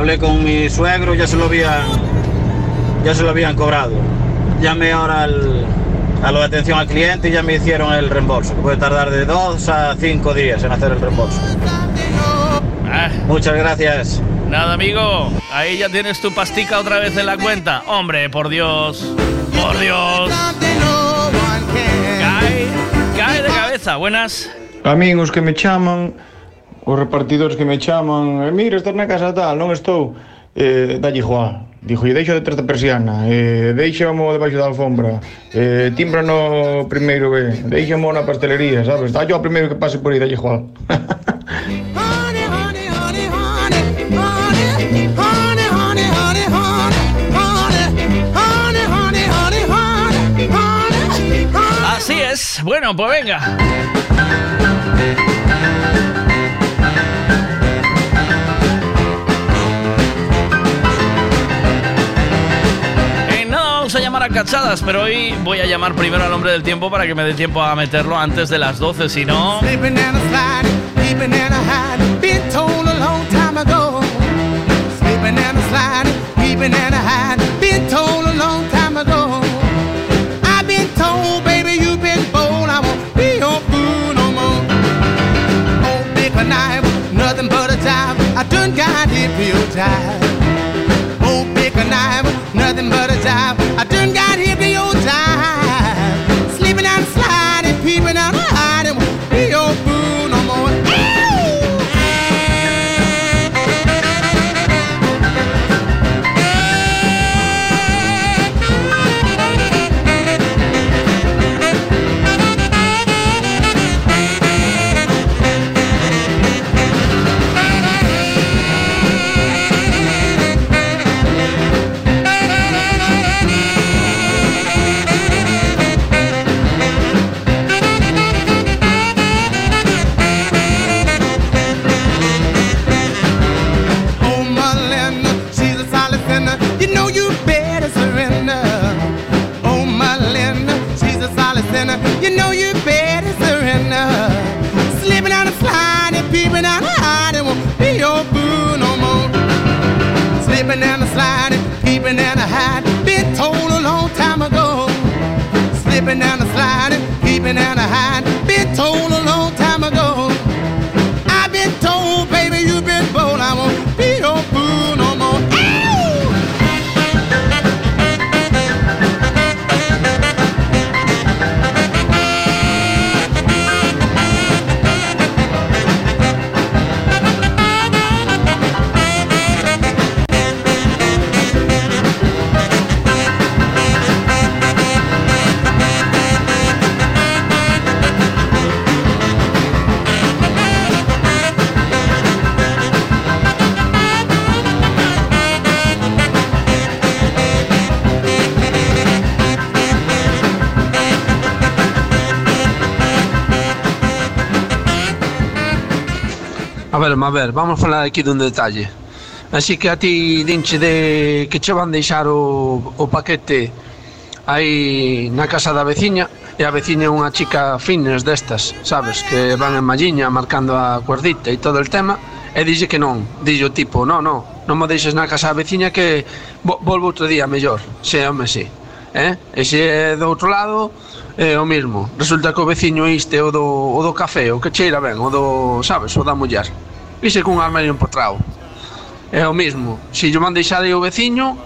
Hablé con mi suegro, ya se lo habían, ya se lo habían cobrado. Llamé ahora al, a de atención al cliente y ya me hicieron el reembolso, que puede tardar de dos a cinco días en hacer el reembolso. Muchas gracias. Nada, amigo. Ahí ya tienes tu pastica otra vez en la cuenta. Hombre, por Dios. Por Dios. Cae, cae de cabeza. Buenas. A min os que me chaman, os repartidores que me chaman, eh, mira, estás na casa tal, non estou, eh, dalle igual. Dixo, deixo detrás da persiana, eh, deixamo debaixo da alfombra, eh, timbra no primeiro B, deixamo na pastelería, sabes? Dallo ao primeiro que pase por aí, dalle igual. Así es. Bueno, pues venga. No vamos a llamar a cachadas, pero hoy voy a llamar primero al hombre del tiempo para que me dé tiempo a meterlo antes de las 12, si no... Told peeping and a hiding. Been told a long time ago. Slipping and a sliding, peeping and a hiding. Been told a long Maverma, a ver, vamos falar aquí dun detalle Así que a ti dinche de que che van deixar o, o paquete aí na casa da veciña e a veciña é unha chica fines destas, sabes, que van en malliña marcando a cuerdita e todo el tema e dixe que non, dixe o tipo, non, non, non me deixes na casa da veciña que vo, volvo outro día mellor, se home si. Eh? E se é do outro lado, é o mismo. Resulta que o veciño este o do, o do café, o que cheira ben, o do, sabes, o da muller vise cun armario empotrado. É o mismo, se lle van deixar o veciño,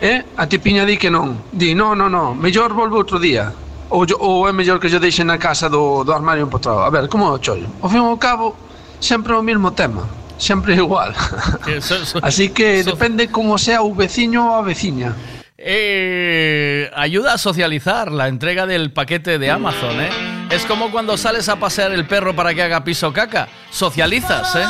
eh, a tipiña di que non. Di, no, no, no, mellor volvo outro día. Ou, yo, ou é mellor que lle deixe na casa do, do armario empotrado. A ver, como é o chollo? Ao fin ao cabo, sempre o mismo tema. Sempre igual. Así que depende como sea o veciño ou a veciña. Eh, ayuda a socializar la entrega del paquete de Amazon, ¿eh? Es como cuando sales a pasear el perro para que haga piso caca. Socializas, ¿eh?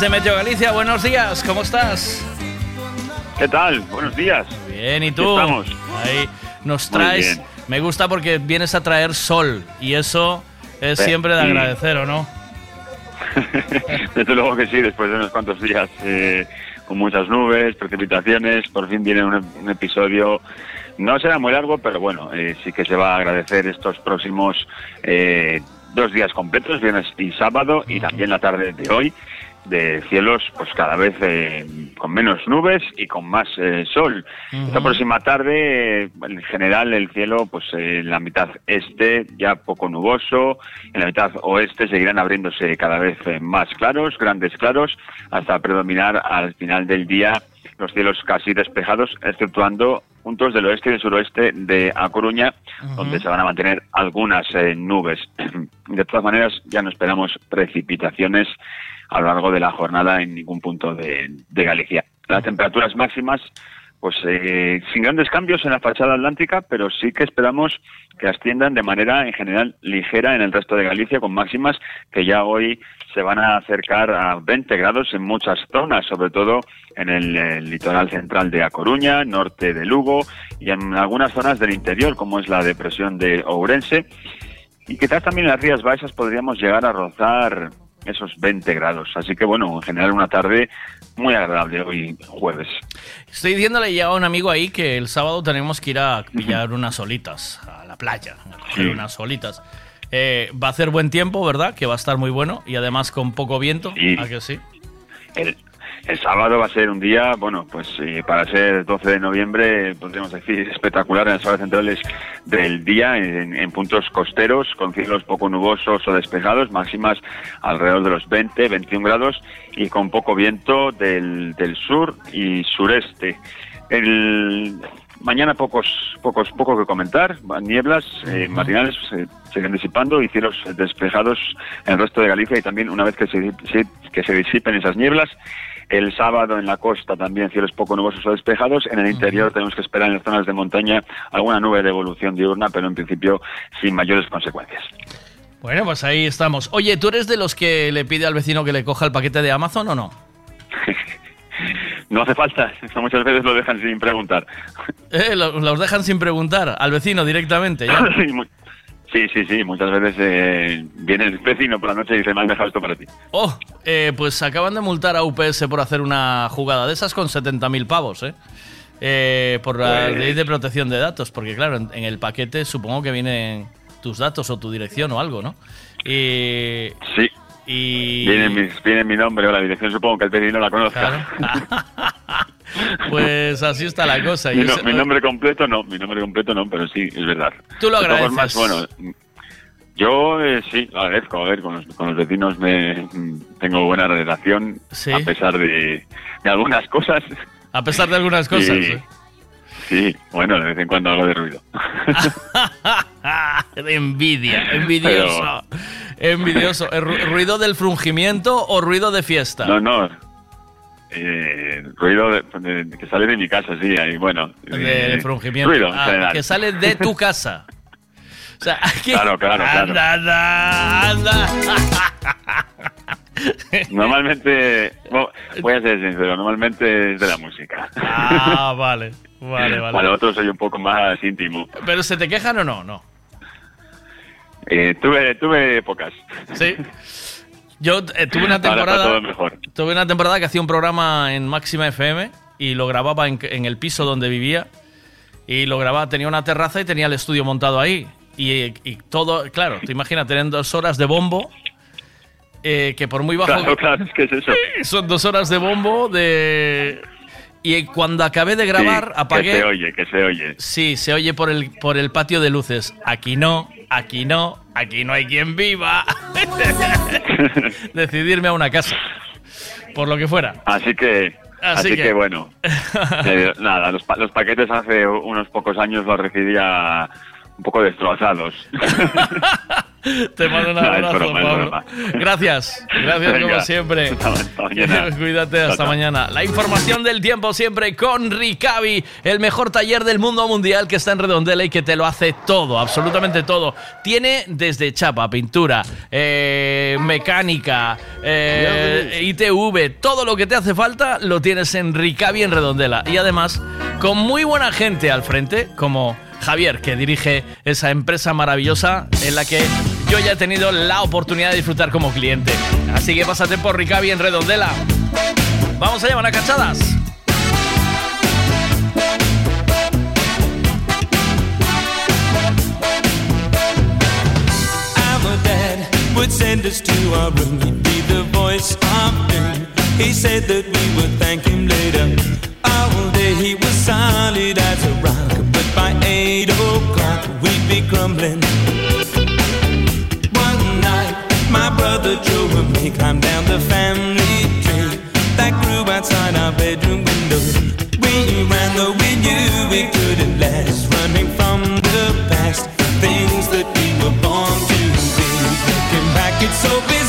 Desde Meteo Galicia, buenos días, ¿cómo estás? ¿Qué tal? Buenos días. Bien, ¿y tú? estamos. Ahí nos traes. Me gusta porque vienes a traer sol y eso es siempre de agradecer, ¿o no? Desde luego que sí, después de unos cuantos días eh, con muchas nubes, precipitaciones, por fin viene un, un episodio, no será muy largo, pero bueno, eh, sí que se va a agradecer estos próximos eh, dos días completos, viernes y sábado, y también la tarde de hoy, de cielos pues cada vez eh, con menos nubes y con más eh, sol. Esta próxima tarde, eh, en general, el cielo, pues eh, en la mitad este ya poco nuboso, en la mitad oeste seguirán abriéndose cada vez más claros, grandes claros, hasta predominar al final del día los cielos casi despejados, exceptuando puntos del oeste y del suroeste de A Coruña, donde se van a mantener algunas nubes. De todas maneras, ya no esperamos precipitaciones a lo largo de la jornada en ningún punto de, de Galicia. Las temperaturas máximas, pues eh, sin grandes cambios en la fachada atlántica, pero sí que esperamos que asciendan de manera en general ligera en el resto de Galicia, con máximas que ya hoy se van a acercar a 20 grados en muchas zonas, sobre todo en el, litoral central de A Coruña, norte de Lugo y en algunas zonas del interior, como es la depresión de Ourense. Y quizás también en las Rías Baixas podríamos llegar a rozar esos 20 grados. Así que bueno, en general una tarde muy agradable hoy jueves. Estoy diciéndole ya a un amigo ahí que el sábado tenemos que ir a pillar unas solitas a la playa, a coger Sí. unas solitas. Eh, va a hacer buen tiempo, ¿verdad? Que va a estar muy bueno y además con poco viento. Sí. ¿A que sí? El, el sábado va a ser un día, bueno, pues eh, para ser 12 de noviembre, podríamos decir, espectacular en las horas centrales del día, en, en puntos costeros, con cielos poco nubosos o despejados, máximas alrededor de los 20, 21 grados y con poco viento del, del sur y sureste. El, mañana pocos, pocos, poco que comentar, nieblas eh, matinales se siguen disipando y cielos despejados en el resto de Galicia y también una vez que se, se- que se disipen esas nieblas, el sábado en la costa también cielos poco nubosos o despejados. En el interior tenemos que esperar en las zonas de montaña alguna nube de evolución diurna, pero en principio sin mayores consecuencias. Bueno, pues ahí estamos. Oye, ¿tú eres de los que le pide al vecino que le coja el paquete de Amazon o no? No hace falta, muchas veces lo dejan sin preguntar. Eh, lo- los dejan sin preguntar, al vecino directamente. ¿ya? Sí, Sí, sí, sí, muchas veces eh, viene el vecino por la noche y dice, me han dejado esto para ti. Oh, eh, pues acaban de multar a UPS por hacer una jugada de esas con 70.000 pavos, ¿eh? Eh, por la Pues- ley de protección de datos, porque claro, en, en el paquete supongo que vienen tus datos o tu dirección o algo, ¿no? Y, Sí, y viene, mi, viene mi nombre o la dirección, supongo que el vecino la conozca. pues así está la cosa. mi, no- mi nombre completo no, mi nombre completo no, pero sí, es verdad. Tú lo agradeces. formas, bueno, yo eh, sí, lo agradezco. A ver, con los, con los vecinos me mm, tengo buena relación, Sí. a pesar de, de algunas cosas. a pesar de algunas cosas. Y- ¿eh? Sí, bueno, de vez en cuando algo de ruido. de envidia, envidioso. Envidioso. ¿El ru- ¿Ruido del frungimiento o ruido de fiesta? No, no. Eh, ruido de- de- que sale de mi casa, sí, ahí, bueno. De eh, frungimiento. Ruido, Ah, que sale de tu casa. O sea, aquí. Claro, claro, claro. Anda, anda, anda. Normalmente, bueno, voy a ser sincero, normalmente es de la música. Ah, vale. Vale, vale. Para otros soy un poco más íntimo. ¿Pero se te quejan o no? No. Eh, tuve, tuve épocas. Sí. Yo eh, tuve una Ahora está temporada. todo mejor. Tuve una temporada que hacía un programa en Máxima FM y lo grababa en, en el piso donde vivía. Y lo grababa, tenía una terraza y tenía el estudio montado ahí. Y, y todo, claro, te imaginas, tener dos horas de bombo. eh, que por muy bajo. Claro, claro, es que es eso. Son dos horas de bombo de. Y cuando acabé de grabar, Sí, apagué. Que se oye, que se oye. Sí, se oye por el, por el patio de luces. Aquí no, aquí no, aquí no hay quien viva. Decidirme a una casa. Por lo que fuera. Así que, Así así, que- que... bueno. Eh, nada, los, pa- los paquetes hace unos pocos años los recibía un poco destrozados. Te mando un No, abrazo, broma, Pablo. Gracias, gracias como siempre. hasta-. Cuídate, hasta mañana. La información del tiempo siempre con Ricavi, el mejor taller del mundo mundial que está en Redondela y que te lo hace todo, absolutamente todo. Tiene desde chapa, pintura, eh, mecánica, eh, ITV, todo lo que te hace falta lo tienes en Ricavi en Redondela. Y además, con muy buena gente al frente, como Javier, que dirige esa empresa maravillosa en la que yo ya he tenido la oportunidad de disfrutar como cliente. Así que pásate por Ricavi en Redondela. Vamos allá, van cachadas. Would send a rock, by eight o'clock we'd be crumbling. One night, my brother Joe and me climbed down the family tree that grew outside our bedroom window. We ran though we knew we couldn't last, running from the past, things that we were born to be. Looking back, it's so bizarre.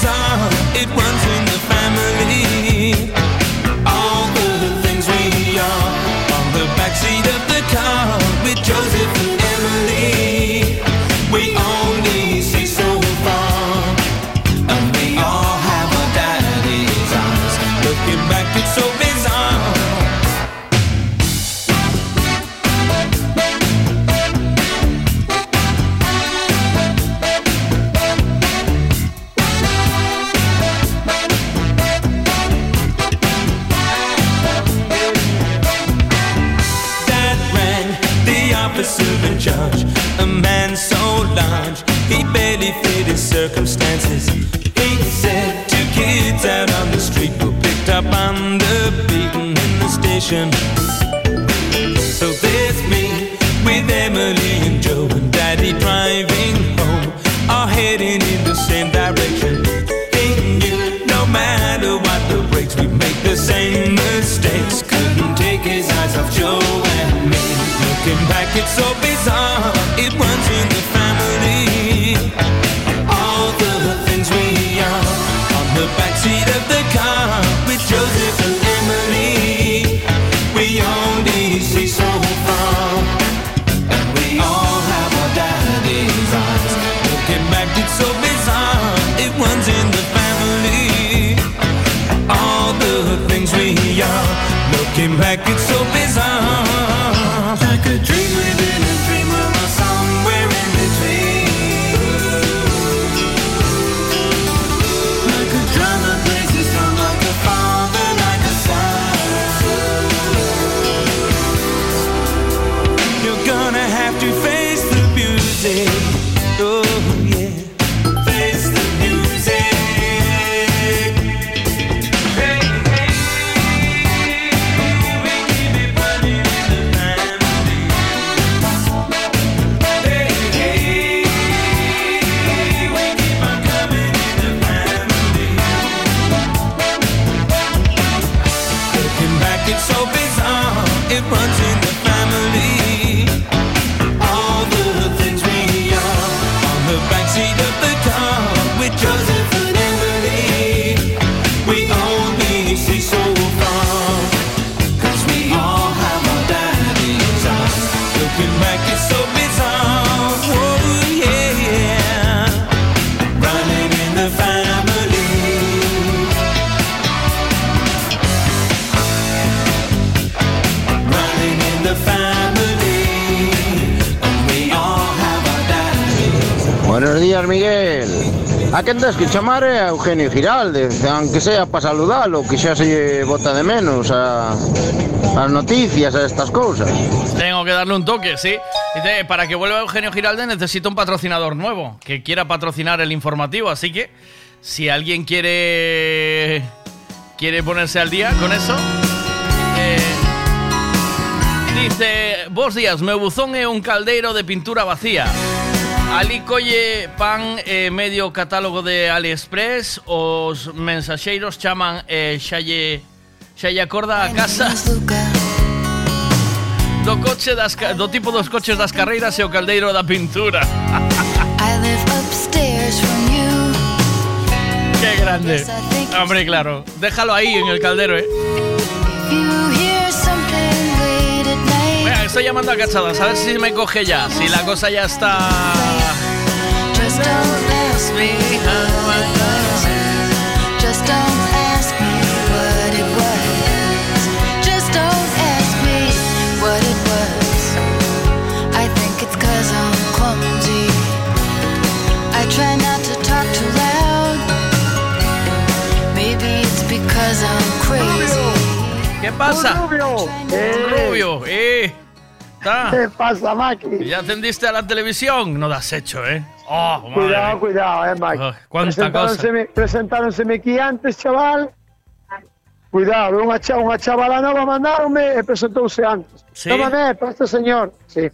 Que chamar é a Eugenio Giraldez, aunque sea para saludalo, que xa se bota de menos a, as noticias, a estas cousas. Tengo que darle un toque, sí. Dice, para que vuelva Eugenio Giralde necesito un patrocinador nuevo que quiera patrocinar el informativo. Así que, si alguien quiere quiere ponerse al día con eso, eh, dice, vos días, meu buzón é un caldeiro de pintura vacía. Ali colle pan e medio catálogo de AliExpress, os mensaxeiros chaman e xa lle, xa lle acorda a casa do coche das, do tipo dos coches das carreiras e o caldeiro da pintura. Qué grande. Hombre, claro. Déjalo ahí en el caldero, eh. Estoy llamando a Cachadas, a ver si me coge ya. Si la cosa ya está. ¿Qué pasa? Rubio. Rubio, eh. ¿Está? ¿Qué pasa, Maki? ¿Ya atendiste a la televisión? No lo has hecho, ¿eh? Oh, Cuidado, cuidado, eh, cuánta cosa. Presentáronseme- Presentáronseme aquí antes, chaval. Cuidado, unha, cha, unha chavala nova mandaronme e presentouse antes. Sí? Tómame, para este señor. Sí.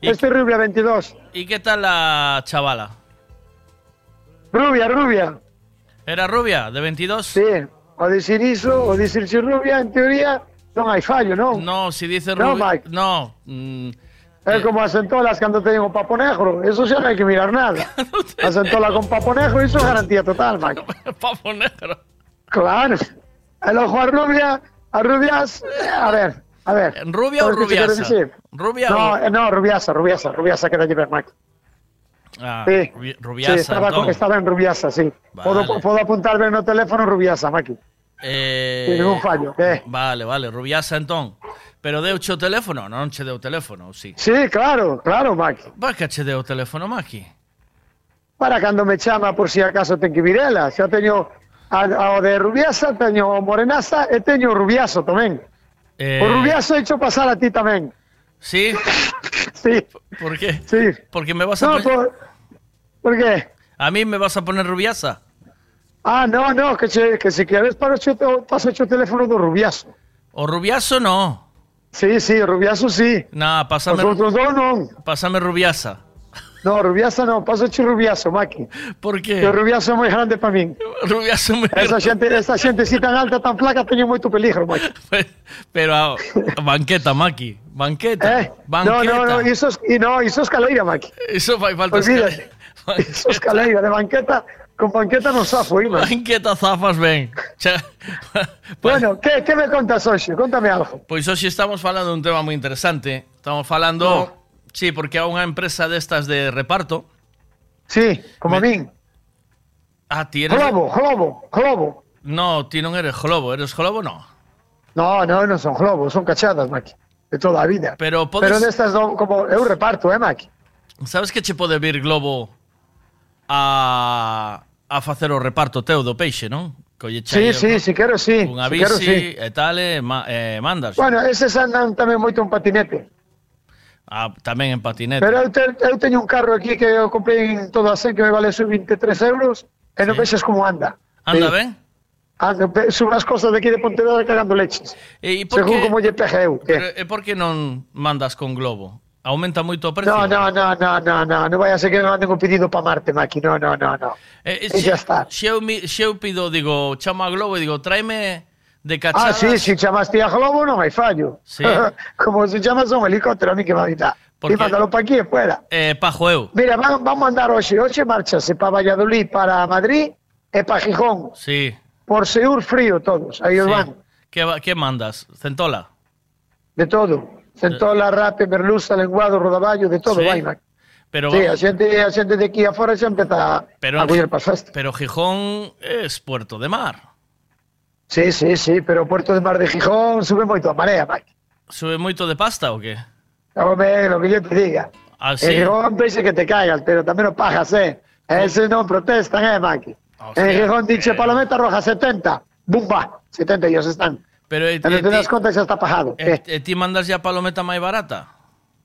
Este é Rubia 22. ¿Y qué tal la chavala? Rubia, rubia. ¿Era rubia, de 22? Sí. O dicir iso, o dicirse rubia, en teoría, non hai fallo, non? No, si dice No, rubia. Mike. No. mm, É como as entolas cando teñen o papo negro. Eso xa non hai que mirar nada. As entolas con papo negro, iso é garantía total, Mike. papo negro. Claro. El ojo a rubia, a rubias, eh, a ver, a ver. ¿Rubia o ¿Sabes qué te rubiasa? ¿Rubia no, o- eh, no, rubiasa, rubiasa, rubiasa queda ver, Mike. Ah, Sí. rubi- sí, rubiasa. estaba, con- estaba en rubiasa, sí. Puedo, Vale. puedo apuntar ben no teléfono rubiasa, Maki. Eh, Sin ningún fallo, eh. Vale, vale, rubiasa entón. Pero deu o teléfono? Non che deu o teléfono, sí. Sí, claro, claro, Maki. Que che deu o teléfono, Maki? Para cando me chama por si acaso ten que vir ela. Xa teño a, ao de rubiasa, teño o morenaza e teño o rubiaso tamén. Eh, O rubiaso hecho pasar a ti tamén. Sí? Sí. ¿Por qué? Sí. Porque me vas a No, poner... por, ¿por qué? ¿A mí me vas a poner rubiasa? Ah, no, no, que, che, que si quieres hecho, paso hecho o teléfono do rubiaso. O rubiaso no. Sí, sí, o rubiaso sí. Nah, pásame, Os outros dous non. pásame rubiasa. No, rubiasa non, paso hecho rubiaso, Maki. Por qué? o rubiaso é moi grande para min. Rubiaso me... Esa xente, esa xente si tan alta, tan flaca, teño moito peligro, Maki. Pero a, banqueta, Maki. Banqueta. Eh? Banqueta. No, no, no, iso, es- y no, iso é escaleira, Maki. Fai falta Olvídate. escalera. Iso é escaleira, de banqueta, Con banqueta non safo, Ima. Banqueta zafas ben. Xa... bueno, que, que me contas hoxe? Contame algo. Pois hoxe estamos falando un tema moi interesante. Estamos falando... No. Sí, porque a unha empresa destas de reparto. Sí, como me... min. Ah, ti eres... Globo, globo, globo. No, ti non eres globo, eres globo no. No, no, non son globos, son cachadas, Maki. De toda a vida. Pero podes... Pero destas do, como eu reparto, eh, Maki. Sabes que che pode vir globo a a facer o reparto teu do peixe, non? Colle sí, sí, si quero, sí. Unha bici si quero, sí. e tal, e, ma, e mandas. Bueno, eses andan tamén moito en patinete. Ah, tamén en patinete. Pero eu, te, eu teño un carro aquí que eu comprei en todo a sen que me vale sub 23 euros e sí. non vexes como anda. Anda sí. ben? Ah, anda, sobre as de aquí de Pontevedra cagando leches. E, e por Según que, como lle pegue eu. Que... E por que non mandas con globo? Aumenta moito o precio? No, no, no, no, no, no, non vai a ser que non anden o pedido para Marte, Maki, no, no, no, no. Eh, eh e xa está. Se eu, se eu pido, digo, chama a Globo e digo, tráeme de ah, cachadas... Ah, sí, se si chamaste a Globo non hai fallo. Sí. Como se chamas a un helicóptero, a mí que me avita. Porque... E mándalo para aquí e fuera. Eh, pa juego. Mira, van, van mandar hoxe, hoxe marchase para Valladolid, para Madrid e para Gijón. Sí. Por Seur frío todos, aí sí. os van. Que, que mandas? Centola? De todo. Centola, rape, merluza, lenguado, rodaballo, de todo Sí. vai, Maki. Pero, Sí, a xente, a xente de aquí afora xa empeza pero, a coller para festas. pero Gijón es Puerto de Mar. Sí, sí, sí, pero o Puerto de Mar de Gijón sube moito a marea, Maki. Sube moito de pasta ou que? Home, lo que yo te diga. Ah, En? Gijón peixe que te caigas, pero tamén o pagas, eh. Ese non protestan, eh, Maki. Hostia, en Gijón dice palometa roja 70, bumba, 70 ellos están. Pero Pero te das que xa está pagado. e, Eh, e ti mandas ya palometa máis barata?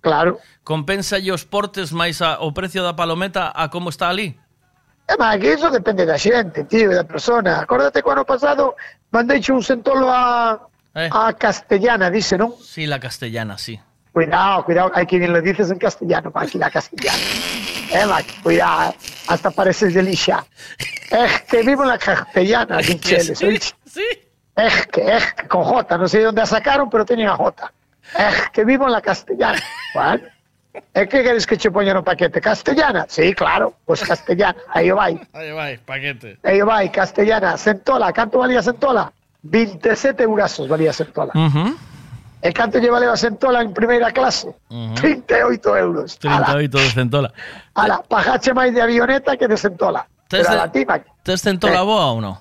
claro. Compensa os portes máis a, o precio da palometa a como está ali? É Maki, iso depende da xente, tío, da persona. Acórdate que ano pasado mandeiche un centolo a, Eh. a castellana, dice, non? Sí, la castellana, sí. Cuidado, cuidado, hay que bien lo dices en castellano, Maki, la castellana. Eh, Maki, cuidado, hasta pareces de lixa. Es que vivo en la castellana, Gincheles, sí, sí. Es que, es que, con J, no sé de dónde la sacaron, pero tenía J. Es que vivo en la castellana. ¿es que queréis que te pongan un paquete? ¿Castellana? Sí, claro, pues castellana, ahí va. Aí vai, paquete. Ahí va, castellana, Centola, ¿cuánto valía Centola? 27 eurazos valía Centola. Ujú. El canto lleva a Centola en primera clase, 38 euros. Ala, 38 de centola. ala, pajache más de avioneta que de Centola. A la tima, Tes centola Eh. boa ou non?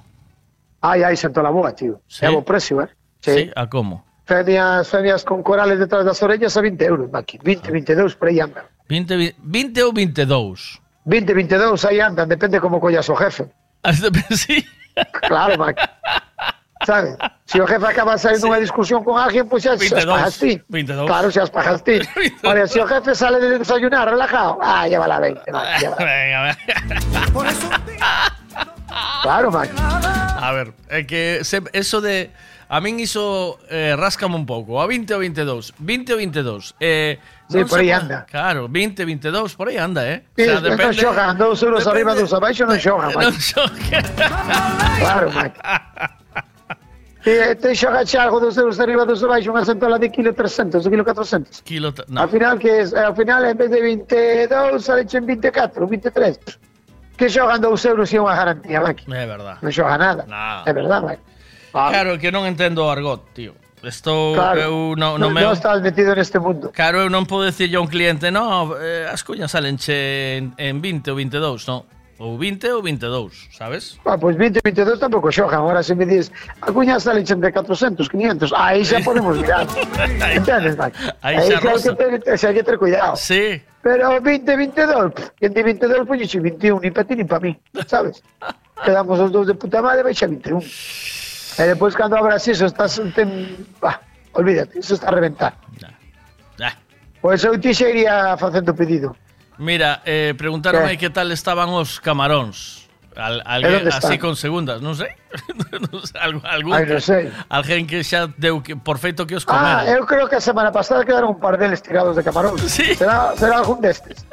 Ay, ay, Centola boa, tío. Sí? Bo precio, eh? Sí. A como? Femias, femias con corales detrás das orellas a 20 euros, Maki. 20, 22, por aí andan. 20, vi- 20 ou 22? 20, 22, aí andan, depende como collas o jefe. sí. Claro, Maki. ¿Sabes? Si o jefe acaba saliendo unha discusión con alguén, pois pues xa, xa 22, pagas ti. 22. Claro, xa as pagas ti. Ahora, si o jefe sale de desayunar relajado, ah, lleva la 20, Maki, llévala. Venga, venga. Claro, Maki. A ver, é que se, eso de... A min iso eh, ráscame un pouco. A 20 ou 22. 20 ou 22. Eh, Sí, por po- anda. Claro, 20, 22, por aí anda, eh? Sí, non xogan, dous euros arriba, dous abaixo, non xogan, Non Maki. xogan. Claro, Maki. Te, xoga algo dos euros arriba, dos abaixo, unha centola de kilo 300, de kilo 400. Kilo ta- Al no. final, que es, al final, en vez de 22, sale en 24, 23. que xogan 2 euros e unha garantía, Maki? É verdad. Non xoga nada. nada. É verdad, Maki. Vale. Claro, que non entendo o argot, tío. Estou claro, eu no, no non, meu... non estás metido neste mundo. Claro, eu non podo dicirlle a un cliente, no, eh, as cuñas salen che en, en 20 ou 22, no. Ou 20 ou 22, sabes? Ah, pois 20, 22 tampouco xogan. Ahora se me dices, a cuña sale de 400, 500, aí xa podemos mirar. Entendes, Maki? Aí xa xa ter, xa hai que ter cuidado. Sí. Pero 20, 22, pff, quen de 22 poñeche 21, ni para ti ni para mí, sabes? Quedamos os dous de puta madre, vai xa 21. E depois cando abras iso, estás... Ten... Bah, olvídate, iso está a reventar. Ah. Pois eu ti xa iría facendo pedido. Mira, eh, preguntaronme que tal estaban os camaróns. Al, alguén así con segundas, non sei. non sei algún, algún, Ai, non sei. Alguén que xa deu que, por feito que os Ah, comeron. eu creo que a semana pasada quedaron un par deles tirados de camarón. Sí. Será, será algún destes.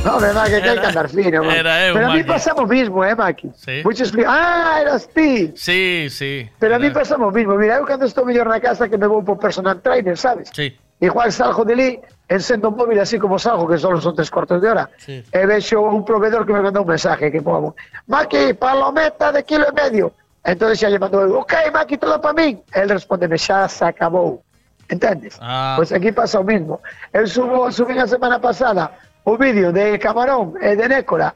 No, verdad que hai que andar fino, man. era eu, Pero a mí Maki. pasa o mismo, eh, Maki. Sí. Muchos Ah, eras ti. Sí, sí. Pero a mí pasa o mismo. Mira, eu cando estou mellor na casa que me vou por personal trainer, sabes? Sí. Igual salgo de ali, encendo o móvil así como salgo, que solo son tres cuartos de hora. Sí. E vexo un proveedor que me manda un mensaje que pongo, Maki, palometa de kilo e medio. Entonces xa lle mando, ok, Maki, todo para min. El responde, xa se acabou. Entendes? Ah. Pois aquí pasa o mismo. Eu subo, subí a semana pasada o vídeo de camarón e de nécora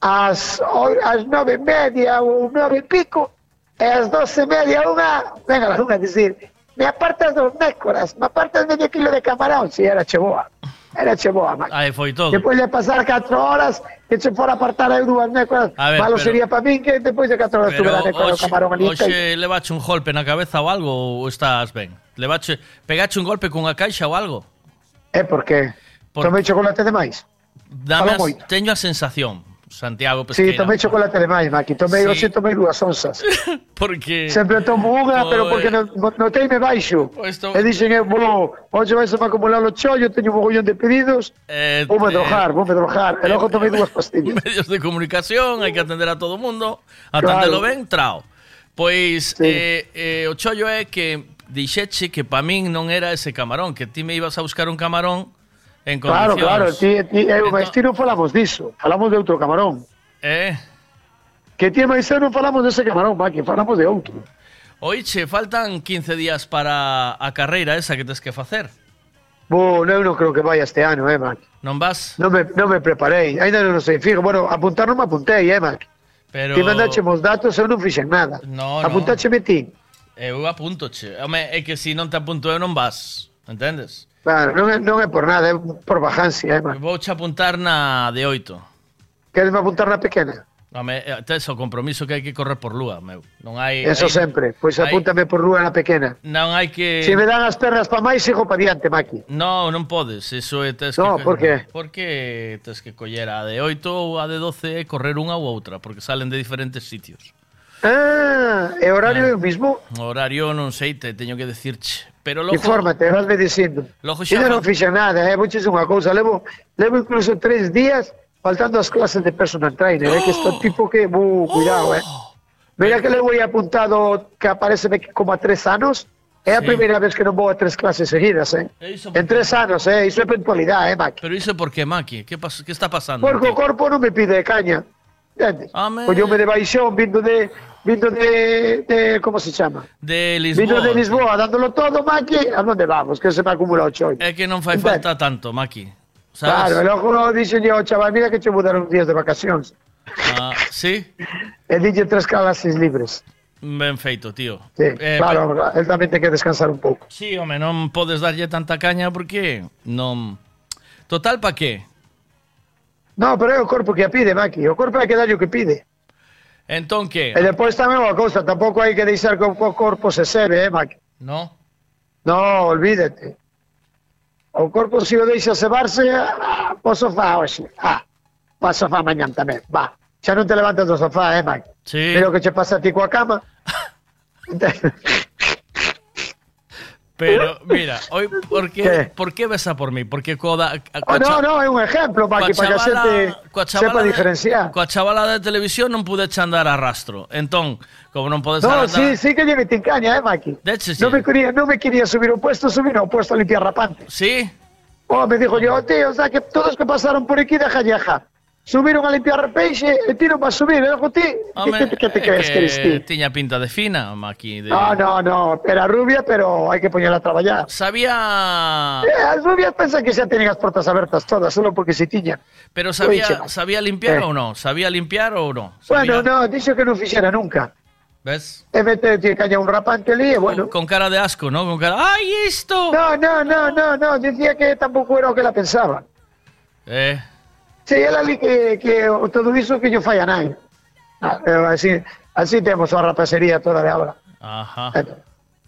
ás, o- ás nove e media ou nove e pico e as doce e media unha, venga, a unha a dicir, me apartas dos nécoras, me apartas medio kilo de camarón, si era che boa, era che boa, Maki. Aí foi todo. Depois de pasar 4 horas, que che fora apartar eu dúas nécoras, A ver, malo pero- sería para min que depois de 4 horas tuve a nécora o hoxe, camarón ali. hoxe levache un golpe na cabeza ou algo ou estás ben? Levache, pegache un golpe cunha caixa ou algo? É porque Por- tomei chocolate de máis. Dame as, teño a sensación, Santiago Sí, Pesqueira. tomei chocolate de máis, Maki. Tomei, Sí. hoxe tomei dúas onzas. Porque Sempre tomo unha, pero porque no, noteime baixo. Esto- E dixen, eu, vou, hoxe vais a acumular o chollo, teño un mogollón de pedidos, eh, vou me eh, drogar, vou me drogar. E logo tomei dúas pastillas. medios de comunicación, hai que atender a todo mundo, atendelo Claro. ben, trao. Pois eh, eh, o chollo é que dixeche que pa min non era ese camarón, que ti me ibas a buscar un camarón en Claro, claro, ti, ti, eu ti non falamos diso, falamos de outro camarón. Eh? Que ti e máis non falamos dese camarón, va, que falamos de outro. Oiche, faltan 15 días para a carreira esa que tes que facer. Bo, eu non creo que vai este ano, eh, Mac. Non vas? Non me, non me preparei, ainda non sei fijo. Bueno, apuntar non me apuntei, eh, Mac. Pero... Ti mandache os datos, eu non fixen nada. No, Apuntácheme no. ti. Eu apunto, che. Home, é que se si non te apunto eu non vas, entendes? Claro, non é, non é por nada, é por bajancia, Vou Vouche apuntar na de 8. Queres apuntar na pequena? No, me, eh, tes o compromiso que hai que correr por lúa, meu. Non hai Eso hai, sempre, pois hai, apúntame por lúa na pequena. Non hai que Se me dan as pernas para máis, sigo para diante, Maki. No, non podes, eso é tes no, que por que? Porque tes que coller a de 8 ou a de 12 e correr unha ou outra, porque salen de diferentes sitios. Ah, e horario é o mismo? O horario non sei, te teño que decirche. Pero logo Infórmate, vasme dicindo. Logo xa fa- non fixen nada, eh? Vouches unha cousa, levo, levo incluso tres días faltando as clases de personal trainer, eh? Que este tipo que, bu, cuidado, eh? Mira que levo aí apuntado que aparece como a tres anos, é a Sí. primeira vez que non vou a tres clases seguidas, eh? E iso En tres anos, eh? Iso é puntualidade, eh, Maki? Pero iso por que, Maki? Que, pas... que está pasando? Porque o corpo non me pide caña, Entendes? Home. Colleume de baixón vindo de vindo de, de como se chama? De Lisboa. Vindo de Lisboa, dándolo todo, Maki, a onde vamos? Que se me acumula o choio. É que non fai Entende? falta tanto, Maki. Sabes? Claro, e logo dixenlle ao chaval, mira que che mudaron días de vacacións. Ah, sí? e dille tres calas libres. Ben feito, tío. Sí, eh, claro, pero... el tamén ten que descansar un pouco. Sí, home, non podes darlle tanta caña porque non... Total, pa que? No, pero é o corpo que a pide, Maki. O corpo que darlle o que pide. Entón que? E depois tamén unha cousa, tampouco hai que deixar que o co- corpo se sebe, eh, Maki. No? No, olvídate. O corpo se o deixa sebarse, ah, po sofá hoxe. Ah, pa sofá mañán tamén, va. Xa non te levantas do sofá, eh, Maki. Sí. Mira o que che pasa a ti coa cama. Pero, mira, hoy, ¿por qué, ¿Qué? ¿por qué besa por mí? Porque coda... Oh, no, no, é un ejemplo, para que a xente sepa diferenciar. Coa chavala de televisión non pude andar a rastro. Entón, como non podes No, andar... sí, sí que lle metín caña, eh, Maki. Deche, No me quería, no me quería subir o puesto, subir ao puesto a limpiar rapante. Sí? Oh, me dijo yo, tío, o sea, que todos que pasaron por aquí de jalleja. Subieron a limpiar peixe e ti non vas subir, eh, ti. Home, ¿Qué, te- crees que eres ti? tiña pinta de fina, Maki. De... No, no, no, era rubia, pero hai que poñerla a traballar. Sabía... Eh, as rubias pensan que xa teñen as portas abertas todas, solo porque se tiñan. Pero sabía, sabía limpiar Eh. ou non? Sabía limpiar ou non? Bueno, no, dixo que non fixera nunca. Ves? E mete ti caña un rapante ali bueno. Con cara de asco, ¿no? Con cara... ¡Ay, esto! No, no, no, no, no, dicía que tampouco era o que la pensaba. Eh, Sí, ela ali que, que o- todo iso que yo fai a nai. Ah, eh, así, así temos a rapacería toda de ahora. ajá.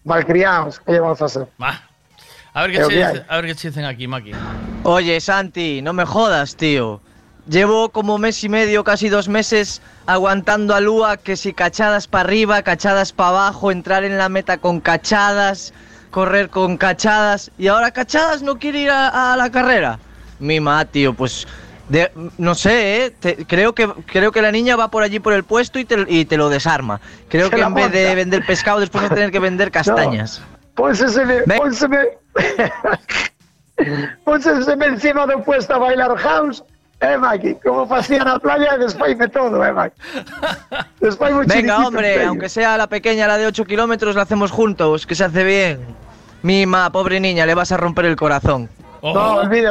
Malcriados, que lle vamos a hacer? Va. A ver qué que dice- a ver qué dicen aquí, Maki. Oye, Santi, no me jodas, tío. Llevo como mes y medio, casi dos meses, aguantando a Lua que si cachadas para arriba, cachadas para abajo, entrar en la meta con cachadas, correr con cachadas, y ahora cachadas no quiere ir a, a la carrera. Mima, tío, pues de- no sé, ¿eh? Te- creo, que, creo que la niña va por allí por el puesto y te, y te lo desarma. Creo que la en vez de vender pescado, después no tener que vender castañas. Pónseseme, pónseme, pónseseme encima do puesto a bailar house, eh, Maki, como facía na playa, e despois me todo, eh, Maki. Venga, hombre, aunque sea la pequeña, la de 8 kilómetros, la hacemos juntos, que se hace bien. Mima, pobre niña, le vas a romper el corazón. No, olvídate.